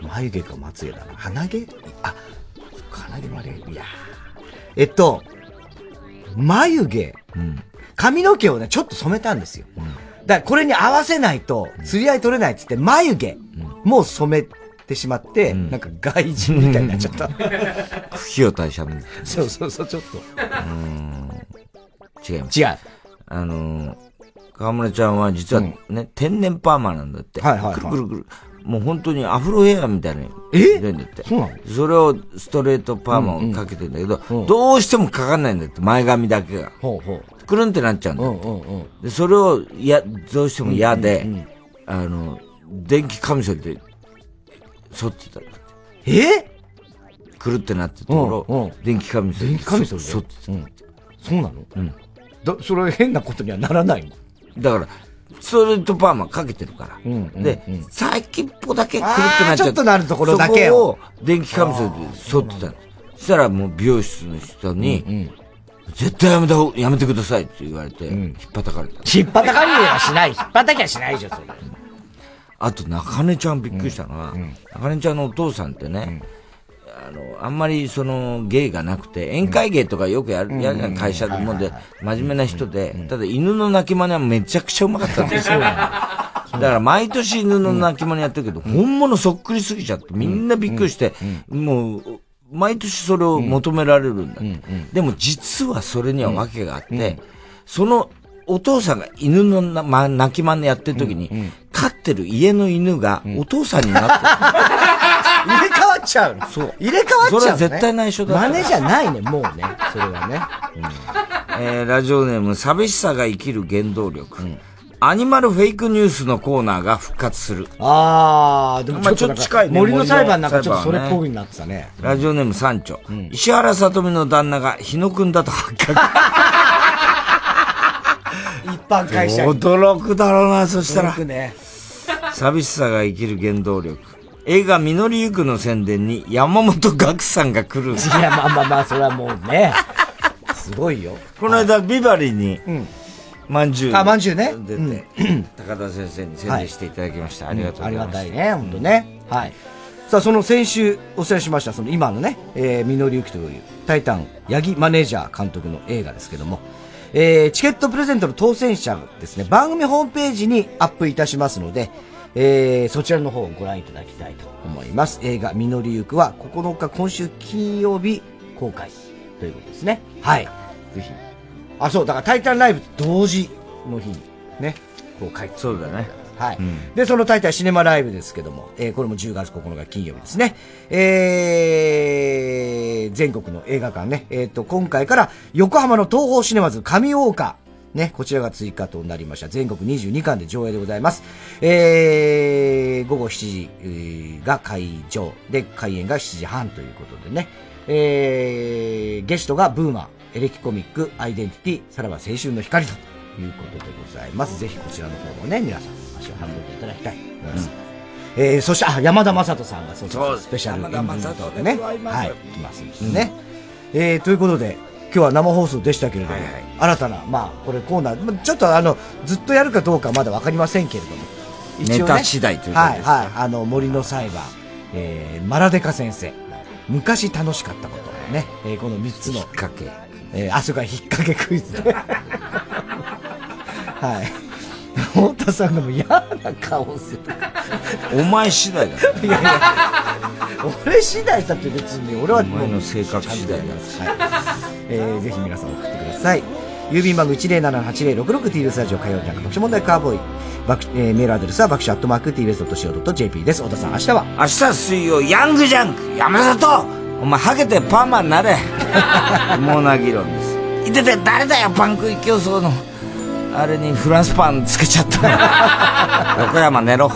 眉毛かまつげだな。鼻毛？あ、鼻毛まで、いやーえっと、眉毛、髪の毛をね、ちょっと染めたんですよ。だからこれに合わせないと、釣り合い取れないっつって、眉毛もう染めてしまって、なんか外人みたいになっちゃった。茎を対しゃべる。そうそうそう、ちょっと。違います。違う。あのー、河村ちゃんは実はね、天然パーマなんだって。はいはいはいくるくるくる。もう本当にアフロヘアみたいな。え？んだって。そうなの？それをストレートパーマをかけてんだけど、どうしてもかかんないんだって、前髪だけが。ほうほう。くるんってなっちゃうんだって。で、それを、いや、どうしても嫌で、あの、電気カミソリで、剃ってたんだって。え？くるってなってたところ、電気カミソリで。電気カミソリで？剃ってた。そうなの？うん。だ、それ変なことにはならないの？だから、ストレートパーマかけてるから。で、先っぽだけくるってなっちゃあーちょっとなるところだけを電気カミソリで剃ってたの。そしたらもう美容室の人に、絶対やめた方、やめてくださいって言われて、引っ叩かれた。引っ叩かれはしない。引っ叩きはしないじゃん、それ。あと、中根ちゃんびっくりしたのは、中根ちゃんのお父さんってね、あの、あんまりその芸がなくて、宴会芸とかよくやる、やる会社でもんで、真面目な人で、ただ犬の鳴き真似はめちゃくちゃうまかったんですよ。だから毎年犬の鳴き真似やってるけど、本物そっくりすぎちゃって、みんなびっくりして、もう、毎年それを求められるんだって。でも実はそれには訳があって、そのお父さんが犬のな、ま、鳴き真似やってる時に、飼ってる家の犬がお父さんになって入れ替わっちゃうの。そう。入れ替わっちゃうの、ね。それは絶対内緒だ真似じゃないね、もうね。それはね。えーラジオネーム、寂しさが生きる原動力。アニマルフェイクニュースのコーナーが復活する。あー、でもまあちょっと近いね。森の裁判なんかちょっとそれっぽくなってたね。ラジオネーム三丁。石原さとみの旦那が日野くんだと発覚。一般会社員。驚くだろうな、そしたらね。寂しさが生きる原動力。映画、実りゆくの宣伝に山本岳さんが来る。いや、まあまあまあ、それはもうね。すごいよ。この間、ビバリーに、まんじゅう。あまんじゅうね出て、高田先生に宣伝していただきました。ありがとうございます。ありがたいね、本当ね。はい。さあ、その先週お伝えしました、その今のね、えー、みのりゆきという、タイタン、八木マネージャー監督の映画ですけども、えー、チケットプレゼントの当選者ですね、番組ホームページにアップいたしますので、えー、そちらの方をご覧いただきたいと思います。映画、みのりゆくは9日今週金曜日公開ということですね。はい。ぜひ。あ、そう、だからタイタンライブと同時の日にね、公開。そうだね。はい。うんで、そのタイタンシネマライブですけども、えーこれも10月9日金曜日ですね。えー、全国の映画館ね、えっ、と、今回から横浜の東宝シネマズ上大岡、ね、こちらが追加となりました。全国22巻で上映でございます。えー、午後7時えーが会場で、開演が7時半ということでね、えー、ゲストがブーマー、エレキコミック、アイデンティティ、さらば青春の光ということでございます。ぜひこちらの方もね、皆さん足を運んでいただきたいと思います。えー、そして、あ、山田正人さんがそうそうスペシャル山田正人でね、でございますはい、来ますね。えー、ということで、今日は生放送でしたけれども、新たな、まあ、これコーナー、まあちょっとあの、ずっとやるかどうかまだわかりませんけれども、ネタ次第ということはい、ですはい、あの、森の裁判、えー、マラデカ先生、昔楽しかったこと、ね、えー、この3つの、引っ掛け、えー、あ、それから引っ掛けクイズね。はい。太田さんがもう嫌な顔する。お前次第だよ。いやいや、俺次第だって別に、俺はお前の性格次第だはい。えー、ぜひ皆さん送ってください。郵便番号 107-8066TBS ラジオ火曜日なんか爆笑問題カーボーイ。爆えー、メールアドレスは爆笑アットマーク TBS.CO.JP です。小田さん、明日は？明日水曜、ヤングジャンク山里お前、ハゲてパーマになれ。モーナー議論です。いてて、誰だよ、パン食い競争の。あれにフランスパンつけちゃった。横山寝ろ。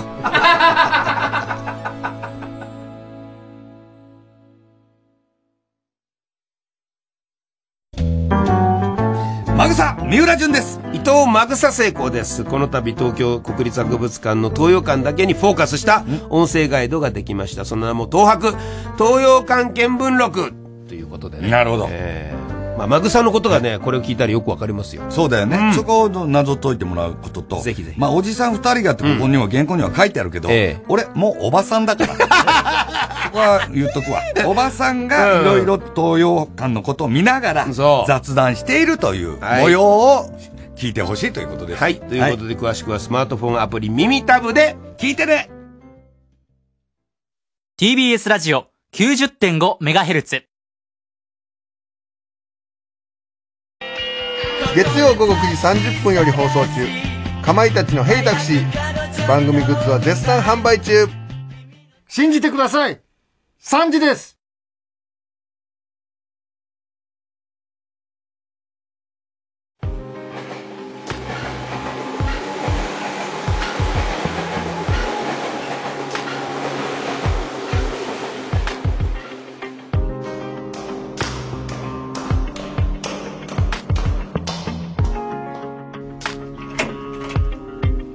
マグサ三浦淳です。伊藤マグサ成功です。この度東京国立博物館の東洋館だけにフォーカスした音声ガイドができました。その名も東博東洋館見聞録ということでね。なるほど。えーまあ、マグサのことがね、これを聞いたらよくわかりますよ。そうだよね。そこを謎解いてもらうことと。ぜひぜひ。まあ、おじさん二人がってここには原稿には書いてあるけど、俺、もうおばさんだから。ここは言っとくわ。おばさんがいろいろ東洋館のことを見ながら雑談しているというはい模様を聞いてほしいということです。はい。ということで、詳しくはスマートフォンアプリ耳タブで聞いてね TBS ラジオ 90.5MHz 月曜午後9時30分より放送中かまいたちの「ヘイタクシー」番組グッズは絶賛販売中信じてください !3 時です